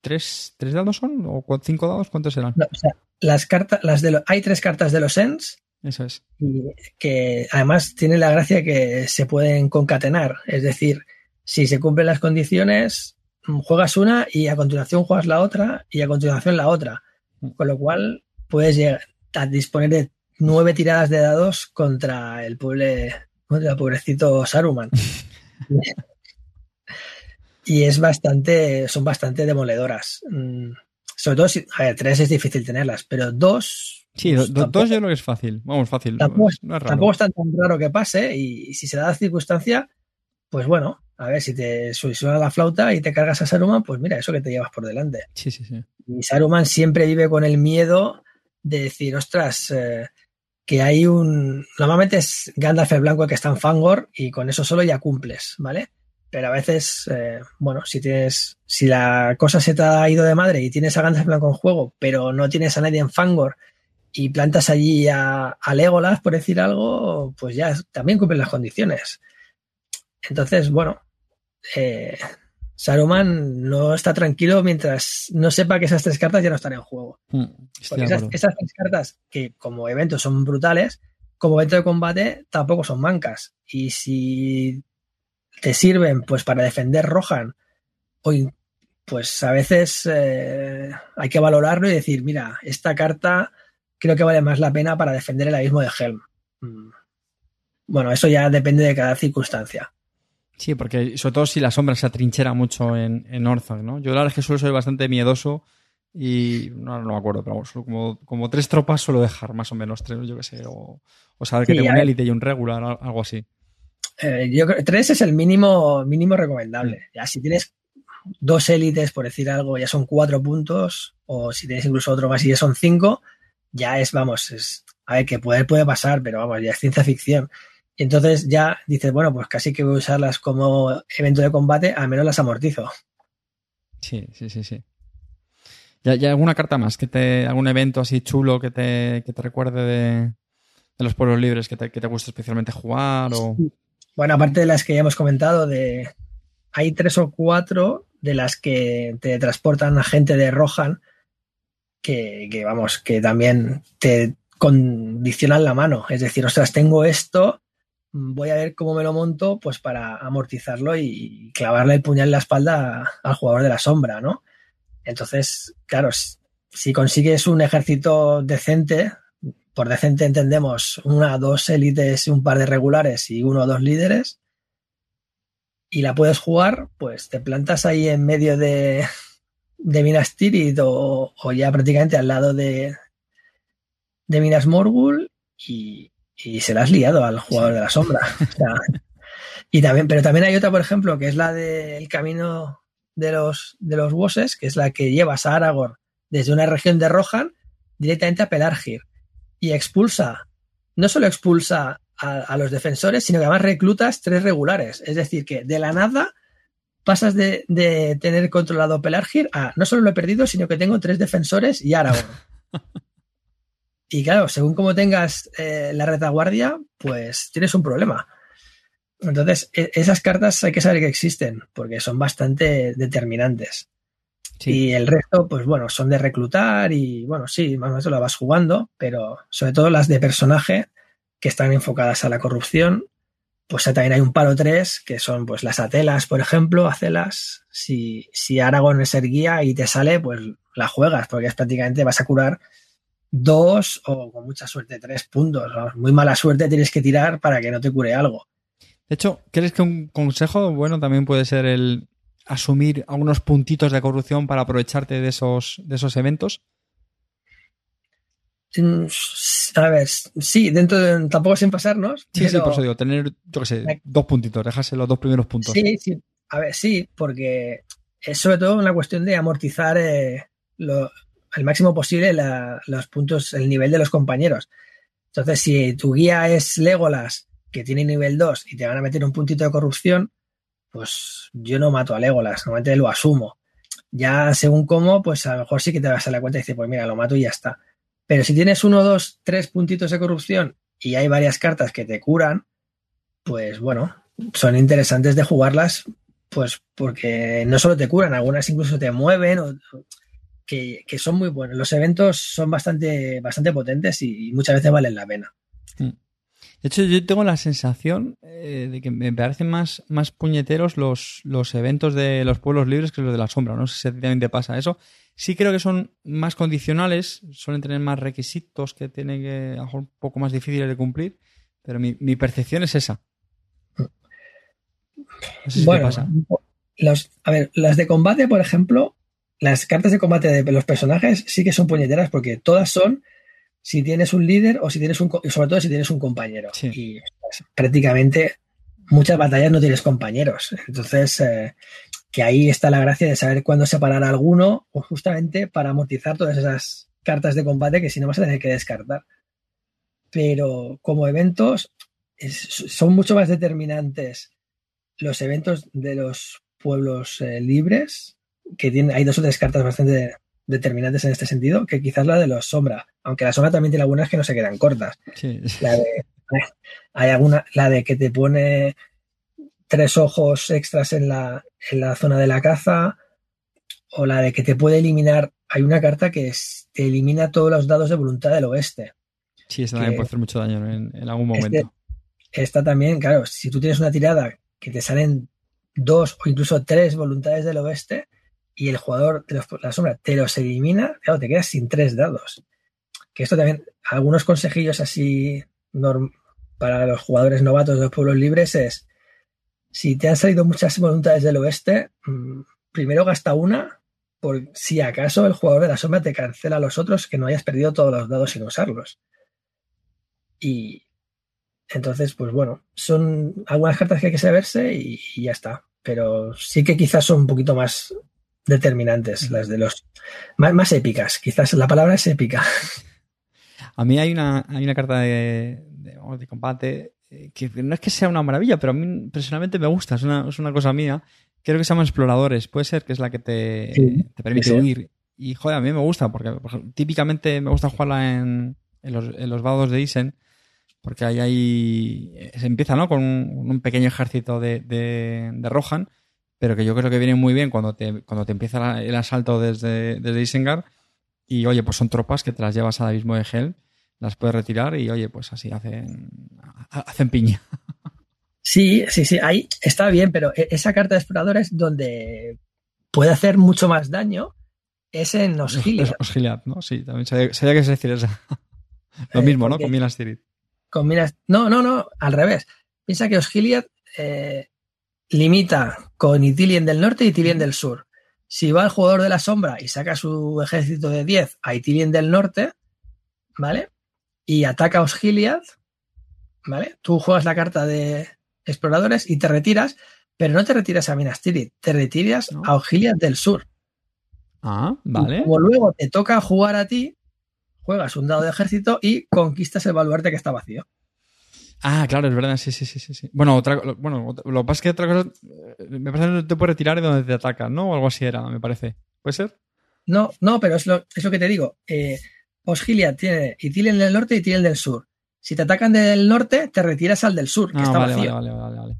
tres, tres dados son, o cinco dados, ¿cuántos eran? o sea, las cartas, las de hay tres cartas de los Ents. Eso es. Y que además tiene la gracia que se pueden concatenar, es decir si se cumplen las condiciones, mm, juegas una y a continuación juegas la otra y a continuación la otra. Mm. Con lo cual puedes llegar a disponer de nueve tiradas de dados contra el pobre, contra pobrecito Saruman. y es bastante, son bastante demoledoras. Sobre todo si, a ver, tres es difícil tenerlas, pero dos. Sí, dos yo creo que es fácil. Vamos, fácil. Tampoco, es, tan, tan raro que pase y si se da la circunstancia, pues bueno, a ver, si te suena la flauta y te cargas a Saruman, pues mira, eso que te llevas por delante. Sí, sí, sí. Y Saruman siempre vive con el miedo de decir, ostras, eh, que hay un. Normalmente es Gandalf el Blanco que está en Fangor y con eso solo ya cumples, ¿vale? Pero a veces, eh, bueno, si tienes. Si la cosa se te ha ido de madre y tienes a Gandalf en juego, pero no tienes a nadie en Fangor y plantas allí a, a Legolas, por decir algo, pues ya también cumplen las condiciones. Entonces, bueno, eh, Saruman no está tranquilo mientras no sepa que esas tres cartas ya no están en juego. Hmm, Porque esas, tres cartas, que como eventos son brutales, como evento de combate tampoco son mancas. Y si te sirven pues para defender Rohan, o pues a veces eh, hay que valorarlo y decir, mira, esta carta creo que vale más la pena para defender el abismo de Helm. Hmm. Bueno, eso ya depende de cada circunstancia. Sí, porque sobre todo si la sombra se atrinchera mucho en, en ¿no? Yo la verdad es que suelo ser bastante miedoso y no, no me acuerdo, pero vamos, como, como tres tropas suelo dejar, más o menos, tres, yo qué sé, o, saber que tengo un élite y un regular, algo así. Eh, yo creo tres es el mínimo, mínimo recomendable. Mm. Ya si tienes dos élites, por decir algo, ya son cuatro puntos, o si tienes incluso otro más y ya son cinco, ya es, vamos, es, a ver, que poder puede pasar, pero vamos, ya es ciencia ficción. Y entonces ya dices, bueno, pues casi que voy a usarlas como evento de combate, al menos las amortizo. Sí, sí, sí, sí. ¿Y alguna carta más? que te ¿Algún evento así chulo que te, que te recuerde de, los pueblos libres que te, que te gusta especialmente jugar? O... Bueno, aparte de las que ya hemos comentado, de hay tres o cuatro de las que te transportan a gente de Rohan, que, que vamos, que también te condicionan la mano. Es decir, ostras, tengo esto, voy a ver cómo me lo monto pues para amortizarlo y clavarle el puñal en la espalda al jugador de la sombra, ¿no? Entonces, claro, si consigues un ejército decente, por decente entendemos una, dos élites y un par de regulares y uno o dos líderes, y la puedes jugar, pues te plantas ahí en medio de, de Minas Tirith o, ya prácticamente al lado de, de Minas Morgul y, se la has liado al jugador de la sombra. y también, pero también hay otra, por ejemplo, que es la del camino de los, de los bosses, que es la que llevas a Aragorn desde una región de Rohan directamente a Pelargir y expulsa, no solo expulsa a, los defensores, sino que además reclutas tres regulares. Es decir, que de la nada pasas de, tener controlado Pelargir a no solo lo he perdido, sino que tengo tres defensores y Aragorn. y claro, según como tengas eh, la retaguardia, pues tienes un problema. Entonces, e, esas cartas hay que saber que existen, porque son bastante determinantes. Y el resto, pues bueno, son de reclutar y bueno, sí, más o menos lo vas jugando, pero sobre todo las de personaje que están enfocadas a la corrupción, pues también hay un paro tres, que son pues las atelas, por ejemplo, hacelas. Si, si Aragorn es el guía y te sale, pues la juegas, porque es prácticamente vas a curar dos o con mucha suerte tres puntos. Muy mala suerte tienes que tirar para que no te cure algo. De hecho, ¿crees que un consejo bueno también puede ser el asumir algunos puntitos de corrupción para aprovecharte de esos, de esos eventos? Mm, a ver, sí, dentro de, tampoco sin pasarnos. Sí, sí, por eso digo, tener, yo qué sé, dos puntitos, dejarse los dos primeros puntos. Sí, sí, a ver, sí, porque es sobre todo una cuestión de amortizar eh, lo, al máximo posible los puntos, el nivel de los compañeros. Entonces, si tu guía es Legolas, que tiene nivel 2 y te van a meter un puntito de corrupción, pues yo no mato a Legolas, normalmente lo asumo. Ya según cómo, pues a lo mejor sí que te vas a la cuenta y dices, pues mira, lo mato y ya está. Pero si tienes uno, dos, tres puntitos de corrupción y hay varias cartas que te curan, pues bueno, son interesantes de jugarlas, pues porque no solo te curan, algunas incluso te mueven, que, son muy buenos. Los eventos son bastante, bastante potentes y, muchas veces valen la pena. Mm. De hecho, yo tengo la sensación eh, de que me parecen más, más puñeteros los, los eventos de los pueblos libres que los de la sombra. No sé si también te pasa eso. Sí creo que son más condicionales, suelen tener más requisitos que tienen que, a un poco más difíciles de cumplir, pero mi, percepción es esa. No sé bueno, pasa. Los, a ver, las de combate, por ejemplo, las cartas de combate de los personajes sí que son puñeteras porque todas son si tienes un líder o si tienes un, sobre todo si tienes un compañero. Y pues, prácticamente muchas batallas no tienes compañeros. Entonces, eh, que ahí está la gracia de saber cuándo separar a alguno o justamente para amortizar todas esas cartas de combate que si no vas a tener que descartar. Pero como eventos, son mucho más determinantes los eventos de los pueblos eh, libres, que tienen, hay dos o tres cartas bastante determinantes en este sentido que quizás la de los sombra, aunque la sombra también tiene algunas que no se quedan cortas. La de, hay alguna, la de que te pone tres ojos extras en la, en la zona de la caza, o la de que te puede eliminar. Hay una carta que te elimina todos los dados de voluntad del oeste. Sí, esta también puede hacer mucho daño en, algún este momento. esta también, claro, si tú tienes una tirada que te salen dos o incluso tres voluntades del oeste, y el jugador de la sombra te los elimina, claro, te quedas sin tres dados. Que esto también, algunos consejillos así para los jugadores novatos de los pueblos libres es, si te han salido muchas voluntades del oeste, mm, primero gasta una, por si acaso el jugador de la sombra te cancela a los otros que no hayas perdido todos los dados sin usarlos. Y entonces, pues bueno, son algunas cartas que hay que saberse y ya está. Pero sí que quizás son un poquito más determinantes, las de los más, épicas. Quizás la palabra es épica. A mí hay una, hay una carta de, de, combate eh, que no es que sea una maravilla, pero a mí personalmente me gusta, es una, es una cosa mía. Creo que se llama Exploradores, puede ser que es la que te, te permite huir. Y joder, a mí me gusta, porque típicamente me gusta jugarla en, en, los, en los vados de Isen, porque ahí, ahí se empieza ¿no? con un, un pequeño ejército de, de, de Rohan pero que yo creo que viene muy bien cuando te, cuando te empieza el asalto desde, desde Isengard y oye, pues son tropas que te las llevas al abismo de Hell, las puedes retirar y oye, pues así hacen, hacen piña. Sí, sí, sí, ahí está bien, pero e, esa carta de exploradores donde puede hacer mucho más daño es en Osgiliath. Osgiliath, ¿no? Sí, también sabía, que es decir esa. Lo eh, mismo, ¿no? Con Minas Tirith. Con Minas... No, no, no, al revés. Piensa que Osgiliath eh, limita con Itilien del norte y Itilien del sur. Si va el jugador de la sombra y saca su ejército de 10 a Itilien del norte, ¿vale? Y ataca a Osgiliath, ¿vale? Tú juegas la carta de exploradores y te retiras, pero no te retiras a Minas Tirith, te retiras a Osgiliath del sur. Ah, vale. como luego te toca jugar a ti, juegas un dado de ejército y conquistas el baluarte que está vacío. Ah, claro, es verdad, sí, sí, sí, sí. Bueno, otra, bueno, lo que pasa es que otra cosa, eh, me parece que no te puedes retirar de donde te atacan, ¿no? O algo así era, me parece. ¿Puede ser? No, no, pero es lo, que te digo. Eh, Osgilia tiene Itilien del norte y Itilien del sur. Si te atacan del norte, te retiras al del sur, que ah, está vacío. Vale, vale, vale,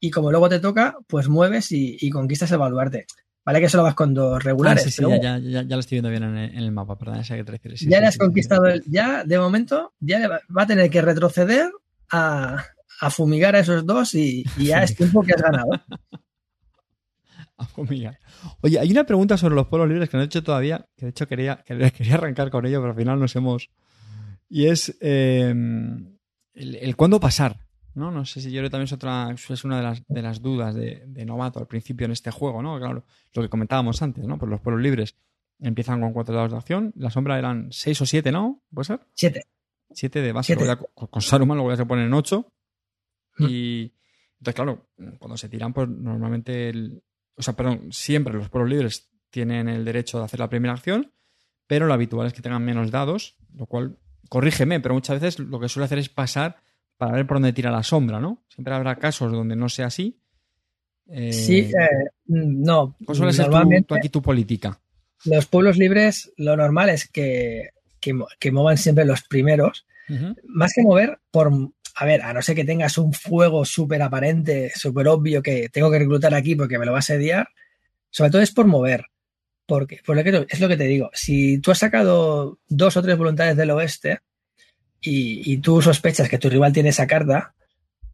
Y como luego te toca, pues mueves y, conquistas el baluarte. Vale que solo vas con dos regulares. Ah, sí, sí, ya, ya, ya, lo estoy viendo bien en el, mapa, perdón, que te refieres. ya le has conquistado, el, ya de momento, ya va a tener que retroceder a, fumigar a esos dos y, ya es tiempo que has ganado. a fumigar. Oye, hay una pregunta sobre los pueblos libres que no he hecho todavía, que de hecho quería, quería arrancar con ello, pero al final nos hemos... Y es em, el, cuándo pasar. ¿no? No sé si yo creo también es otra, es una de las, de las dudas de, novato al principio en este juego, ¿no? Claro, lo que comentábamos antes, ¿no? Pues los pueblos libres empiezan con cuatro dados de acción, la sombra eran seis o siete, ¿no? ¿Puede ser? Siete. 7 de base. con Saruman lo voy a poner en 8. Hmm. Y entonces, claro, cuando se tiran, pues normalmente, el, o sea, perdón, siempre los pueblos libres tienen el derecho de hacer la primera acción, pero lo habitual es que tengan menos dados, lo cual, corrígeme, pero muchas veces lo que suele hacer es pasar para ver por dónde tira la sombra, ¿no? Siempre habrá casos donde no sea así. Eh, sí, eh, no. ¿Cuál suele ser tu, aquí tu política? Los pueblos libres, lo normal es que que, muevan siempre los primeros. Más que mover por, a ver, a no ser que tengas un fuego súper aparente, súper obvio que tengo que reclutar aquí porque me lo va a asediar, sobre todo es por mover. Porque, por lo que, es lo que te digo, si tú has sacado dos o tres voluntades del oeste y, tú sospechas que tu rival tiene esa carta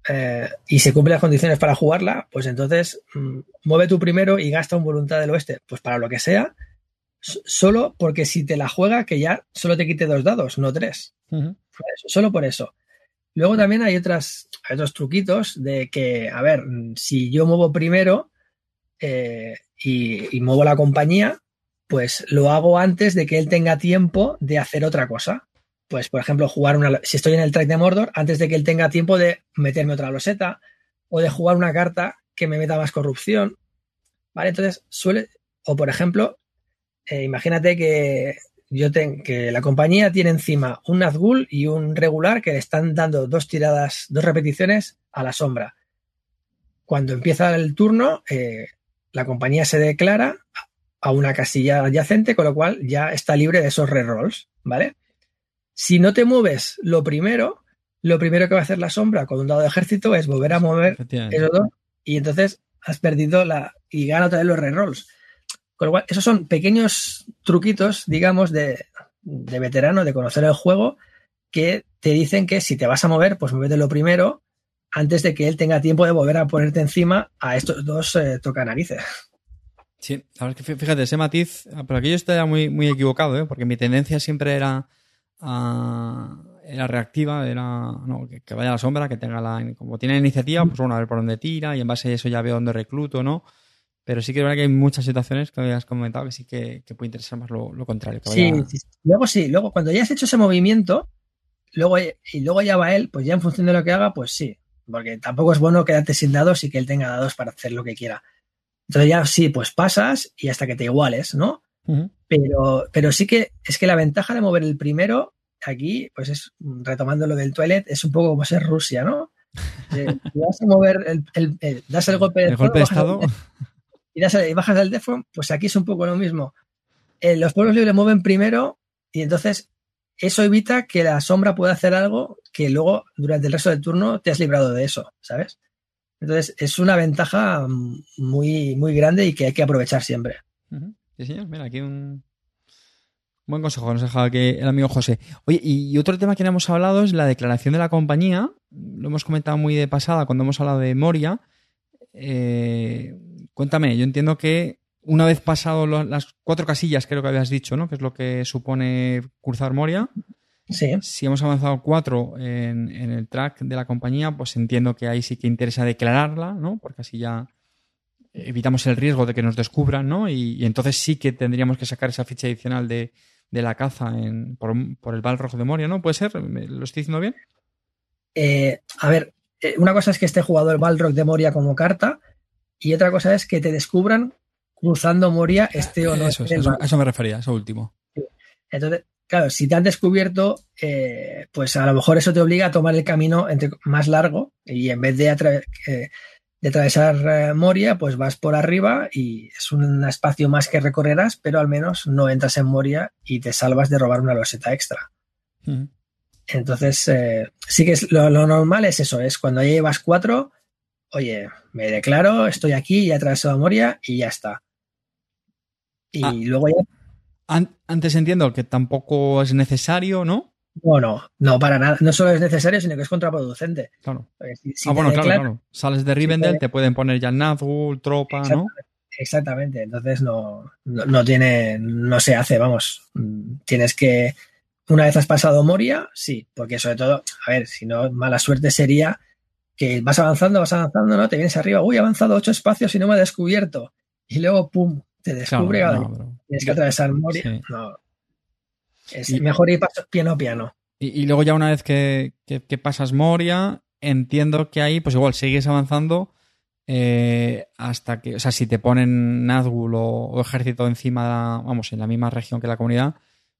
eh, y se cumplen las condiciones para jugarla, pues entonces mm, mueve tú primero y gasta un voluntad del oeste, pues para lo que sea, solo porque si te la juega, que ya solo te quite dos dados, no tres. solo por eso. Luego también hay, otras, otros truquitos de que, a ver, si yo muevo primero eh, y, muevo la compañía, pues lo hago antes de que él tenga tiempo de hacer otra cosa. Pues, por ejemplo, jugar una. Si estoy en el track de Mordor, antes de que él tenga tiempo de meterme otra loseta o de jugar una carta que me meta más corrupción. ¿Vale? Entonces, suele. O, por ejemplo, eh, imagínate que yo que la compañía tiene encima un Nazgul y un regular que le están dando dos tiradas, dos repeticiones a la sombra. Cuando empieza el turno, eh, la compañía se declara a una casilla adyacente, con lo cual ya está libre de esos rerolls, ¿vale? Si no te mueves lo primero, lo primero que va a hacer la sombra con un dado de ejército es volver a mover esos dos y entonces has perdido la y gana otra vez los rerolls. Con lo cual, esos son pequeños truquitos, digamos, de, veterano, de conocer el juego, que te dicen que si te vas a mover, pues lo primero antes de que él tenga tiempo de volver a ponerte encima a estos dos eh, tocanarices. Sí, la verdad es que fíjate, ese matiz, ah, pero aquí yo estaba muy, muy equivocado, ¿eh? porque mi tendencia siempre era, era reactiva, era que, vaya a la sombra, que tenga la. Como tiene iniciativa, pues bueno, a ver por dónde tira y en base a eso ya veo dónde recluto, ¿no? Pero sí que es verdad que hay muchas situaciones que habías comentado que sí que, puede interesar más lo, contrario. sí, luego sí, luego cuando ya has hecho ese movimiento, luego, y luego ya va él, pues ya en función de lo que haga, pues sí. Porque tampoco es bueno quedarte sin dados y que él tenga dados para hacer lo que quiera. Entonces ya sí, pues pasas y hasta que te iguales, ¿no? pero, pero sí que es que la ventaja de mover el primero aquí, pues es, retomando lo del toilet, es un poco como ser Rusia, ¿no? Eh, vas a mover el, das el golpe de, golpe de estado y, bajas del default, pues aquí es un poco lo mismo. Eh, los pueblos libres mueven primero y entonces eso evita que la sombra pueda hacer algo que luego durante el resto del turno te has librado de eso, ¿sabes? Entonces es una ventaja muy, muy grande y que hay que aprovechar siempre. Sí, señor. Mira, aquí un, Buen consejo nos ha dejado aquí el amigo José. Oye, y otro tema que no hemos hablado es la declaración de la compañía. Lo hemos comentado muy de pasada cuando hemos hablado de Moria. Eh, cuéntame, yo entiendo que una vez pasado las cuatro casillas, creo que habías dicho, ¿no? Que es lo que supone cruzar Moria. Sí. Si hemos avanzado cuatro en, el track de la compañía, pues entiendo que ahí sí que interesa declararla, ¿no? Porque así ya evitamos el riesgo de que nos descubran, ¿no? Y, entonces sí que tendríamos que sacar esa ficha adicional de, la caza por, el Balrog de Moria, ¿no? ¿Puede ser? ¿Lo estoy diciendo bien? Eh, a ver, eh, una cosa es que esté jugado el Balrog de Moria como carta y otra cosa es que te descubran cruzando Moria este o no. Eso, eso, eso, me refería, eso último. Entonces, claro, si te han descubierto, eh, pues a lo mejor eso te obliga a tomar el camino más largo y en vez de, eh, de atravesar eh, Moria, pues vas por arriba y es un espacio más que recorrerás, pero al menos no entras en Moria y te salvas de robar una loseta extra. Entonces, sí que es, lo, normal es eso, es cuando llevas cuatro, oye, me declaro, estoy aquí, ya he atravesado Moria y ya está. Y ah. luego ya. antes entiendo que tampoco es necesario, ¿no? No, no, no, para nada. No solo es necesario, sino que es contraproducente. Claro. ah, bueno, claro, claro. Sales de Rivendell, te pueden poner ya Nazgûl, tropa, ¿no? Exactamente. Entonces no, no, tiene, no se hace, vamos. Tienes que. Una vez has pasado Moria, sí, porque sobre todo, a ver, si no, mala suerte sería que vas avanzando, vas avanzando, ¿no? Te vienes arriba, uy, he avanzado ocho espacios y no me he descubierto. Y luego, pum, te descubre, tienes que atravesar Moria. No. Es mejor ir piano a piano. Y, luego ya una vez que, pasas Moria, entiendo que ahí, pues igual sigues avanzando eh, hasta que, o sea, si te ponen Nazgûl o, ejército encima, vamos, en la misma región que la comunidad,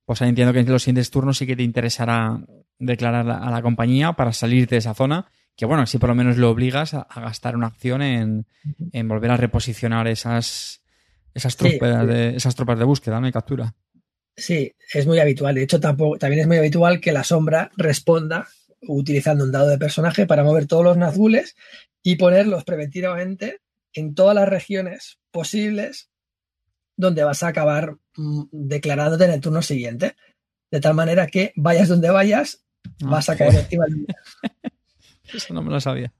pues ahí entiendo que en los siguientes turnos sí que te interesará declarar a la compañía para salir de esa zona que bueno, si por lo menos lo obligas a, gastar una acción en, volver a reposicionar esas, esas tropas, de, esas tropas de búsqueda, ¿no? Y captura. Sí, es muy habitual. De hecho, tampoco, también es muy habitual que la sombra responda utilizando un dado de personaje para mover todos los nazgules y ponerlos preventivamente en todas las regiones posibles donde vas a acabar mm, declarándote en el turno siguiente. De tal manera que vayas donde vayas, ah, vas a caer encima Eso no me lo sabía.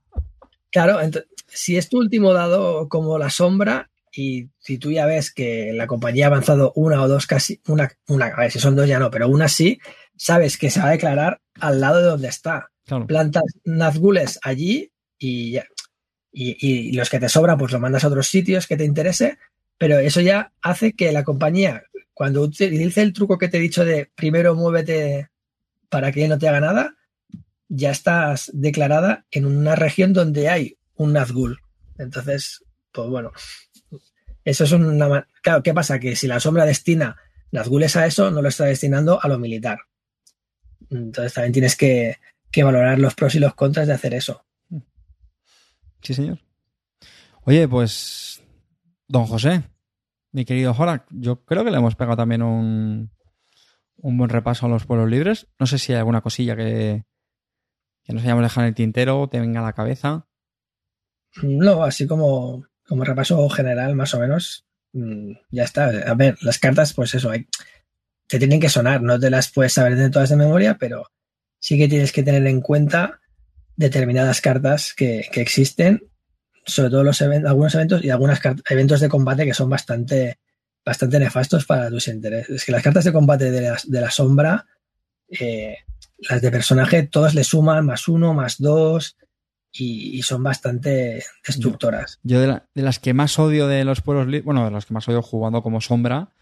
Claro, si es tu último dado como la sombra, y si tú ya ves que la compañía ha avanzado una o dos casi, una, una, a ver si son dos ya no, pero una sí, sabes que se va a declarar al lado de donde está. Plantas Nazgules allí y, ya, y, los que te sobran, pues lo mandas a otros sitios que te interese, pero eso ya hace que la compañía, cuando utilice el truco que te he dicho de primero muévete para que no te haga nada, ya estás declarada en una región donde hay un Nazgul. Entonces, pues bueno, eso es una... Claro, ¿qué pasa? Que si la sombra destina Nazgules a eso, no lo está destinando a lo militar. Entonces también tienes que, valorar los pros y los contras de hacer eso. Sí, señor. Oye, pues, don José, mi querido Jorak, yo creo que le hemos pegado también un, un buen repaso a los pueblos libres. No sé si hay alguna cosilla que, que nos hayamos dejado en el tintero, te venga a la cabeza. No, así como como repaso general, más o menos, mm, ya está. A ver, las cartas, pues eso, hay, te tienen que sonar, no te las puedes saber de todas de memoria, pero sí que tienes que tener en cuenta determinadas cartas que, existen, sobre todo los algunos eventos y algunos eventos de combate que son bastante, bastante nefastos para tus intereses. Es que las cartas de combate de, de la sombra, eh, las de personaje, todas le suman más uno, más dos, y, son bastante destructoras. Yo, de, las que más odio de los pueblos libres, bueno, de las que más odio jugando como sombra,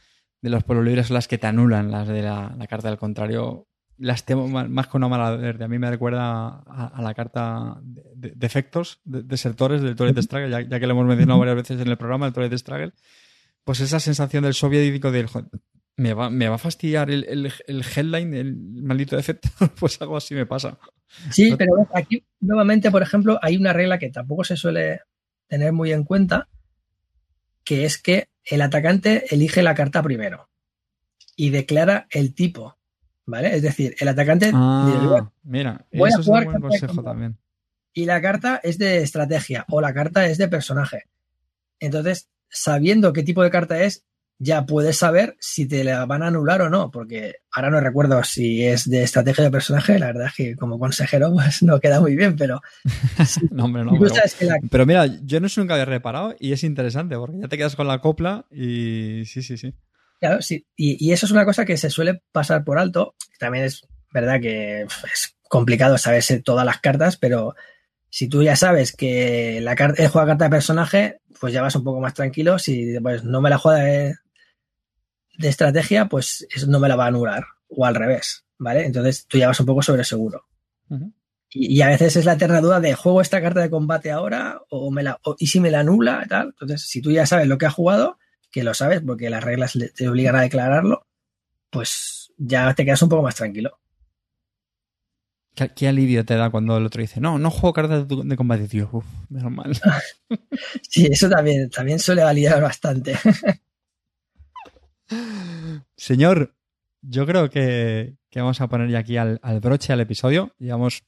de los pueblos libres son las que te anulan, las de la, carta del contrario. Las temo más con una mala verde. A mí me recuerda a, la carta de, efectos, de, sectores del Toilet Struggle, ya, ya, que lo hemos mencionado varias veces en el programa, el Toilet Struggle. Pues esa sensación del soviético del me va, me va a fastidiar el, el, headline, el maldito defecto, pues algo así me pasa. Sí, pero aquí nuevamente, por ejemplo, hay una regla que tampoco se suele tener muy en cuenta, que es que el atacante elige la carta primero y declara el tipo, ¿vale? Es decir, el atacante... Ah, mira, eso es un buen consejo también. Y la carta es de estrategia o la carta es de personaje. Entonces, sabiendo qué tipo de carta es, ya puedes saber si te la van a anular o no, porque ahora no recuerdo si es de estrategia de personaje, la verdad es que como consejero pues no queda muy bien, pero... no, hombre, no, pero, mira, yo no sé nunca había reparado y es interesante porque ya te quedas con la copla y sí, sí, sí. Claro, sí, y, eso es una cosa que se suele pasar por alto, también es verdad que es complicado saberse todas las cartas, pero si tú ya sabes que la carta, el juega carta de personaje, pues ya vas un poco más tranquilo. Si pues, no me la juega de, de estrategia, pues eso no me la va a anular. O al revés, ¿vale? Entonces tú ya vas un poco sobre seguro. y, a veces es la eterna duda de juego esta carta de combate ahora o me la y si me la anula tal. Entonces, si tú ya sabes lo que ha jugado, que lo sabes porque las reglas te obligan a declararlo, pues ya te quedas un poco más tranquilo. ¿Qué, alivio te da cuando el otro dice, no, no juego cartas de, combate, tío. Uf, menos mal. sí, eso también, también suele validar bastante. Señor, yo creo que, vamos a poner ya aquí al, broche al episodio. Llevamos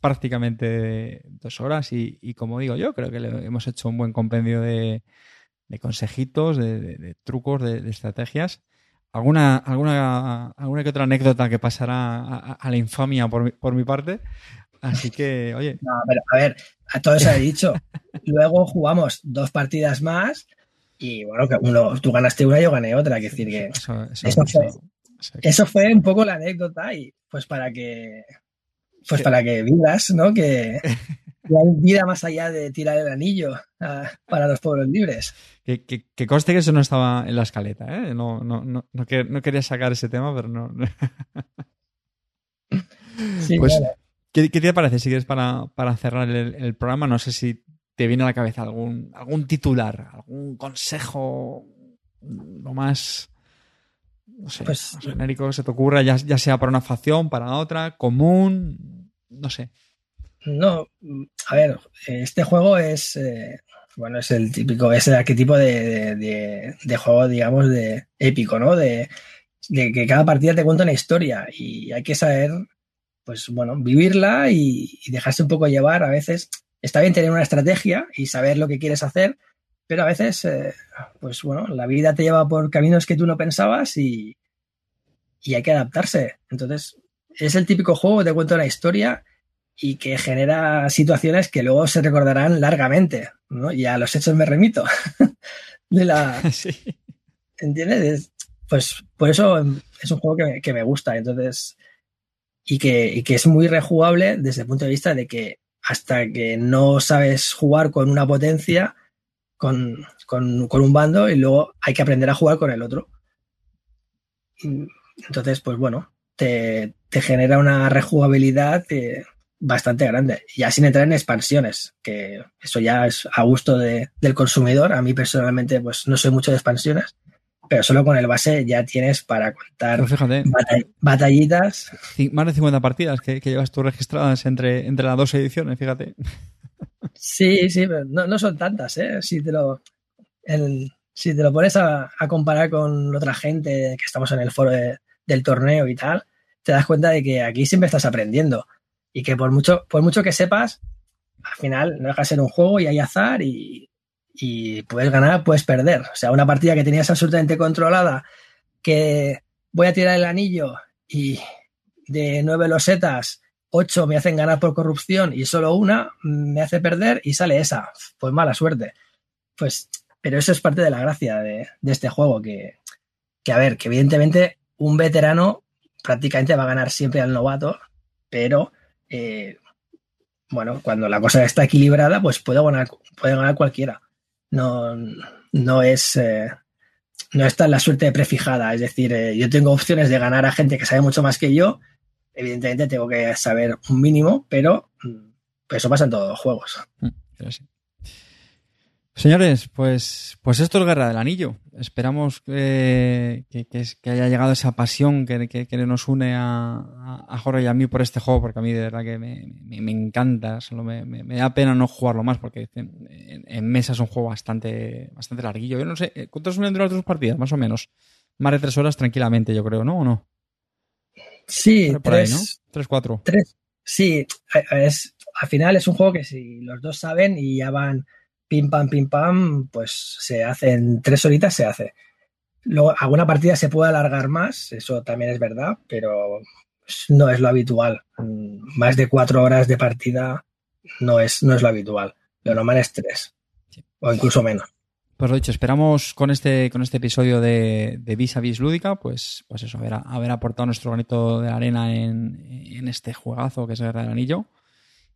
prácticamente dos horas y, como digo yo, creo que le hemos hecho un buen compendio de, consejitos, de, trucos, de, estrategias. ¿Alguna, alguna, alguna que otra anécdota que pasará a, la infamia por mi, por mi parte? Así que, oye. No, pero a ver, a todo eso he dicho. Luego jugamos dos partidas más y bueno, que uno, tú ganaste una yo gané otra. Que decir que eso, fue, un poco la anécdota y pues para que pues para que vivas, ¿no? Que, hay vida más allá de tirar el anillo ah, para los pueblos libres. Que, que, conste que eso no estaba en la escaleta, ¿eh? No, no, no, no, quería sacar ese tema, pero no. pues, ¿qué, te parece si quieres para, para cerrar el, programa? No sé si te viene a la cabeza algún, algún titular, algún consejo, lo más, no sé, pues, genérico que se te ocurra, ya, sea para una facción, para otra, común, no sé. No, a ver, este juego es, eh, bueno, es el típico, es el arquetipo de, de, juego, digamos, de épico, ¿no? De, de, que cada partida te cuenta una historia y hay que saber, pues bueno, vivirla y, y dejarse un poco llevar. A veces está bien tener una estrategia y saber lo que quieres hacer, pero a veces, eh, pues bueno, la vida te lleva por caminos que tú no pensabas y, y hay que adaptarse. Entonces, es el típico juego que te cuenta una historia y que genera situaciones que luego se recordarán largamente, ¿no? Y a los hechos me remito. de la... ¿Entiendes? Pues por eso es un juego que, que me gusta, entonces... Y que, y que es muy rejugable desde el punto de vista de que hasta que no sabes jugar con una potencia, con, un bando, y luego hay que aprender a jugar con el otro. Entonces, pues bueno, te, genera una rejugabilidad eh, bastante grande. Ya sin entrar en expansiones, que eso ya es a gusto del consumidor. A mí personalmente, pues no soy mucho de expansiones pero solo con el base ya tienes para contar batallitas. Más de 50 partidas que, llevas tú registradas entre, entre las dos ediciones, fíjate. Sí, sí, pero no, son tantas, ¿eh? Si te lo, si te lo pones a, comparar con otra gente que estamos en el foro del torneo y tal, te das cuenta de que aquí siempre estás aprendiendo y que por mucho, por mucho que sepas, al final no deja de ser un juego y hay azar y, y puedes ganar, puedes perder. O sea, una partida que tenías absolutamente controlada, que voy a tirar el anillo y de nueve losetas, ocho me hacen ganar por corrupción y solo una me hace perder y sale esa. Pues mala suerte. Pues, pero eso es parte de la gracia de, este juego, que, que, a ver, que evidentemente un veterano prácticamente va a ganar siempre al novato, pero eh, bueno, cuando la cosa está equilibrada, pues puede ganar, puede ganar cualquiera no, no es... Eh, no está la suerte prefijada, es decir, eh, yo tengo opciones de ganar a gente que sabe mucho más que yo, evidentemente tengo que saber un mínimo, pero mm, eso pasa en todos los juegos. Mm, Señores, pues, pues esto es Guerra del Anillo. Esperamos que, haya llegado esa pasión que, nos une a, a, Jorge y a mí por este juego, porque a mí de verdad que me, encanta. Solo me, da pena no jugarlo más, porque en, mesa es un juego bastante, bastante larguillo. Yo no sé, ¿cuántos suelen durar tus partidas? Más o menos. Más de tres horas tranquilamente, yo creo, ¿no? ¿O no? Sí, tres, ¿no? Tres, cuatro. Tres. Sí, es, al final es un juego que si los dos saben y ya van pim pam, pim pam, pues se hace en tres horitas, se hace. Luego, alguna partida se puede alargar más, eso también es verdad, pero no es lo habitual. Más de cuatro horas de partida no es, no es lo habitual. Lo normal es tres, o incluso menos. Pues lo dicho, esperamos con este, con este episodio de, de Vis a Vis Lúdica, pues, pues eso, haber, haber aportado nuestro granito de arena en, en este juegazo que es Guerra del Anillo.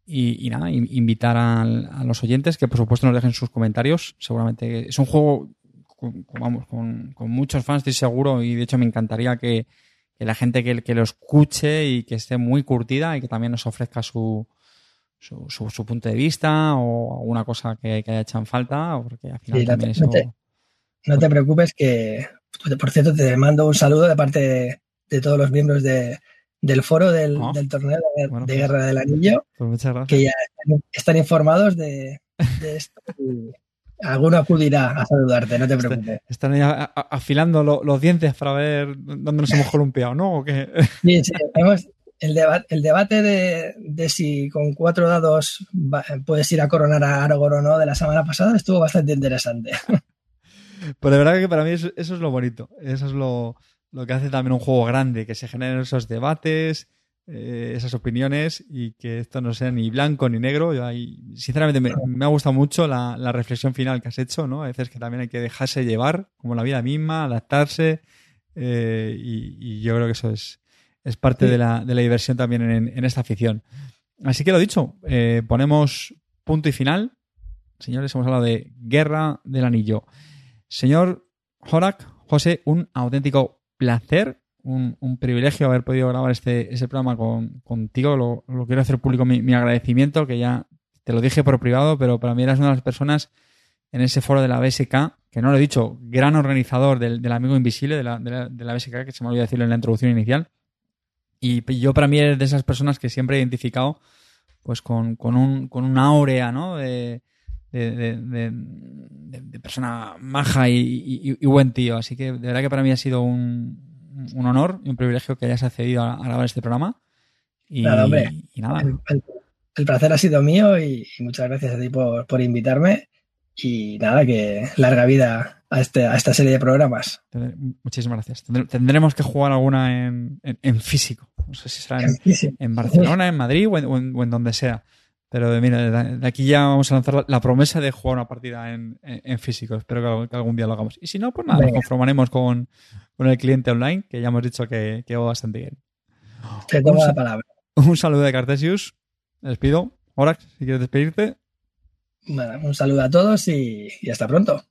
Y, y nada, invitar a, a, los oyentes que por supuesto nos dejen sus comentarios. Seguramente es un juego con, vamos, con, con, muchos fans, estoy seguro, y de hecho me encantaría que, que la gente que, que, lo escuche y que esté muy curtida y que también nos ofrezca su, su, su, su punto de vista o alguna cosa que, que, haya hecho en falta, porque al final sí, también no, eso... no, te, no te preocupes que, por cierto, te mando un saludo de parte de, de todos los miembros de, del foro del, Oh. del torneo de, Bueno, de pues- Guerra del Anillo, Pues que ya están, están informados de, de esto. Y alguno acudirá a saludarte, no te Este- preocupes. Están ahí a- a- afilando lo- los dientes para ver dónde nos hemos columpiado, ¿no? ¿O qué? Sí, sí, hemos- el, deba- el debate de, de si con cuatro dados va- puedes ir a coronar a Aragorn o no de la semana pasada estuvo bastante interesante. Pues de verdad que para mí eso, eso es lo bonito. Eso es lo, lo que hace también un juego grande, que se generen esos debates, eh, esas opiniones y que esto no sea ni blanco ni negro. Yo sinceramente, me, ha gustado mucho la, reflexión final que has hecho, ¿no? A veces que también hay que dejarse llevar, como la vida misma, adaptarse. eh, y, yo creo que eso es, es parte de, la, de la diversión también en, esta afición. Así que lo dicho, eh, ponemos punto y final. Señores, hemos hablado de Guerra del Anillo. Señor Horak, José, un auténtico placer, un, privilegio haber podido grabar este, este programa con, contigo. Lo, quiero hacer público mi, mi agradecimiento, que ya te lo dije por privado, pero para mí eras una de las personas en ese foro de la BSK, que no lo he dicho, gran organizador del, Amigo Invisible de la, de, la, BSK, que se me olvidó decirlo en la introducción inicial. Y yo para mí eres de esas personas que siempre he identificado pues con, con, un, con una áurea, ¿no? De, de, de, de persona maja y, y, y, buen tío. Así que de verdad que para mí ha sido un, un honor y un privilegio que hayas accedido a, a grabar este programa. Y nada, hombre. Y nada. El, el, el, placer ha sido mío y, muchas gracias a ti por, por invitarme. Y nada, que larga vida a, este, a esta serie de programas. Muchísimas gracias. Tendremos que jugar alguna en, en, en físico. No sé si será en, en Barcelona, en Madrid o en, o en, donde sea. Pero mira, de aquí ya vamos a lanzar la, la promesa de jugar una partida en, en físico. Espero que, que, algún día lo hagamos. Y si no, pues nada, Venga. nos conformaremos con, con, el cliente online, que ya hemos dicho que, que va bastante bien. Te tomo un, la palabra. Un saludo de Cartesius. Despido. Horax, si quieres despedirte. Bueno, un saludo a todos y, y hasta pronto.